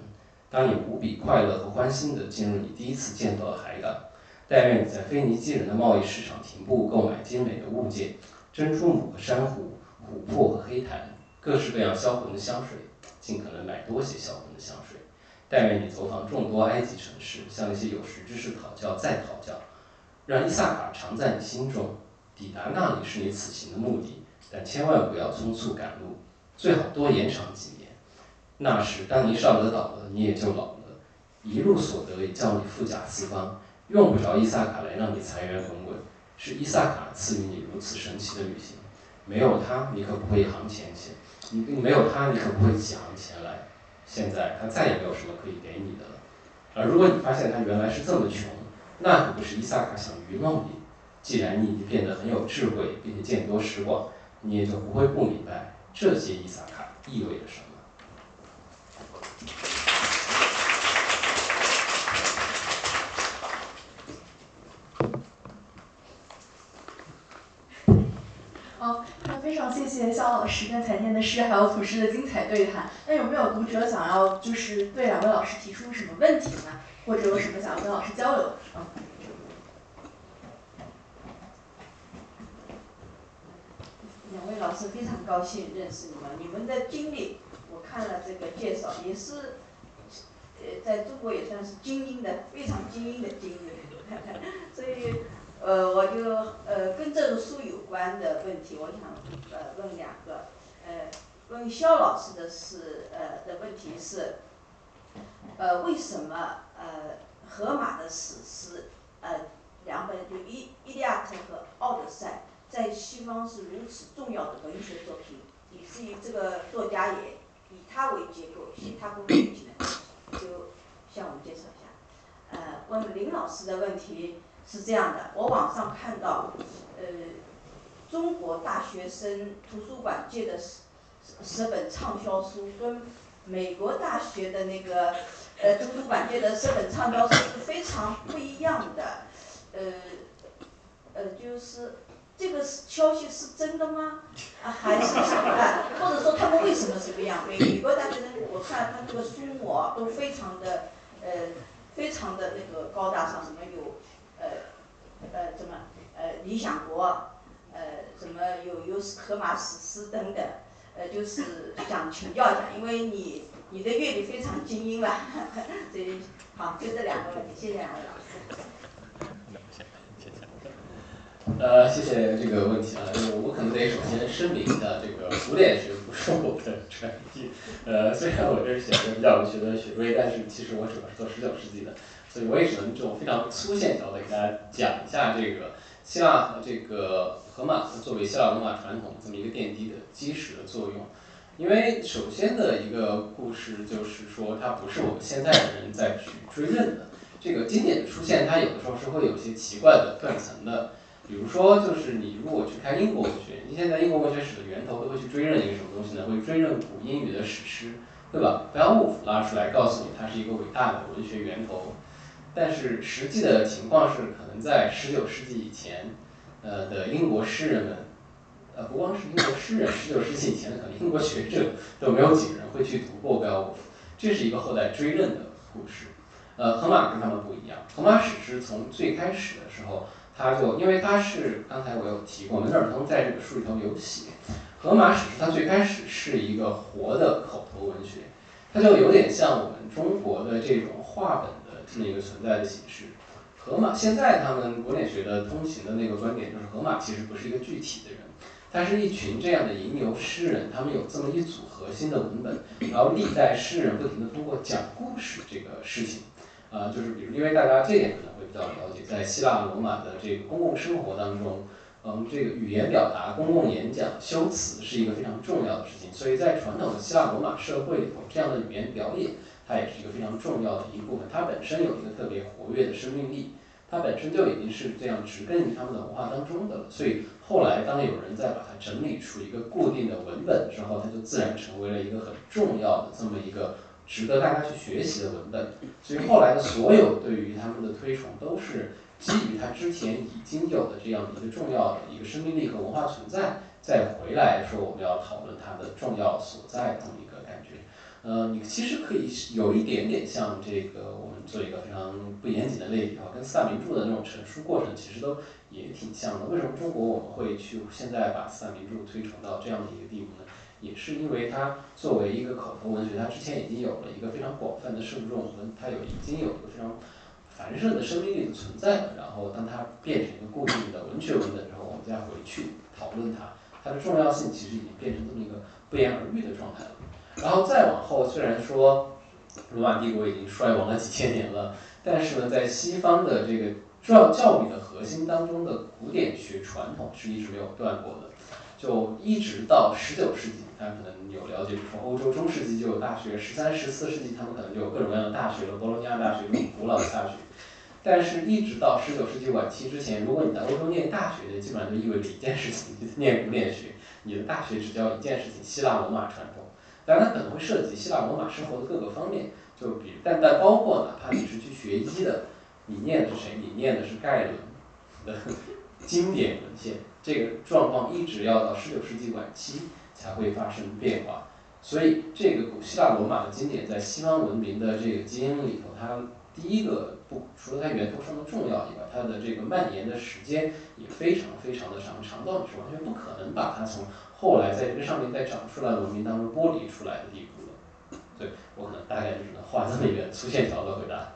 当你无比快乐和欢欣地进入你第一次见到的海港，但愿你在腓尼基人的贸易市场停步购买精美的物件，珍珠母和珊瑚，琥珀和黑檀，各式各样销魂的香水，尽可能买多些销魂的香水。但愿你走访众多埃及城市，向那些有识之士讨教再讨教，让伊萨卡常在你心中。抵达那里是你此行的目的，但千万不要匆促赶路，最好多延长几年。那时，当你上得岛了，你也就老了，一路所得也叫你富甲四方，用不着伊萨卡来让你财源滚滚，是伊萨卡赐予你如此神奇的旅行。没有他，你可不会一行钱写；你没有他，你可不会几行钱来。现在他再也没有什么可以给你的了。而如果你发现他原来是这么穷，那可不是伊萨卡想愚弄你。既然你已经变得很有智慧，并且见多识广，你也就不会不明白这些伊萨卡意味着什么。好，那非常谢谢肖老师跟才念的诗还有土师的精彩对谈。那有没有读者想要就是对两位老师提出什么问题呢？或者有什么想要跟老师交流的？两位老师非常高兴认识你们，你们的经历我看了这个介绍，也是呃在中国也算是精英的，非常精英的精英，所以呃我就呃跟这个书有关的问题，我想呃问两个，呃问肖老师的是呃的问题是，呃为什么呃荷马的史诗呃两本就伊伊利亚特和奥德赛。在西方是如此重要的文学作品，以至于这个作家也以它为结构写他工作剧情的，就向我们介绍一下。呃，问林老师的问题是这样的：我网上看到，呃，中国大学生图书馆借的十十本畅销书，跟美国大学的那个呃图书馆借的十本畅销书是非常不一样的。呃，呃，就是。这个消息是真的吗？啊，还是什么？或者说他们为什么是不一样？美美国大学生，我看他这个书目啊，都非常的呃，非常的那个高大上，什么有呃呃什么呃理想国，呃什么有有荷马史诗等等，呃就是想请教一下，因为你你的阅历非常精英了，所以好，就这两个问题，谢谢两位老师。呃，谢谢这个问题啊，就是我可能得首先声明一下，这个古典学不是我的专业。呃，虽然我这是写的比较文学的学位，但是其实我主要是做十九世纪的，所以我也只能这种非常粗线条的给大家讲一下这个希腊和这个荷马作为希腊罗马传统这么一个奠基的基石的作用。因为首先的一个故事就是说，它不是我们现在的人在去追认的。这个经典的出现，它有的时候是会有些奇怪的断层的。比如说，就是你如果去看英国文学，你现在英国文学史的源头都会去追认一个什么东西呢？会追认古英语的史诗，对吧？贝奥武夫拉出来告诉你，它是一个伟大的文学源头。但是实际的情况是，可能在十九世纪以前，呃的英国诗人们，呃不光是英国诗人，十九世纪以前的可能英国学者都没有几个人会去读过贝奥武夫。这是一个后代追认的故事。呃，荷马跟他们不一样，荷马史诗从最开始的时候。他就因为他是刚才我有提过，门德尔松在这个书里头有写，荷马史诗它最开始是一个活的口头文学，它就有点像我们中国的这种话本的这么一个存在的形式。荷马现在他们古典学的通行的那个观点就是，荷马其实不是一个具体的人，他是一群这样的吟游诗人，他们有这么一组核心的文本，然后历代诗人不停的通过讲故事这个事情。啊，就是比如，因为大家这点可能会比较了解，在希腊罗马的这个公共生活当中，嗯，这个语言表达、公共演讲、修辞是一个非常重要的事情，所以在传统的希腊罗马社会里头，这样的语言表演，它也是一个非常重要的一部分。它本身有一个特别活跃的生命力，它本身就已经是这样植根于他们的文化当中的了。所以后来当有人在把它整理出一个固定的文本之后，它就自然成为了一个很重要的这么一个。值得大家去学习的文本，所以后来的所有对于他们的推崇，都是基于他之前已经有的这样的一个重要的一个生命力和文化存在，再回来说我们要讨论它的重要所在这么一个感觉。呃，你其实可以有一点点像这个，我们做一个非常不严谨的类比啊，跟四大名著的那种成书过程其实都也挺像的。为什么中国我们会去现在把四大名著推崇到这样的一个地步呢？也是因为它作为一个口头文学，它之前已经有了一个非常广泛的受众和它有已经有一个非常繁盛的生命力的存在了。然后当它变成一个固定的文学文本之后，我们再回去讨论它，它的重要性其实已经变成这么一个不言而喻的状态了。然后再往后，虽然说罗马帝国已经衰亡了几千年了，但是呢，在西方的这个教教育的核心当中的古典学传统是一直没有断过的。就一直到十九世纪，大家可能有了解，比如说欧洲中世纪就有大学，十三、十四世纪他们可能就有各种各样的大学了，博洛尼亚大学这种古老的大学。但是，一直到十九世纪晚期之前，如果你在欧洲念大学，基本上就意味着一件事情，就是念古典学。你的大学只教一件事情，希腊罗马传统。当然，它可能会涉及希腊罗马生活的各个方面，就比，但但包括哪怕你是去学医的，你念的是谁？你念的是盖伦的 经典文献。这个状况一直要到十九世纪晚期才会发生变化。所以，这个古希腊罗马的经典在西方文明的这个基因里头，它第一个不除了它源头上的重要以外，它的这个蔓延的时间也非常非常的长，长到你是完全不可能把它从后来在这个上面再长出来的文明当中剥离出来的地步的。对我可能大概就只能画这么一个粗线条的回答。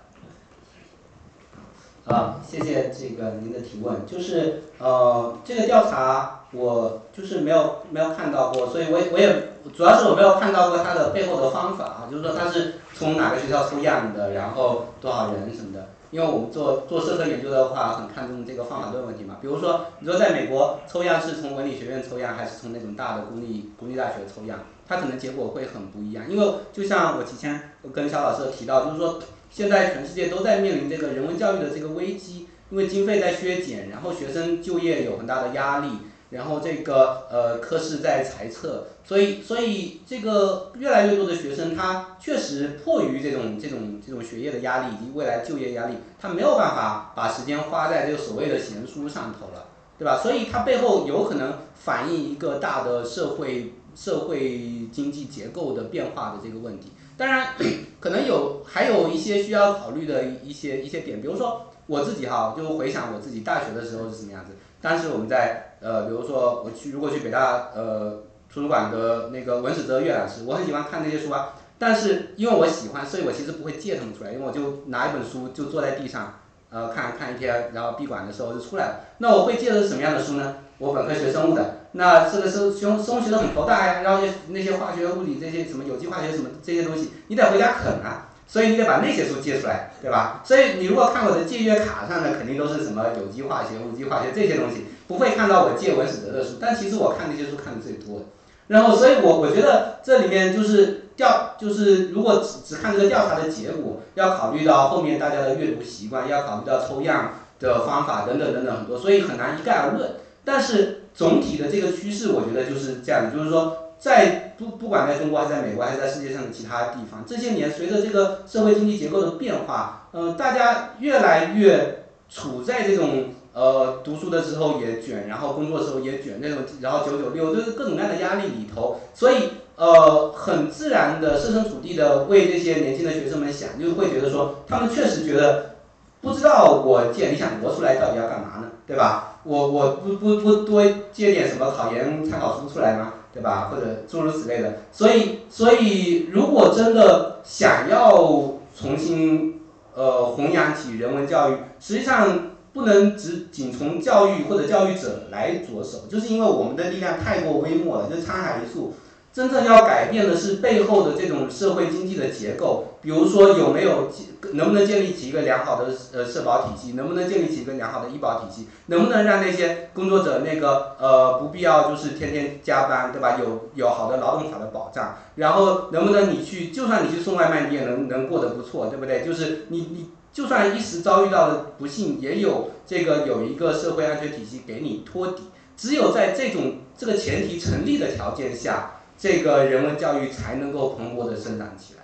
啊，谢谢这个您的提问，就是呃这个调查我就是没有没有看到过，所以我也我也主要是我没有看到过它的背后的方法啊，就是说它是从哪个学校抽样的，然后多少人什么的，因为我们做做社科研究的话，很看重这个方法论问题嘛。比如说你说在美国抽样是从文理学院抽样，还是从那种大的公立公立大学抽样，它可能结果会很不一样。因为就像我提前跟肖老师提到，就是说。现在全世界都在面临这个人文教育的这个危机，因为经费在削减，然后学生就业有很大的压力，然后这个呃科室在裁撤，所以所以这个越来越多的学生他确实迫于这种这种这种学业的压力以及未来就业压力，他没有办法把时间花在这个所谓的闲书上头了，对吧？所以它背后有可能反映一个大的社会社会经济结构的变化的这个问题。当然，可能有还有一些需要考虑的一些一些点，比如说我自己哈，就回想我自己大学的时候是什么样子。当时我们在呃，比如说我去如果去北大呃图书馆的那个文史哲阅览室，我很喜欢看那些书啊。但是因为我喜欢，所以我其实不会借他们出来，因为我就拿一本书就坐在地上，呃看看一天，然后闭馆的时候就出来了。那我会借的是什么样的书呢？我本科学生物的。那这个生生生物学的很头大呀，然后那些化学、物理这些什么有机化学什么这些东西，你得回家啃啊，所以你得把那些书借出来，对吧？所以你如果看我的借阅卡上呢，肯定都是什么有机化学、无机化学这些东西，不会看到我借文史哲的书。但其实我看那些书看的最多的。然后，所以我我觉得这里面就是调，就是如果只只看这个调查的结果，要考虑到后面大家的阅读习惯，要考虑到抽样的方法等等等等很多，所以很难一概而论。但是总体的这个趋势，我觉得就是这样，就是说，在不不管在中国还是在美国还是在世界上的其他地方，这些年随着这个社会经济结构的变化，呃，大家越来越处在这种呃读书的时候也卷，然后工作的时候也卷那种，然后九九六就是各种各样的压力里头，所以呃很自然的设身处地的为这些年轻的学生们想，就会觉得说，他们确实觉得不知道我建理想国出来到底要干嘛呢，对吧？我我不不不多借点什么考研参考书出来吗？对吧？或者诸如此类的。所以所以如果真的想要重新呃弘扬起人文教育，实际上不能只仅从教育或者教育者来着手，就是因为我们的力量太过微末了，就沧海一粟。真正要改变的是背后的这种社会经济的结构，比如说有没有能不能建立起一个良好的呃社保体系，能不能建立起一个良好的医保体系，能不能让那些工作者那个呃不必要就是天天加班，对吧？有有好的劳动法的保障，然后能不能你去就算你去送外卖，你也能能过得不错，对不对？就是你你就算一时遭遇到的不幸，也有这个有一个社会安全体系给你托底。只有在这种这个前提成立的条件下。这个人文教育才能够蓬勃的生长起来。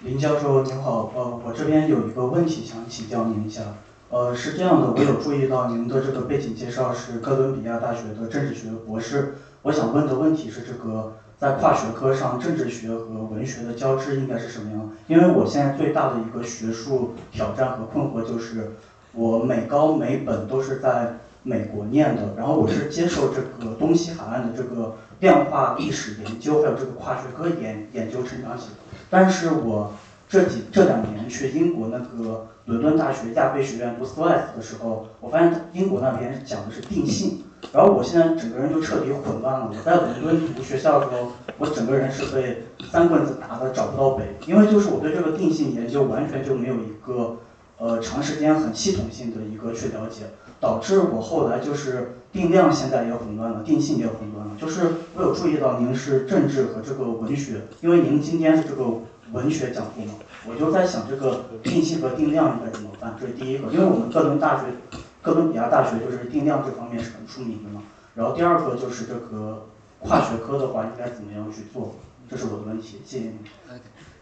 林教授您好，呃，我这边有一个问题想请教您一下，呃，是这样的，我有注意到您的这个背景介绍是哥伦比亚大学的政治学博士，我想问的问题是这个在跨学科上政治学和文学的交织应该是什么样？因为我现在最大的一个学术挑战和困惑就是。我美高美本都是在美国念的，然后我是接受这个东西海岸的这个变化历史研究，还有这个跨学科研研究成长起。但是我这几这两年去英国那个伦敦大学亚非学院读 SOAS 的时候，我发现英国那边讲的是定性，然后我现在整个人就彻底混乱了。我在伦敦读学校的时候，我整个人是被三棍子打的找不到北，因为就是我对这个定性研究完全就没有一个。呃长时间很系统性的一个去了解，导致我后来就是定量现在也混乱了，定性也混乱了。就是我有注意到您是政治和这个文学，因为您今天是这个文学讲座嘛，我就在想这个定性和定量应该怎么办？这是第一个，因为我们哥伦大学、哥伦比亚大学就是定量这方面是很出名的嘛。然后第二个就是这个跨学科的话应该怎么样去做？这是我的问题，谢谢你。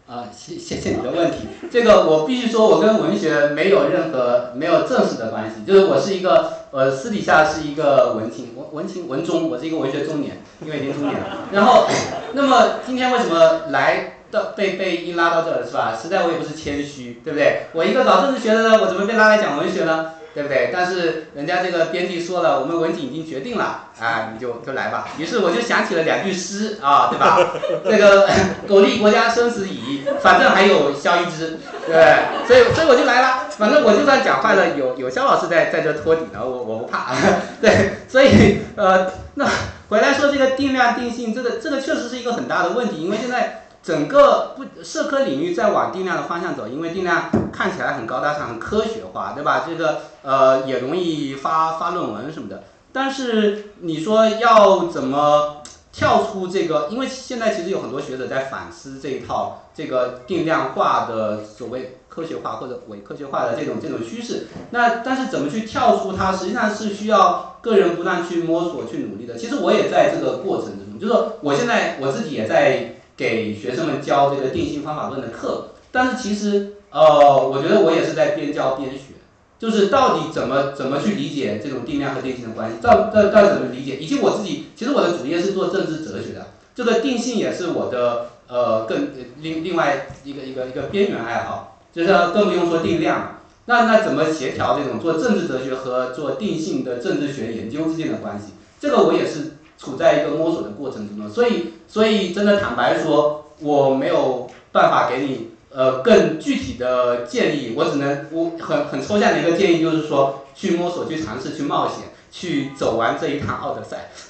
啊，谢谢谢你的问题。这个我必须说，我跟文学没有任何没有正式的关系，就是我是一个呃私底下是一个文青，文文青文中，我是一个文学中年，因为已经中年了。然后，那么今天为什么来到被被硬拉到这儿是吧？实在我也不是谦虚，对不对？我一个搞政治学的呢，我怎么被拉来讲文学呢？对不对？但是人家这个编辑说了，我们文景已经决定了，啊，你就就来吧。于是我就想起了两句诗啊，对吧？那个 苟利国家生死以，反正还有萧一之，对，所以所以我就来了。反正我就算讲坏了，有有肖老师在在这托底呢，我我不怕。对，所以呃，那回来说这个定量定性，这个这个确实是一个很大的问题，因为现在。整个不社科领域在往定量的方向走，因为定量看起来很高大上、很科学化，对吧？这个呃也容易发发论文什么的。但是你说要怎么跳出这个？因为现在其实有很多学者在反思这一套这个定量化的所谓科学化或者伪科学化的这种这种趋势。那但是怎么去跳出它，实际上是需要个人不断去摸索、去努力的。其实我也在这个过程之中，就是我现在我自己也在。给学生们教这个定性方法论的课，但是其实，呃，我觉得我也是在边教边学，就是到底怎么怎么去理解这种定量和定性的关系，到到到底怎么理解，以及我自己，其实我的主业是做政治哲学的，这个定性也是我的呃更另另外一个一个一个边缘爱好，就是更不用说定量，那那怎么协调这种做政治哲学和做定性的政治学研究之间的关系，这个我也是。处在一个摸索的过程中，所以所以真的坦白说，我没有办法给你呃更具体的建议，我只能我很很抽象的一个建议就是说，去摸索，去尝试，去冒险，去走完这一趟奥德赛。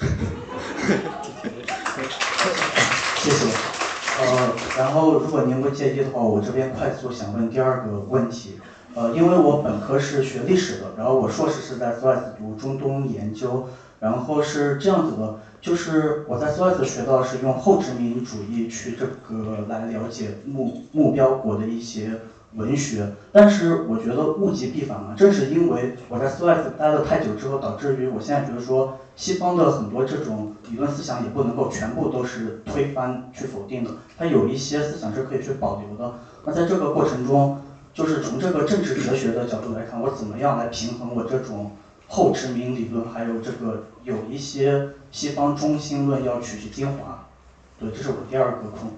谢谢。呃，然后如果您不介意的话，我这边快速想问第二个问题。呃，因为我本科是学历史的，然后我硕士是在 SOAS 读中东研究。然后是这样子的，就是我在 SOAS 学到是用后殖民主义去这个来了解目目标国的一些文学，但是我觉得物极必反嘛，正是因为我在 SOAS 待了太久之后，导致于我现在觉得说西方的很多这种理论思想也不能够全部都是推翻去否定的，它有一些思想是可以去保留的。那在这个过程中，就是从这个政治哲学的角度来看，我怎么样来平衡我这种。后殖民理论还有这个有一些西方中心论要取其精华，对，这是我第二个空。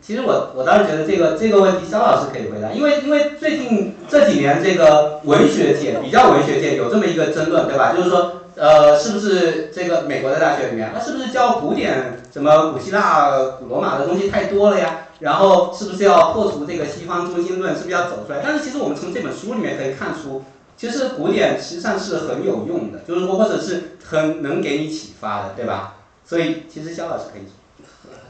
其实我我倒是觉得这个这个问题肖老师可以回答，因为因为最近这几年这个文学界比较文学界有这么一个争论，对吧？就是说，呃，是不是这个美国的大学里面，那是不是教古典什么古希腊、古罗马的东西太多了呀？然后是不是要破除这个西方中心论？是不是要走出来？但是其实我们从这本书里面可以看出。其实古典实际上是很有用的，就是说或者是很能给你启发的，对吧？所以其实肖老师可以。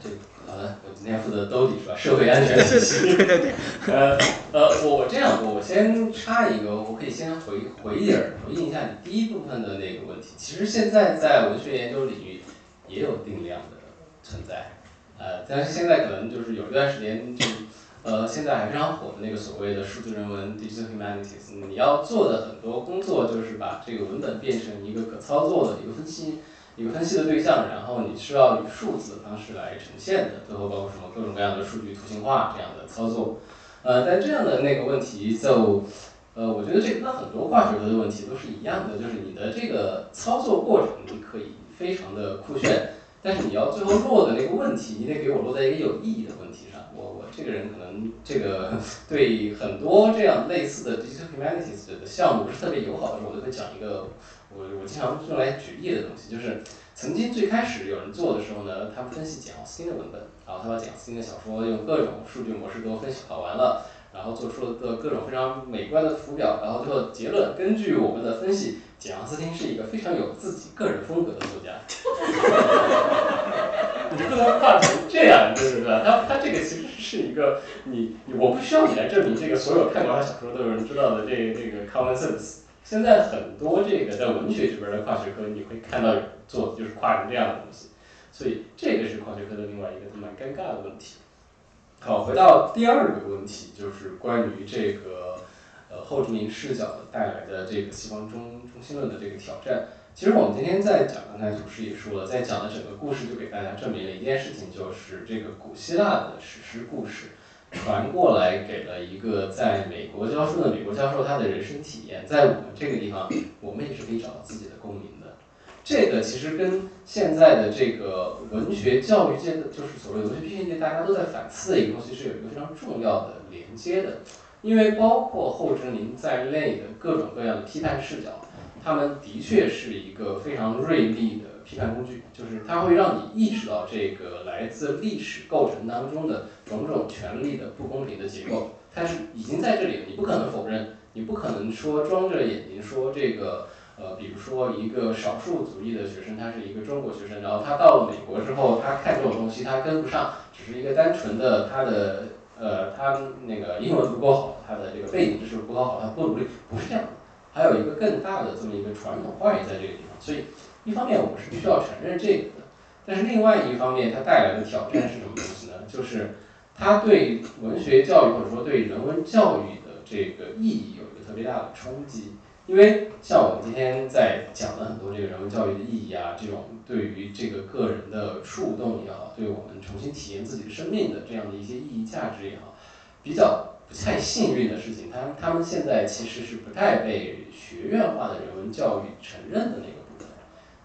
对，好的，我今天负责兜底是吧？社会安全体系。对对对。呃呃，我我这样，我先插一个，我可以先回回一点回应一下你第一部分的那个问题。其实现在在文学研究领域也有定量的存在，呃，但是现在可能就是有一段时间就。呃，现在还非常火的那个所谓的数字人文 （digital humanities），你要做的很多工作就是把这个文本变成一个可操作的一个分析、一个分析的对象，然后你需要以数字的方式来呈现的，最后包括什么各种各样的数据图形化这样的操作。呃，但这样的那个问题就，呃，我觉得这跟很多跨学科的问题都是一样的，就是你的这个操作过程你可以非常的酷炫，但是你要最后落的那个问题，你得给我落在一个有意义的问题上。这个人可能这个 对很多这样类似的 digital humanities 的项目不是特别友好的时候，我就会讲一个我我经常用来举例的东西，就是曾经最开始有人做的时候呢，他分析简奥斯汀的文本，然后他把简奥斯汀的小说用各种数据模式都分析好完了，然后做出了个各种非常美观的图表，然后最后结论，根据我们的分析，简奥斯汀是一个非常有自己个人风格的作家。你不能画成这样，对不对？它它这个其实是一个你我不需要你来证明这个所有看过他小说都有人知道的这这个 common sense。现在很多这个在文学这边的跨学科，你会看到有人做就是跨成这样的东西，所以这个是跨学科的另外一个蛮尴尬的问题。好，回到第二个问题，就是关于这个呃后殖民视角带来的这个西方中中心论的这个挑战。其实我们今天在讲，刚才祖师也说了，在讲的整个故事就给大家证明了一件事情，就是这个古希腊的史诗故事传过来，给了一个在美国教书的美国教授他的人生体验，在我们这个地方，我们也是可以找到自己的共鸣的。这个其实跟现在的这个文学教育界的，就是所谓文学批评界，大家都在反思的一个东西，是有一个非常重要的连接的。因为包括后殖民在内的各种各样的批判视角，他们的确是一个非常锐利的批判工具，就是它会让你意识到这个来自历史构成当中的种种权力的不公平的结构，它是已经在这里了，你不可能否认，你不可能说装着眼睛说这个。呃，比如说一个少数族裔的学生，他是一个中国学生，然后他到了美国之后，他看这种东西，他跟不上，只是一个单纯的他的呃，他那个英文不够好，他的这个背景知识不够好，他不努力，不是这样的。还有一个更大的这么一个传统话语在这个地方，所以一方面我们是必须要承认这个的，但是另外一方面，它带来的挑战是什么东西呢？就是它对文学教育或者说对人文教育的这个意义有一个特别大的冲击。因为像我们今天在讲了很多这个人文教育的意义啊，这种对于这个个人的触动也好，对我们重新体验自己生命的这样的一些意义价值也好，比较不太幸运的事情，他他们现在其实是不太被学院化的人文教育承认的那个部分。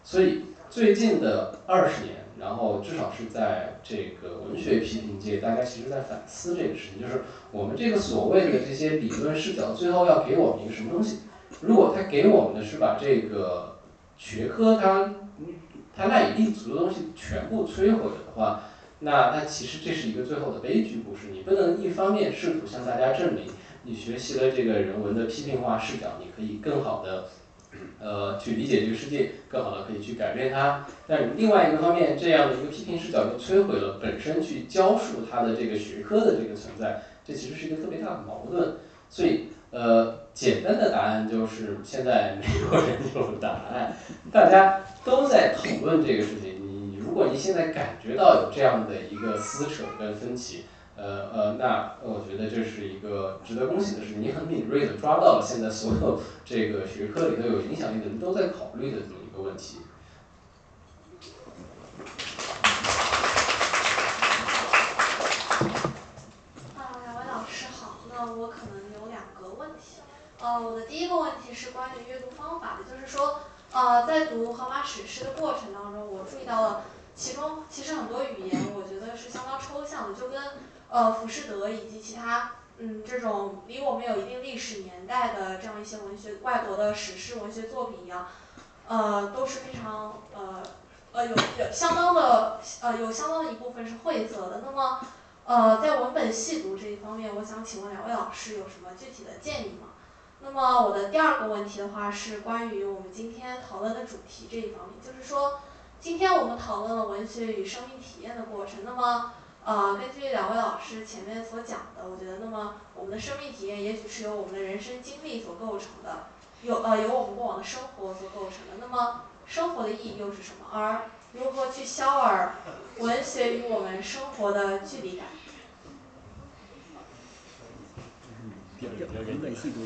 所以最近的二十年，然后至少是在这个文学批评界，大家其实在反思这个事情，就是我们这个所谓的这些理论视角，最后要给我们一个什么东西？如果他给我们的是把这个学科它它赖以立足的东西全部摧毁了的话，那那其实这是一个最后的悲剧故事。你不能一方面试图向大家证明你学习了这个人文的批评化视角，你可以更好的呃去理解这个世界，更好的可以去改变它。但另外一个方面，这样的一个批评视角又摧毁了本身去教述它的这个学科的这个存在，这其实是一个特别大的矛盾。所以呃。简单的答案就是，现在没有人有答案，大家都在讨论这个事情。你如果你现在感觉到有这样的一个撕扯跟分歧，呃呃，那我觉得这是一个值得恭喜的事情。你很敏锐的抓到了现在所有这个学科里头有影响力的人都在考虑的这么一个问题。啊，两位老师好，那我可能。呃，我的第一个问题是关于阅读方法的，就是说，呃，在读荷马史诗的过程当中，我注意到了其中其实很多语言，我觉得是相当抽象的，就跟呃浮士德以及其他嗯这种离我们有一定历史年代的这样一些文学外国的史诗文学作品一样，呃都是非常呃呃有有相当的呃有相当的一部分是晦涩的。那么呃在文本细读这一方面，我想请问两位老师有什么具体的建议吗？那么我的第二个问题的话是关于我们今天讨论的主题这一方面，就是说，今天我们讨论了文学与生命体验的过程。那么，呃，根据两位老师前面所讲的，我觉得，那么我们的生命体验也许是由我们的人生经历所构成的，有呃由我们过往的生活所构成的。那么，生活的意义又是什么？而如何去消弭文学与我们生活的距离感？文本细读。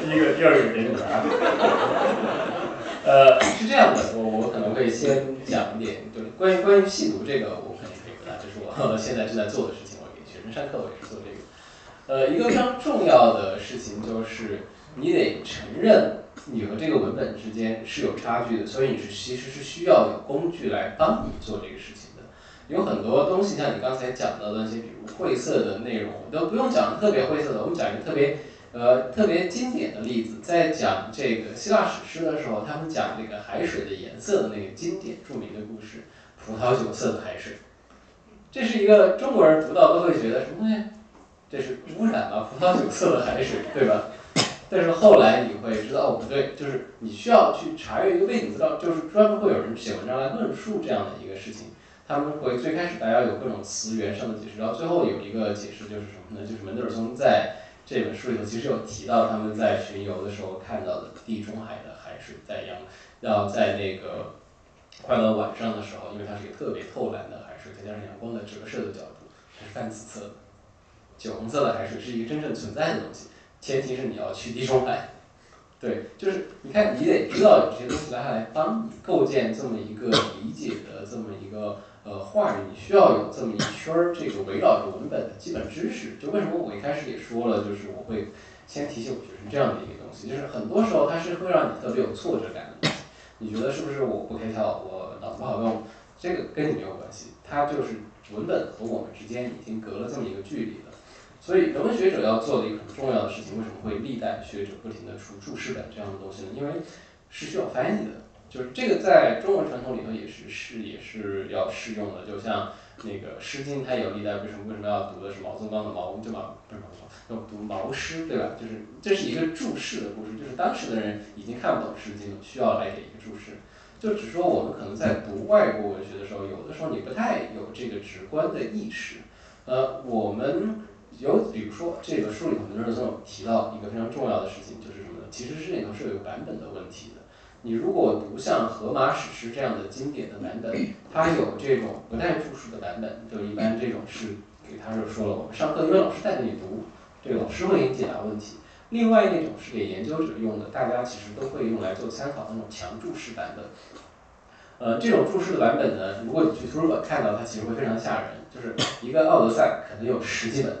第一个，第二个给你答。呃，是这样的，我我可能会先讲一点，就是关于关于细读这个，我肯定可以回答，就是我现在正在做的事情，我给学生上课，我也是做这个。呃，一个非常重要的事情就是，你得承认你和这个文本之间是有差距的，所以你是其实是需要有工具来帮你做这个事情。有很多东西，像你刚才讲到的那些，比如晦涩的内容，都不用讲特别晦涩的。我们讲一个特别，呃，特别经典的例子，在讲这个希腊史诗的时候，他们讲这个海水的颜色的那个经典著名的故事——葡萄酒色的海水。这是一个中国人读到都会觉得什么东西？这是污染了葡萄酒色的海水，对吧？但是后来你会知道哦不对，就是你需要去查阅一个背景资料，就是专门会有人写文章来论述这样的一个事情。他们会最开始大家有各种词源上的解释，然后最后有一个解释就是什么呢？就是门德尔松在这本书里头其实有提到他们在巡游的时候看到的地中海的海水在阳，要在那个快到晚上的时候，因为它是一个特别透蓝的海水，再加上阳光的折射的角度，它是泛紫色的。酒红色的海水是一个真正存在的东西，前提是你要去地中海。对，就是你看，你得知道有些东西来来帮你构建这么一个理解的这么一个呃话语，你需要有这么一圈儿这个围绕着文本的基本知识。就为什么我一开始也说了，就是我会先提醒我学生这样的一个东西，就是很多时候它是会让你特别有挫折感的。你觉得是不是我不开窍，我脑子不好用？这个跟你没有关系，它就是文本和我们之间已经隔了这么一个距离了。所以人文学者要做的一个很重要的事情，为什么会历代学者不停的出注释本这样的东西呢？因为是需要翻译的，就是这个在中文传统里头也是是也是要适用的。就像那个《诗经》，它有历代为什么为什么要读的是毛宗岗的毛，对吧不是毛宗岗，要读毛诗，对吧？就是这是一个注释的故事，就是当时的人已经看不懂《诗经》了，需要来给一个注释。就只说我们可能在读外国文学的时候，有的时候你不太有这个直观的意识，呃，我们。有，比如说这个书里头，门德尔松提到一个非常重要的事情，就是什么呢？其实这里头是有个版本的问题的。你如果读像《荷马史诗》这样的经典的版本，它有这种不带注释的版本，就一般这种是给他就说了，我们上课因为老师带着你读，这个老师会给你解答问题。另外那种是给研究者用的，大家其实都会用来做参考的那种强注释版本。呃，这种注释的版本呢，如果你去图书馆看到，它其实会非常吓人，就是一个《奥德赛》可能有十几本。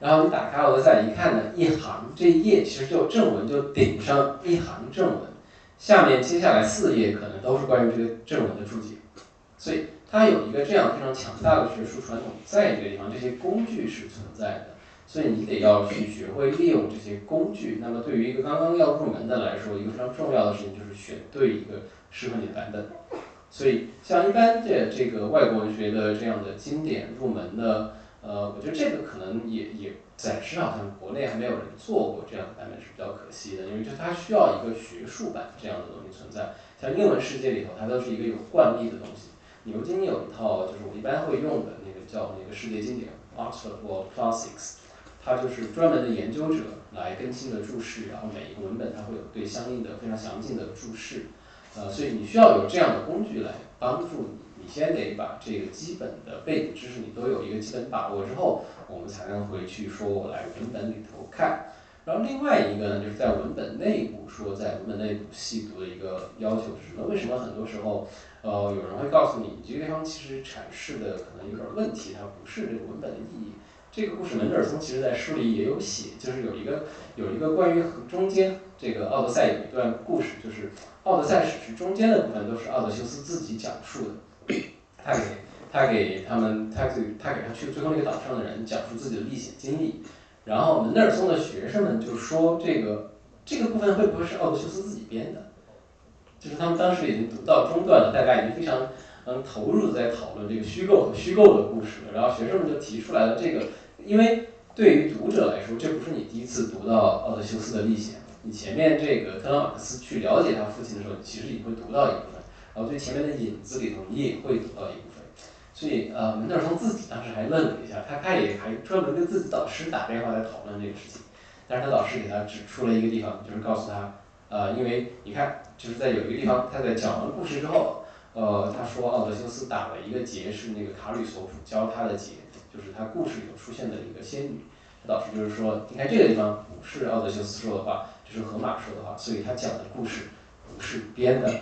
然后你打开《奥德赛》一看呢，一行这一页其实就正文就顶上一行正文，下面接下来四页可能都是关于这个正文的注解，所以它有一个这样非常强大的学术传统，在这个地方这些工具是存在的，所以你得要去学会利用这些工具。那么对于一个刚刚要入门的来说，一个非常重要的事情就是选对一个适合你的版本。所以像一般的这个外国文学的这样的经典入门的。呃，我觉得这个可能也也暂时好像国内还没有人做过这样的版本是比较可惜的，因为就它需要一个学术版这样的东西存在。像英文世界里头，它都是一个有惯例的东西。牛津有一套，就是我一般会用的那个叫那个世界经典 Oxford World Classics，它就是专门的研究者来更新的注释，然后每一个文本它会有对相应的非常详尽的注释。呃，所以你需要有这样的工具来帮助你。你先得把这个基本的背景知识你都有一个基本把握之后，我们才能回去说我来文本里头看。然后另外一个呢，就是在文本内部说，在文本内部细读的一个要求是什么？为什么很多时候，呃，有人会告诉你，你这个地方其实阐释的可能有点问题，它不是这个文本的意义。这个故事门德尔松其实在书里也有写，就是有一个有一个关于中间这个奥德赛有一段故事，就是奥德赛史诗中间的部分都是奥德修斯自己讲述的。他给，他给他们，他给，他给他去最后那个岛上的人讲述自己的历险经历，然后门德尔松的学生们就说这个这个部分会不会是奥德修斯自己编的？就是他们当时已经读到中段了，大家已经非常嗯投入的在讨论这个虚构和虚构的故事了，然后学生们就提出来了这个，因为对于读者来说，这不是你第一次读到奥德修斯的历险，你前面这个特拉马克思去了解他父亲的时候，其实也会读到一部分。然后最前面的引子里头，你也会读到一部分，所以呃，门德尔松自己当时还愣了一下，他他也还专门跟自己导师打电话来讨论这个事情，但是他导师给他指出了一个地方，就是告诉他，呃，因为你看，就是在有一个地方，他在讲完故事之后，呃，他说奥德修斯打了一个结，是那个卡吕索普教他的结，就是他故事里头出现的一个仙女，他导师就是说，你看这个地方不是奥德修斯说的话，这是荷马说的话，所以他讲的故事不是编的。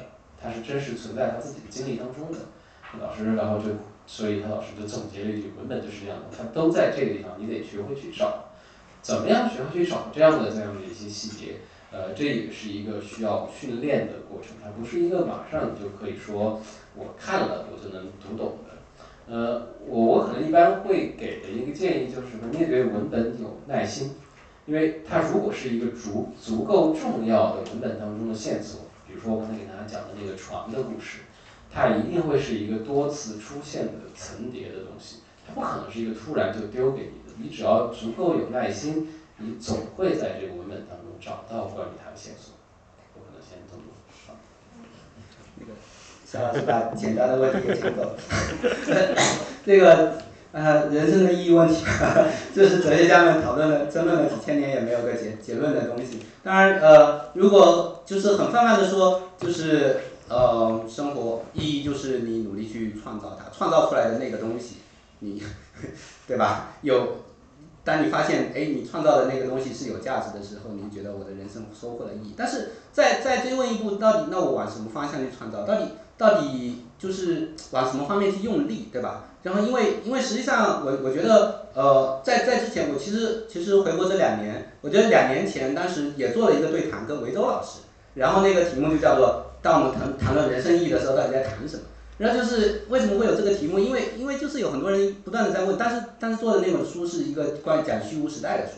他是真实存在他自己的经历当中的，老师，然后就，所以他老师就总结了一句，文本就是这样的，他都在这个地方，你得学会去找，怎么样学会去找这样的这样的一些细节，呃，这也是一个需要训练的过程，它不是一个马上你就可以说我看了我就能读懂的，呃，我我可能一般会给的一个建议就是说，你对文本有耐心，因为它如果是一个足足够重要的文本当中的线索。比如说我刚才给大家讲的那个床的故事，它一定会是一个多次出现的层叠的东西，它不可能是一个突然就丢给你的。你只要足够有耐心，你总会在这个文本当中找到关于它的线索？我可能先这么说。那个肖老师把简单的问题给抢走了。这个呃人生的意义问题，这是哲学家们讨论了争论了几千年也没有个结结论的东西。当然呃，如果就是很泛泛的说，就是呃生活意义就是你努力去创造它，创造出来的那个东西，你 对吧？有。当你发现，哎，你创造的那个东西是有价值的时候，你觉得我的人生收获了意义。但是再再追问一步，到底那我往什么方向去创造？到底到底就是往什么方面去用力，对吧？然后因为因为实际上我我觉得，呃，在在之前我其实其实回国这两年，我觉得两年前当时也做了一个对谈，跟维州老师，然后那个题目就叫做，当我们谈谈论人生意义的时候，到底在谈什么？然后就是为什么会有这个题目？因为因为就是有很多人不断的在问，但是但是做的那本书是一个关于讲虚无时代的书，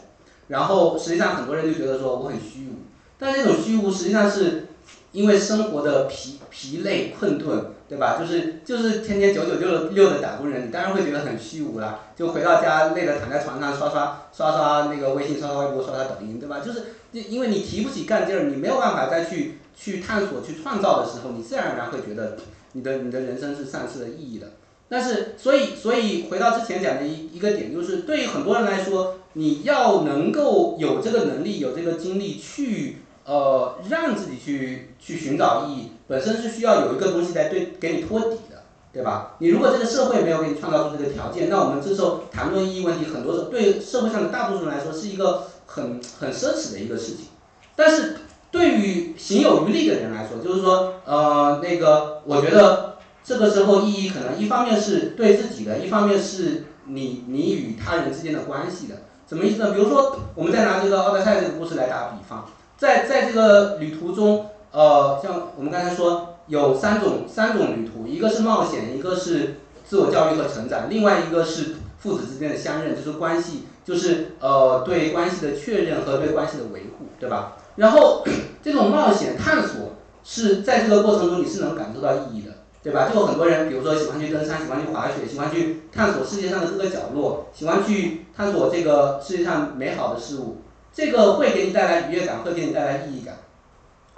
然后实际上很多人就觉得说我很虚无，但那种虚无实际上是因为生活的疲疲累困顿，对吧？就是就是天天九九六六的打工人，你当然会觉得很虚无啦。就回到家累得躺在床上刷刷刷刷那个微信，刷刷微博，刷刷抖音，对吧？就是因为你提不起干劲儿，你没有办法再去去探索去创造的时候，你自然而然会觉得。你的你的人生是丧失了意义的，但是所以所以回到之前讲的一一个点，就是对于很多人来说，你要能够有这个能力，有这个精力去呃让自己去去寻找意义，本身是需要有一个东西在对给你托底的，对吧？你如果这个社会没有给你创造出这个条件，那我们这时候谈论意义问题，很多时候对社会上的大多数人来说是一个很很奢侈的一个事情，但是。对于行有余力的人来说，就是说，呃，那个，我觉得这个时候意义可能一方面是对自己的，一方面是你你与他人之间的关系的。什么意思呢？比如说，我们再拿这个奥德赛这个故事来打比方，在在这个旅途中，呃，像我们刚才说有三种三种旅途，一个是冒险，一个是自我教育和成长，另外一个是父子之间的相认，就是关系，就是呃对关系的确认和对关系的维护，对吧？然后，这种冒险探索是在这个过程中你是能感受到意义的，对吧？就有很多人，比如说喜欢去登山，喜欢去滑雪，喜欢去探索世界上的各个角落，喜欢去探索这个世界上美好的事物，这个会给你带来愉悦感，会给你带来意义感。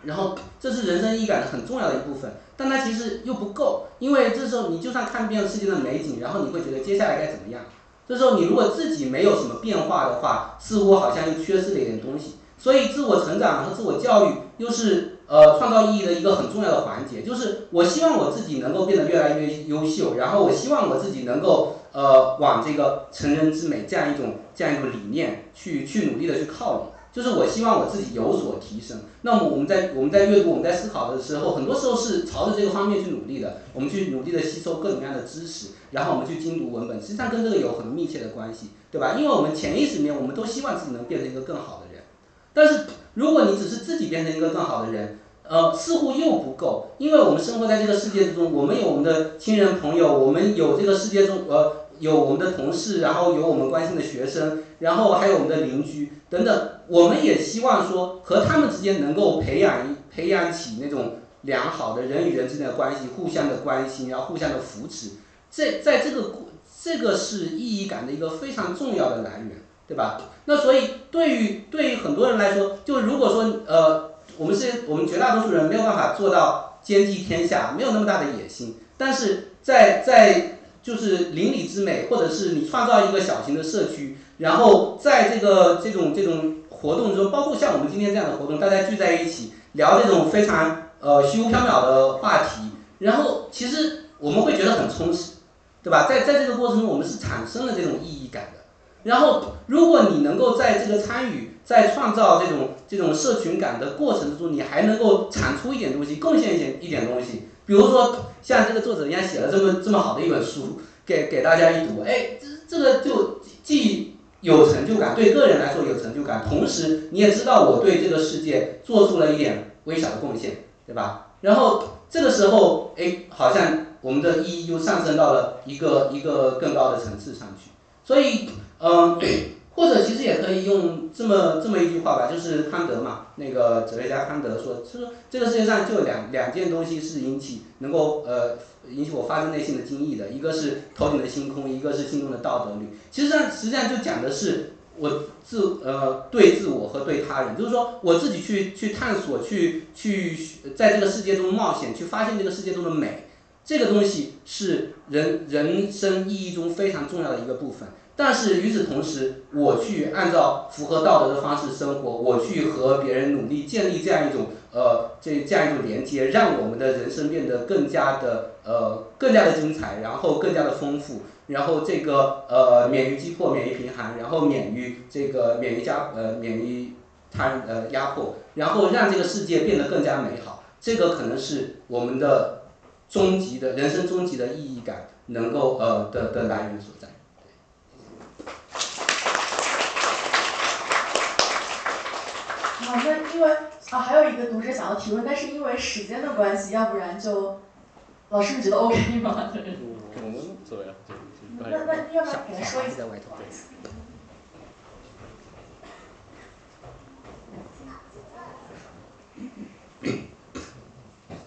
然后，这是人生意义感的很重要的一部分，但它其实又不够，因为这时候你就算看遍了世界的美景，然后你会觉得接下来该怎么样？这时候你如果自己没有什么变化的话，似乎好像又缺失了一点东西。所以，自我成长和自我教育又是呃创造意义的一个很重要的环节。就是我希望我自己能够变得越来越优秀，然后我希望我自己能够呃往这个成人之美这样一种这样一种理念去去努力的去靠拢。就是我希望我自己有所提升。那么我们在我们在阅读我们在思考的时候，很多时候是朝着这个方面去努力的。我们去努力的吸收各种各样的知识，然后我们去精读文本，实际上跟这个有很密切的关系，对吧？因为我们潜意识里面我们都希望自己能变成一个更好的人。但是，如果你只是自己变成一个更好的人，呃，似乎又不够，因为我们生活在这个世界之中，我们有我们的亲人朋友，我们有这个世界中，呃，有我们的同事，然后有我们关心的学生，然后还有我们的邻居等等，我们也希望说和他们之间能够培养一培养起那种良好的人与人之间的关系，互相的关心，然后互相的扶持，这在这个这个是意义感的一个非常重要的来源。对吧？那所以对于对于很多人来说，就如果说呃，我们是我们绝大多数人没有办法做到兼济天下，没有那么大的野心，但是在在就是邻里之美，或者是你创造一个小型的社区，然后在这个这种这种活动中，包括像我们今天这样的活动，大家聚在一起聊这种非常呃虚无缥缈的话题，然后其实我们会觉得很充实，对吧？在在这个过程中，我们是产生了这种意义感的。然后，如果你能够在这个参与、在创造这种这种社群感的过程之中，你还能够产出一点东西，贡献一点一点东西，比如说像这个作者一样写了这么这么好的一本书，给给大家一读，哎，这这个就既有成就感，对个人来说有成就感，同时你也知道我对这个世界做出了一点微小的贡献，对吧？然后这个时候，哎，好像我们的意义又上升到了一个一个更高的层次上去，所以。嗯，或者其实也可以用这么这么一句话吧，就是康德嘛，那个哲学家康德说，他说这个世界上就两两件东西是引起能够呃引起我发自内心的惊异的，一个是头顶的星空，一个是心中的道德律。其实上实际上就讲的是我自呃对自我和对他人，就是说我自己去去探索，去去在这个世界中冒险，去发现这个世界中的美，这个东西是人人生意义中非常重要的一个部分。但是与此同时，我去按照符合道德的方式生活，我去和别人努力建立这样一种呃这这样一种连接，让我们的人生变得更加的呃更加的精彩，然后更加的丰富。然后这个呃免于击破，免于贫寒，然后免于这个免于家呃免于他人呃压迫，然后让这个世界变得更加美好。这个可能是我们的终极的人生终极的意义感能够呃的的来源所在。好，那因为啊还有一个读者想要提问，但是因为时间的关系，要不然就老师你觉得 OK 吗？我们走呀。那那要不要给他说一下？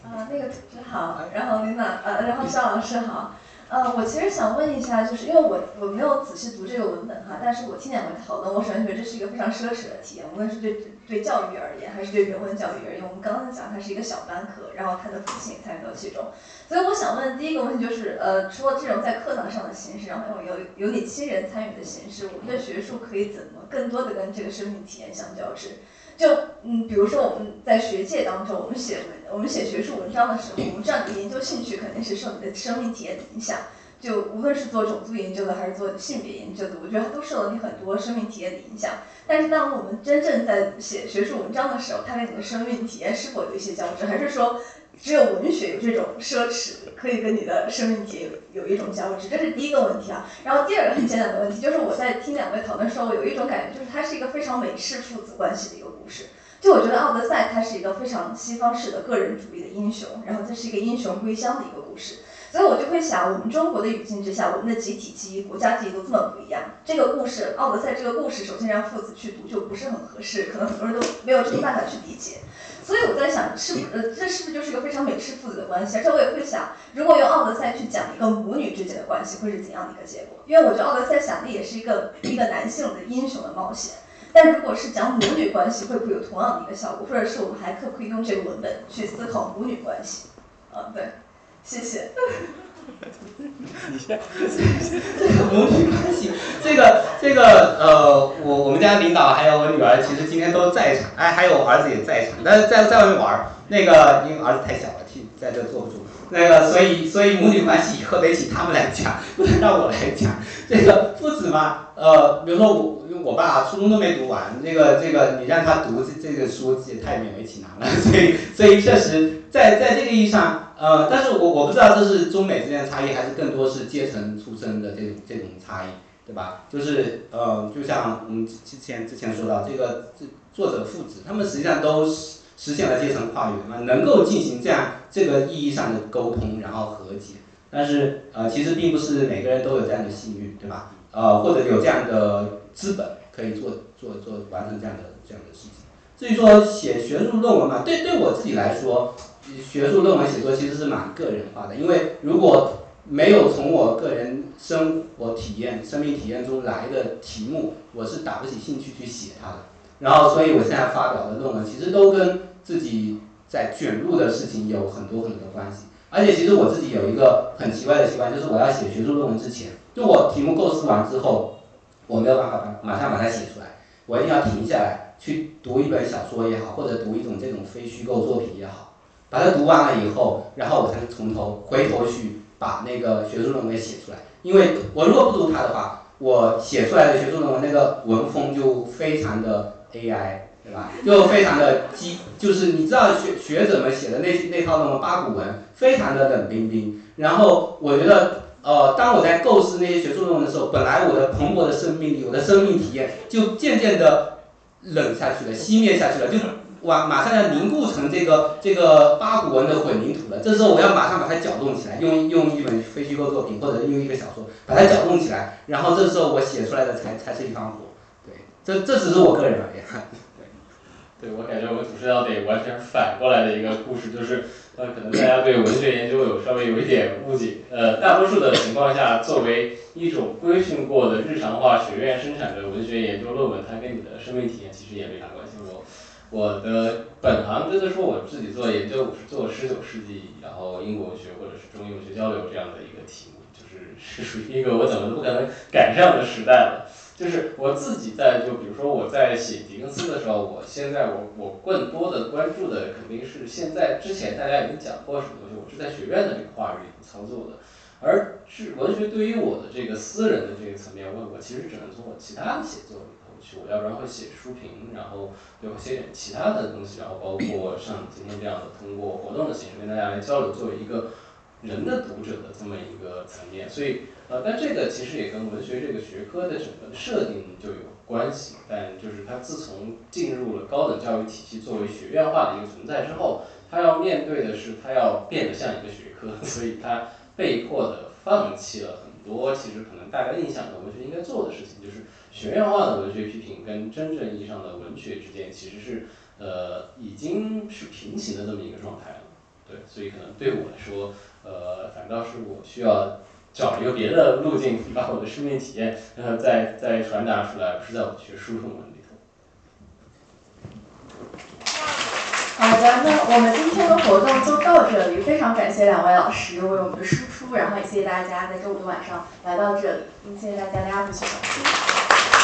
啊，那个同志好，然后领导，呃，然后肖老师好。呃，我其实想问一下，就是因为我我没有仔细读这个文本哈，但是我听两位讨论，我首先觉得这是一个非常奢侈的体验，无论是对对教育而言，还是对人文教育而言。我们刚刚讲它是一个小班课，然后他的父亲参与到其中，所以我想问第一个问题就是，呃，除了这种在课堂上的形式，然后有有有你亲人参与的形式，我们的学术可以怎么更多的跟这个生命体验相交织？就嗯，比如说我们在学界当中，我们写文，我们写学术文章的时候，我们知道你的研究兴趣肯定是受你的生命体验的影响。就无论是做种族研究的还是做性别研究的，我觉得它都受了你很多生命体验的影响。但是当我们真正在写学术文章的时候，它跟你的生命体验是否有一些交织？还是说只有文学有这种奢侈，可以跟你的生命体有有一种交织？这是第一个问题啊。然后第二个很简单的问题就是我在听两位讨论的时候，有一种感觉，就是它是一个非常美式父子关系的一个故事。就我觉得《奥德赛》它是一个非常西方式的个人主义的英雄，然后这是一个英雄归乡的一个故事，所以我就会想，我们中国的语境之下，我们的集体记忆、国家记忆都这么不一样。这个故事《奥德赛》这个故事，首先让父子去读就不是很合适，可能很多人都没有这个办法去理解。所以我在想，是不呃，这是不是就是一个非常美式父子的关系？而且我也会想，如果用《奥德赛》去讲一个母女之间的关系，会是怎样的一个结果？因为我觉得《奥德赛》想的也是一个一个男性的英雄的冒险。但如果是讲母女关系，会不会有同样的一个效果？或者是我们还可不可以用这个文本去思考母女关系？啊，对，谢谢。你先，这个母女关系，这个这个呃，我我们家领导还有我女儿，其实今天都在场，哎，还有我儿子也在场，但是在在外面玩，那个因为儿子太小了，替在这坐不住。那个，所以所以母女关系以后得请他们来讲，不能让我来讲。这个父子嘛，呃，比如说我，因为我爸初中都没读完，这个这个你让他读这这个书也太勉为其难了。所以所以确实，在在这个意义上，呃，但是我我不知道这是中美之间的差异，还是更多是阶层出身的这种这种差异，对吧？就是呃，就像我们之前之前说到这个这作者父子，他们实际上都是。实现了阶层跨越嘛，能够进行这样这个意义上的沟通，然后和解。但是呃，其实并不是每个人都有这样的幸运，对吧？呃，或者有这样的资本可以做做做完成这样的这样的事情。至于说写学术论文嘛，对对我自己来说，学术论文写作其实是蛮个人化的，因为如果没有从我个人生活体验、生命体验中来的题目，我是打不起兴趣去写它的。然后，所以我现在发表的论文其实都跟自己在卷入的事情有很多很多关系。而且，其实我自己有一个很奇怪的习惯，就是我要写学术论文之前，就我题目构思完之后，我没有办法把马上把它写出来，我一定要停下来，去读一本小说也好，或者读一种这种非虚构作品也好，把它读完了以后，然后我才能从头回头去把那个学术论文写出来。因为我如果不读它的话，我写出来的学术论文那个文风就非常的。AI 对吧？就非常的激，就是你知道学学者们写的那那套那种八股文，非常的冷冰冰。然后我觉得，呃，当我在构思那些学术论文的时候，本来我的蓬勃的生命力，我的生命体验，就渐渐的冷下去了，熄灭下去了，就马马上要凝固成这个这个八股文的混凝土了。这时候我要马上把它搅动起来，用用一本非虚构作品或者用一个小说把它搅动起来，然后这时候我写出来的才才是一团火。对这这只是我个人而言，对，我感觉我们主持要得完全反过来的一个故事，就是呃，可能大家对文学研究有稍微有一点误解，呃，大多数的情况下，作为一种规训过的日常化学院生产的文学研究论文，它跟你的生命体验其实也没啥关系。我我的本行真的说我自己做研究，我是做十九世纪，然后英国文学或者是中英文学交流这样的一个题目，就是是属于一个我怎么都不可能赶上的时代了。就是我自己在就比如说我在写狄更斯的时候，我现在我我更多的关注的肯定是现在之前大家已经讲过什么东西，我是在学院的这个话语里操作的。而是文学对于我的这个私人的这个层面，我我其实只能从我其他的写作里头去，我要不然会写书评，然后就会写点其他的东西，然后包括像今天这样的通过活动的形式跟大家来交流，作为一个人的读者的这么一个层面。所以呃，但这个其实也跟文学这个学科的整个的设定就有关系。但就是它自从进入了高等教育体系作为学院化的一个存在之后，它要面对的是它要变得像一个学科，所以它。被迫的放弃了很多，其实可能大家印象的文学应该做的事情，就是学院化的文学批评跟真正意义上的文学之间其实是呃已经是平行的这么一个状态了。对，所以可能对我来说，呃，反倒是我需要找一个别的路径，把我的生命体验呃再再传达出来，不是在我学书中文里头。好的，那我们今天的活动就到这里。非常感谢两位老师为我们的输出，然后也谢谢大家在周五的晚上来到这里。谢谢大家，大家不许小心。